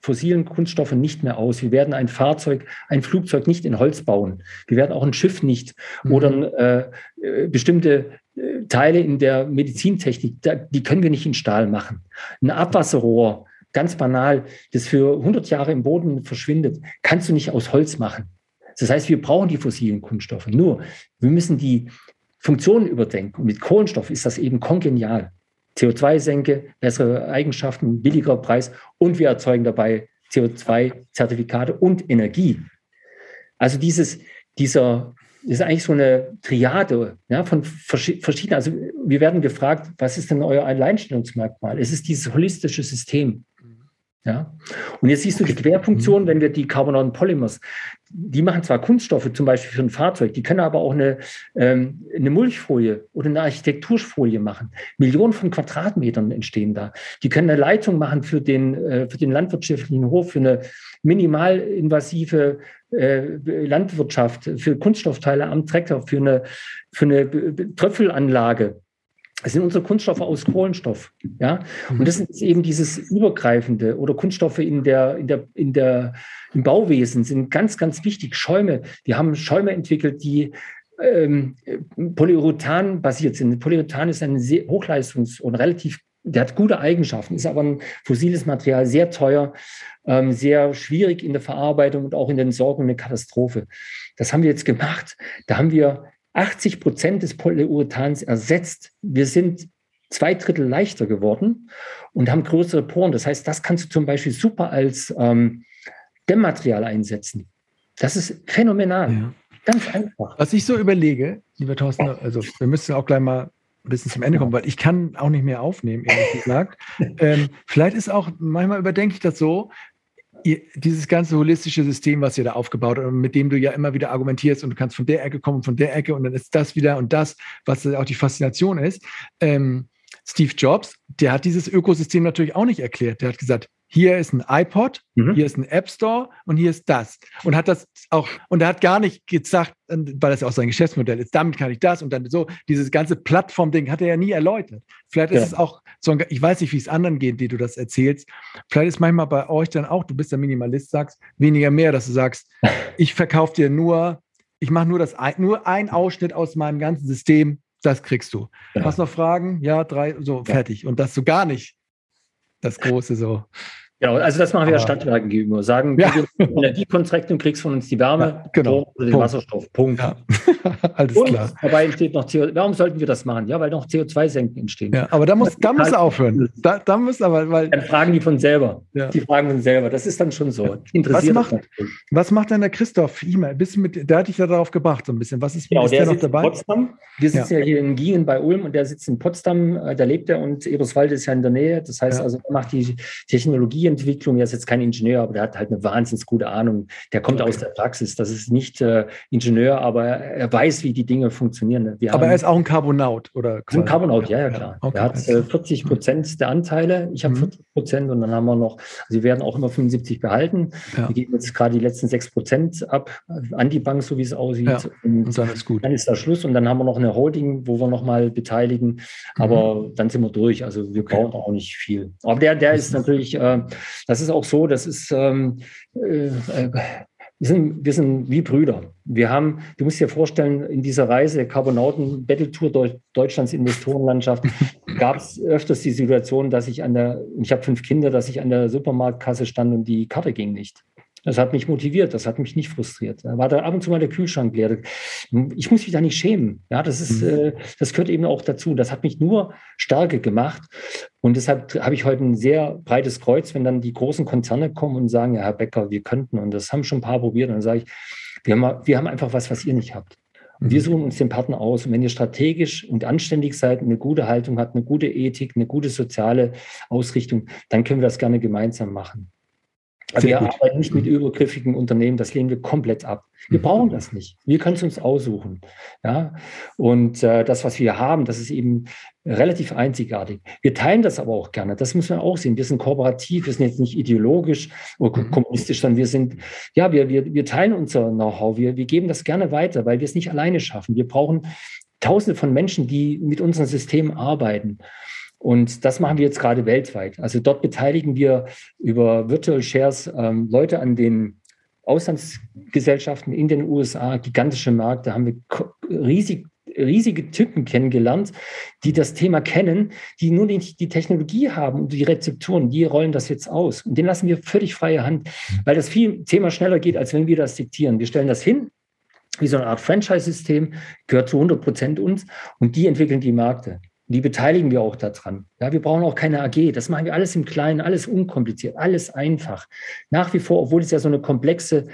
fossilen Kunststoffe nicht mehr aus. Wir werden ein Fahrzeug, ein Flugzeug nicht in Holz bauen. Wir werden auch ein Schiff nicht mhm. oder äh, äh, bestimmte äh, Teile in der Medizintechnik, da, die können wir nicht in Stahl machen. Ein Abwasserrohr, ganz banal, das für 100 Jahre im Boden verschwindet, kannst du nicht aus Holz machen. Das heißt, wir brauchen die fossilen Kunststoffe. Nur, wir müssen die Funktionen überdenken. Und mit Kohlenstoff ist das eben kongenial. CO2-Senke, bessere Eigenschaften, billiger Preis und wir erzeugen dabei CO2-Zertifikate und Energie. Also dieses, dieser, ist eigentlich so eine Triade ja, von verschiedenen, also wir werden gefragt, was ist denn euer Alleinstellungsmerkmal? Es ist dieses holistische System. Ja? Und jetzt siehst du die Querfunktion, wenn wir die Carbonaten Polymers, die machen zwar Kunststoffe zum Beispiel für ein Fahrzeug, die können aber auch eine, ähm, eine Mulchfolie oder eine Architekturfolie machen. Millionen von Quadratmetern entstehen da. Die können eine Leitung machen für den, äh, für den landwirtschaftlichen Hof, für eine minimalinvasive äh, Landwirtschaft, für Kunststoffteile am Trecker, für eine, für eine Tröpfelanlage. Es sind unsere Kunststoffe aus Kohlenstoff, ja. Und das ist eben dieses übergreifende oder Kunststoffe in der, in der, in der, im Bauwesen sind ganz, ganz wichtig. Schäume. Wir haben Schäume entwickelt, die ähm, Polyurethan basiert sind. Polyurethan ist ein sehr hochleistungs- und relativ, der hat gute Eigenschaften, ist aber ein fossiles Material, sehr teuer, ähm, sehr schwierig in der Verarbeitung und auch in der Entsorgung eine Katastrophe. Das haben wir jetzt gemacht. Da haben wir 80 Prozent des Polyurethans ersetzt. Wir sind zwei Drittel leichter geworden und haben größere Poren. Das heißt, das kannst du zum Beispiel super als ähm, Dämmmaterial einsetzen. Das ist phänomenal. Ja. Ganz einfach. Was ich so überlege, lieber Thorsten, also wir müssen auch gleich mal ein bisschen zum Ende kommen, weil ich kann auch nicht mehr aufnehmen, ehrlich gesagt. (laughs) ähm, vielleicht ist auch, manchmal überdenke ich das so, ihr, dieses ganze holistische System, was ihr da aufgebaut habt und mit dem du ja immer wieder argumentierst und du kannst von der Ecke kommen, von der Ecke und dann ist das wieder und das, was auch die Faszination ist. Ähm, Steve Jobs, der hat dieses Ökosystem natürlich auch nicht erklärt. Der hat gesagt, hier ist ein iPod, mhm. hier ist ein App Store und hier ist das. Und hat das auch, und er hat gar nicht gesagt, weil das ja auch sein Geschäftsmodell ist, damit kann ich das und dann so, dieses ganze Plattform-Ding hat er ja nie erläutert. Vielleicht ist ja. es auch so, ein, ich weiß nicht, wie es anderen geht, die du das erzählst. Vielleicht ist manchmal bei euch dann auch, du bist der Minimalist, sagst, weniger mehr, dass du sagst, (laughs) ich verkaufe dir nur, ich mache nur das, nur ein Ausschnitt aus meinem ganzen System, das kriegst du. Ja. Hast noch Fragen? Ja, drei, so, ja. fertig. Und das so gar nicht das Große so. Genau, also das machen wir ja Stadtwerken gegenüber. Sagen, ja. Energiekontrakt und kriegst von uns die Wärme ja, genau. oder den Punkt. Wasserstoff. Punkt. Ja. (laughs) Alles und klar. Dabei entsteht noch CO2. Warum sollten wir das machen? Ja, weil noch CO2-Senken entstehen. Ja, aber da muss, da muss aufhören. Da, da muss aber, weil. Dann fragen die von selber. Ja. Die fragen von selber. Das ist dann schon so. Interessiert was macht, was macht denn der Christoph Imer? Bist mit, der hat dich ja darauf gebracht, so ein bisschen. Was ist, genau, ist der, der noch dabei? In Potsdam. Wir sitzen ja. hier in Gingen bei Ulm und der sitzt in Potsdam. Äh, da lebt er und Eberswalde ist ja in der Nähe. Das heißt also, er macht die Technologieentwicklung. Er ist jetzt kein Ingenieur, aber der hat halt eine wahnsinnig gute Ahnung. Der kommt okay. aus der Praxis. Das ist nicht äh, Ingenieur, aber er weiß, wie die Dinge funktionieren. Wir aber er ist auch ein Carbonaut, oder? Ein Carbonaut, ja, ja, klar. Okay. Er hat äh, 40 Prozent der Anteile. Ich habe mhm. 40 Prozent und dann haben wir noch, also wir werden auch immer 75 behalten. Ja. Wir geben jetzt gerade die letzten 6 Prozent ab an die Bank, so wie es aussieht. Ja. Und, und, dann ist gut. Dann ist da Schluss und dann haben wir noch eine Holding, wo wir nochmal beteiligen. Aber mhm. dann sind wir durch. Also wir okay. brauchen auch nicht viel. Aber der, der ist natürlich, äh, das ist auch so, das ist, ähm, äh, äh, wir sind, wir sind wie Brüder. Wir haben, du musst dir vorstellen, in dieser Reise Carbonauten Battle Tour Deutschlands Investorenlandschaft (laughs) gab es öfters die Situation, dass ich an der, ich habe fünf Kinder, dass ich an der Supermarktkasse stand und die Karte ging nicht. Das hat mich motiviert, das hat mich nicht frustriert. Da war da ab und zu mal der Kühlschrank leer. Ich muss mich da nicht schämen. Ja, das ist, mhm. äh, das gehört eben auch dazu. Das hat mich nur stärker gemacht. Und deshalb habe ich heute ein sehr breites Kreuz, wenn dann die großen Konzerne kommen und sagen, ja, Herr Becker, wir könnten. Und das haben schon ein paar probiert. Und dann sage ich, wir haben, wir haben einfach was, was ihr nicht habt. Und wir mhm. suchen uns den Partner aus. Und wenn ihr strategisch und anständig seid, eine gute Haltung habt, eine gute Ethik, eine gute soziale Ausrichtung, dann können wir das gerne gemeinsam machen. Aber wir gut. arbeiten nicht mit übergriffigen Unternehmen, das lehnen wir komplett ab. Wir mhm. brauchen das nicht. Wir können es uns aussuchen. Ja? Und äh, das, was wir haben, das ist eben relativ einzigartig. Wir teilen das aber auch gerne. Das müssen wir auch sehen. Wir sind kooperativ, wir sind jetzt nicht ideologisch oder mhm. kommunistisch, sondern wir sind, ja, wir, wir, wir teilen unser Know-how. Wir, wir geben das gerne weiter, weil wir es nicht alleine schaffen. Wir brauchen Tausende von Menschen, die mit unserem System arbeiten. Und das machen wir jetzt gerade weltweit. Also dort beteiligen wir über Virtual Shares ähm, Leute an den Auslandsgesellschaften in den USA, gigantische Märkte, haben wir riesig, riesige Typen kennengelernt, die das Thema kennen, die nur nicht die Technologie haben und die Rezepturen, die rollen das jetzt aus. Und den lassen wir völlig freie Hand, weil das viel Thema schneller geht, als wenn wir das diktieren. Wir stellen das hin, wie so eine Art Franchise-System, gehört zu 100 Prozent uns und die entwickeln die Märkte die beteiligen wir auch daran. Ja, wir brauchen auch keine AG. Das machen wir alles im Kleinen, alles unkompliziert, alles einfach. Nach wie vor, obwohl es ja so eine komplexe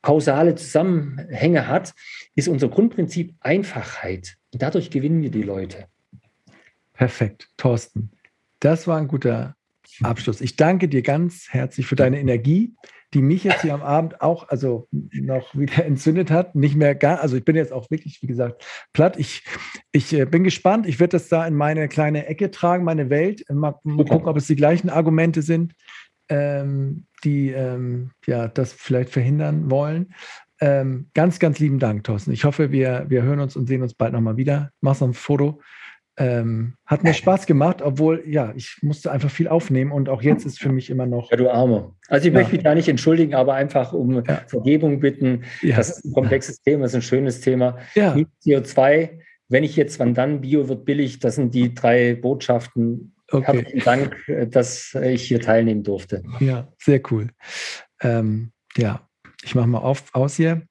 kausale Zusammenhänge hat, ist unser Grundprinzip Einfachheit. Und dadurch gewinnen wir die Leute. Perfekt, Thorsten. Das war ein guter Abschluss. Ich danke dir ganz herzlich für deine Energie, die mich jetzt hier am Abend auch also noch wieder entzündet hat. Nicht mehr gar, also ich bin jetzt auch wirklich, wie gesagt, platt. Ich, ich äh, bin gespannt. Ich werde das da in meine kleine Ecke tragen, meine Welt. Mal, mal gucken, ob es die gleichen Argumente sind, ähm, die ähm, ja das vielleicht verhindern wollen. Ähm, ganz, ganz lieben Dank, Thorsten. Ich hoffe, wir, wir hören uns und sehen uns bald nochmal wieder. Machst noch ein Foto. Ähm, hat mir Spaß gemacht, obwohl, ja, ich musste einfach viel aufnehmen und auch jetzt ist für mich immer noch. Ja, du Arme. Also ich ja. möchte mich da nicht entschuldigen, aber einfach um ja. Vergebung bitten. Ja. Das ist ein komplexes Thema, das ist ein schönes Thema. Ja. CO2, wenn ich jetzt, wann dann, Bio wird billig, das sind die drei Botschaften. Okay. Herzlichen Dank, dass ich hier teilnehmen durfte. Ja, sehr cool. Ähm, ja, ich mache mal auf, aus hier.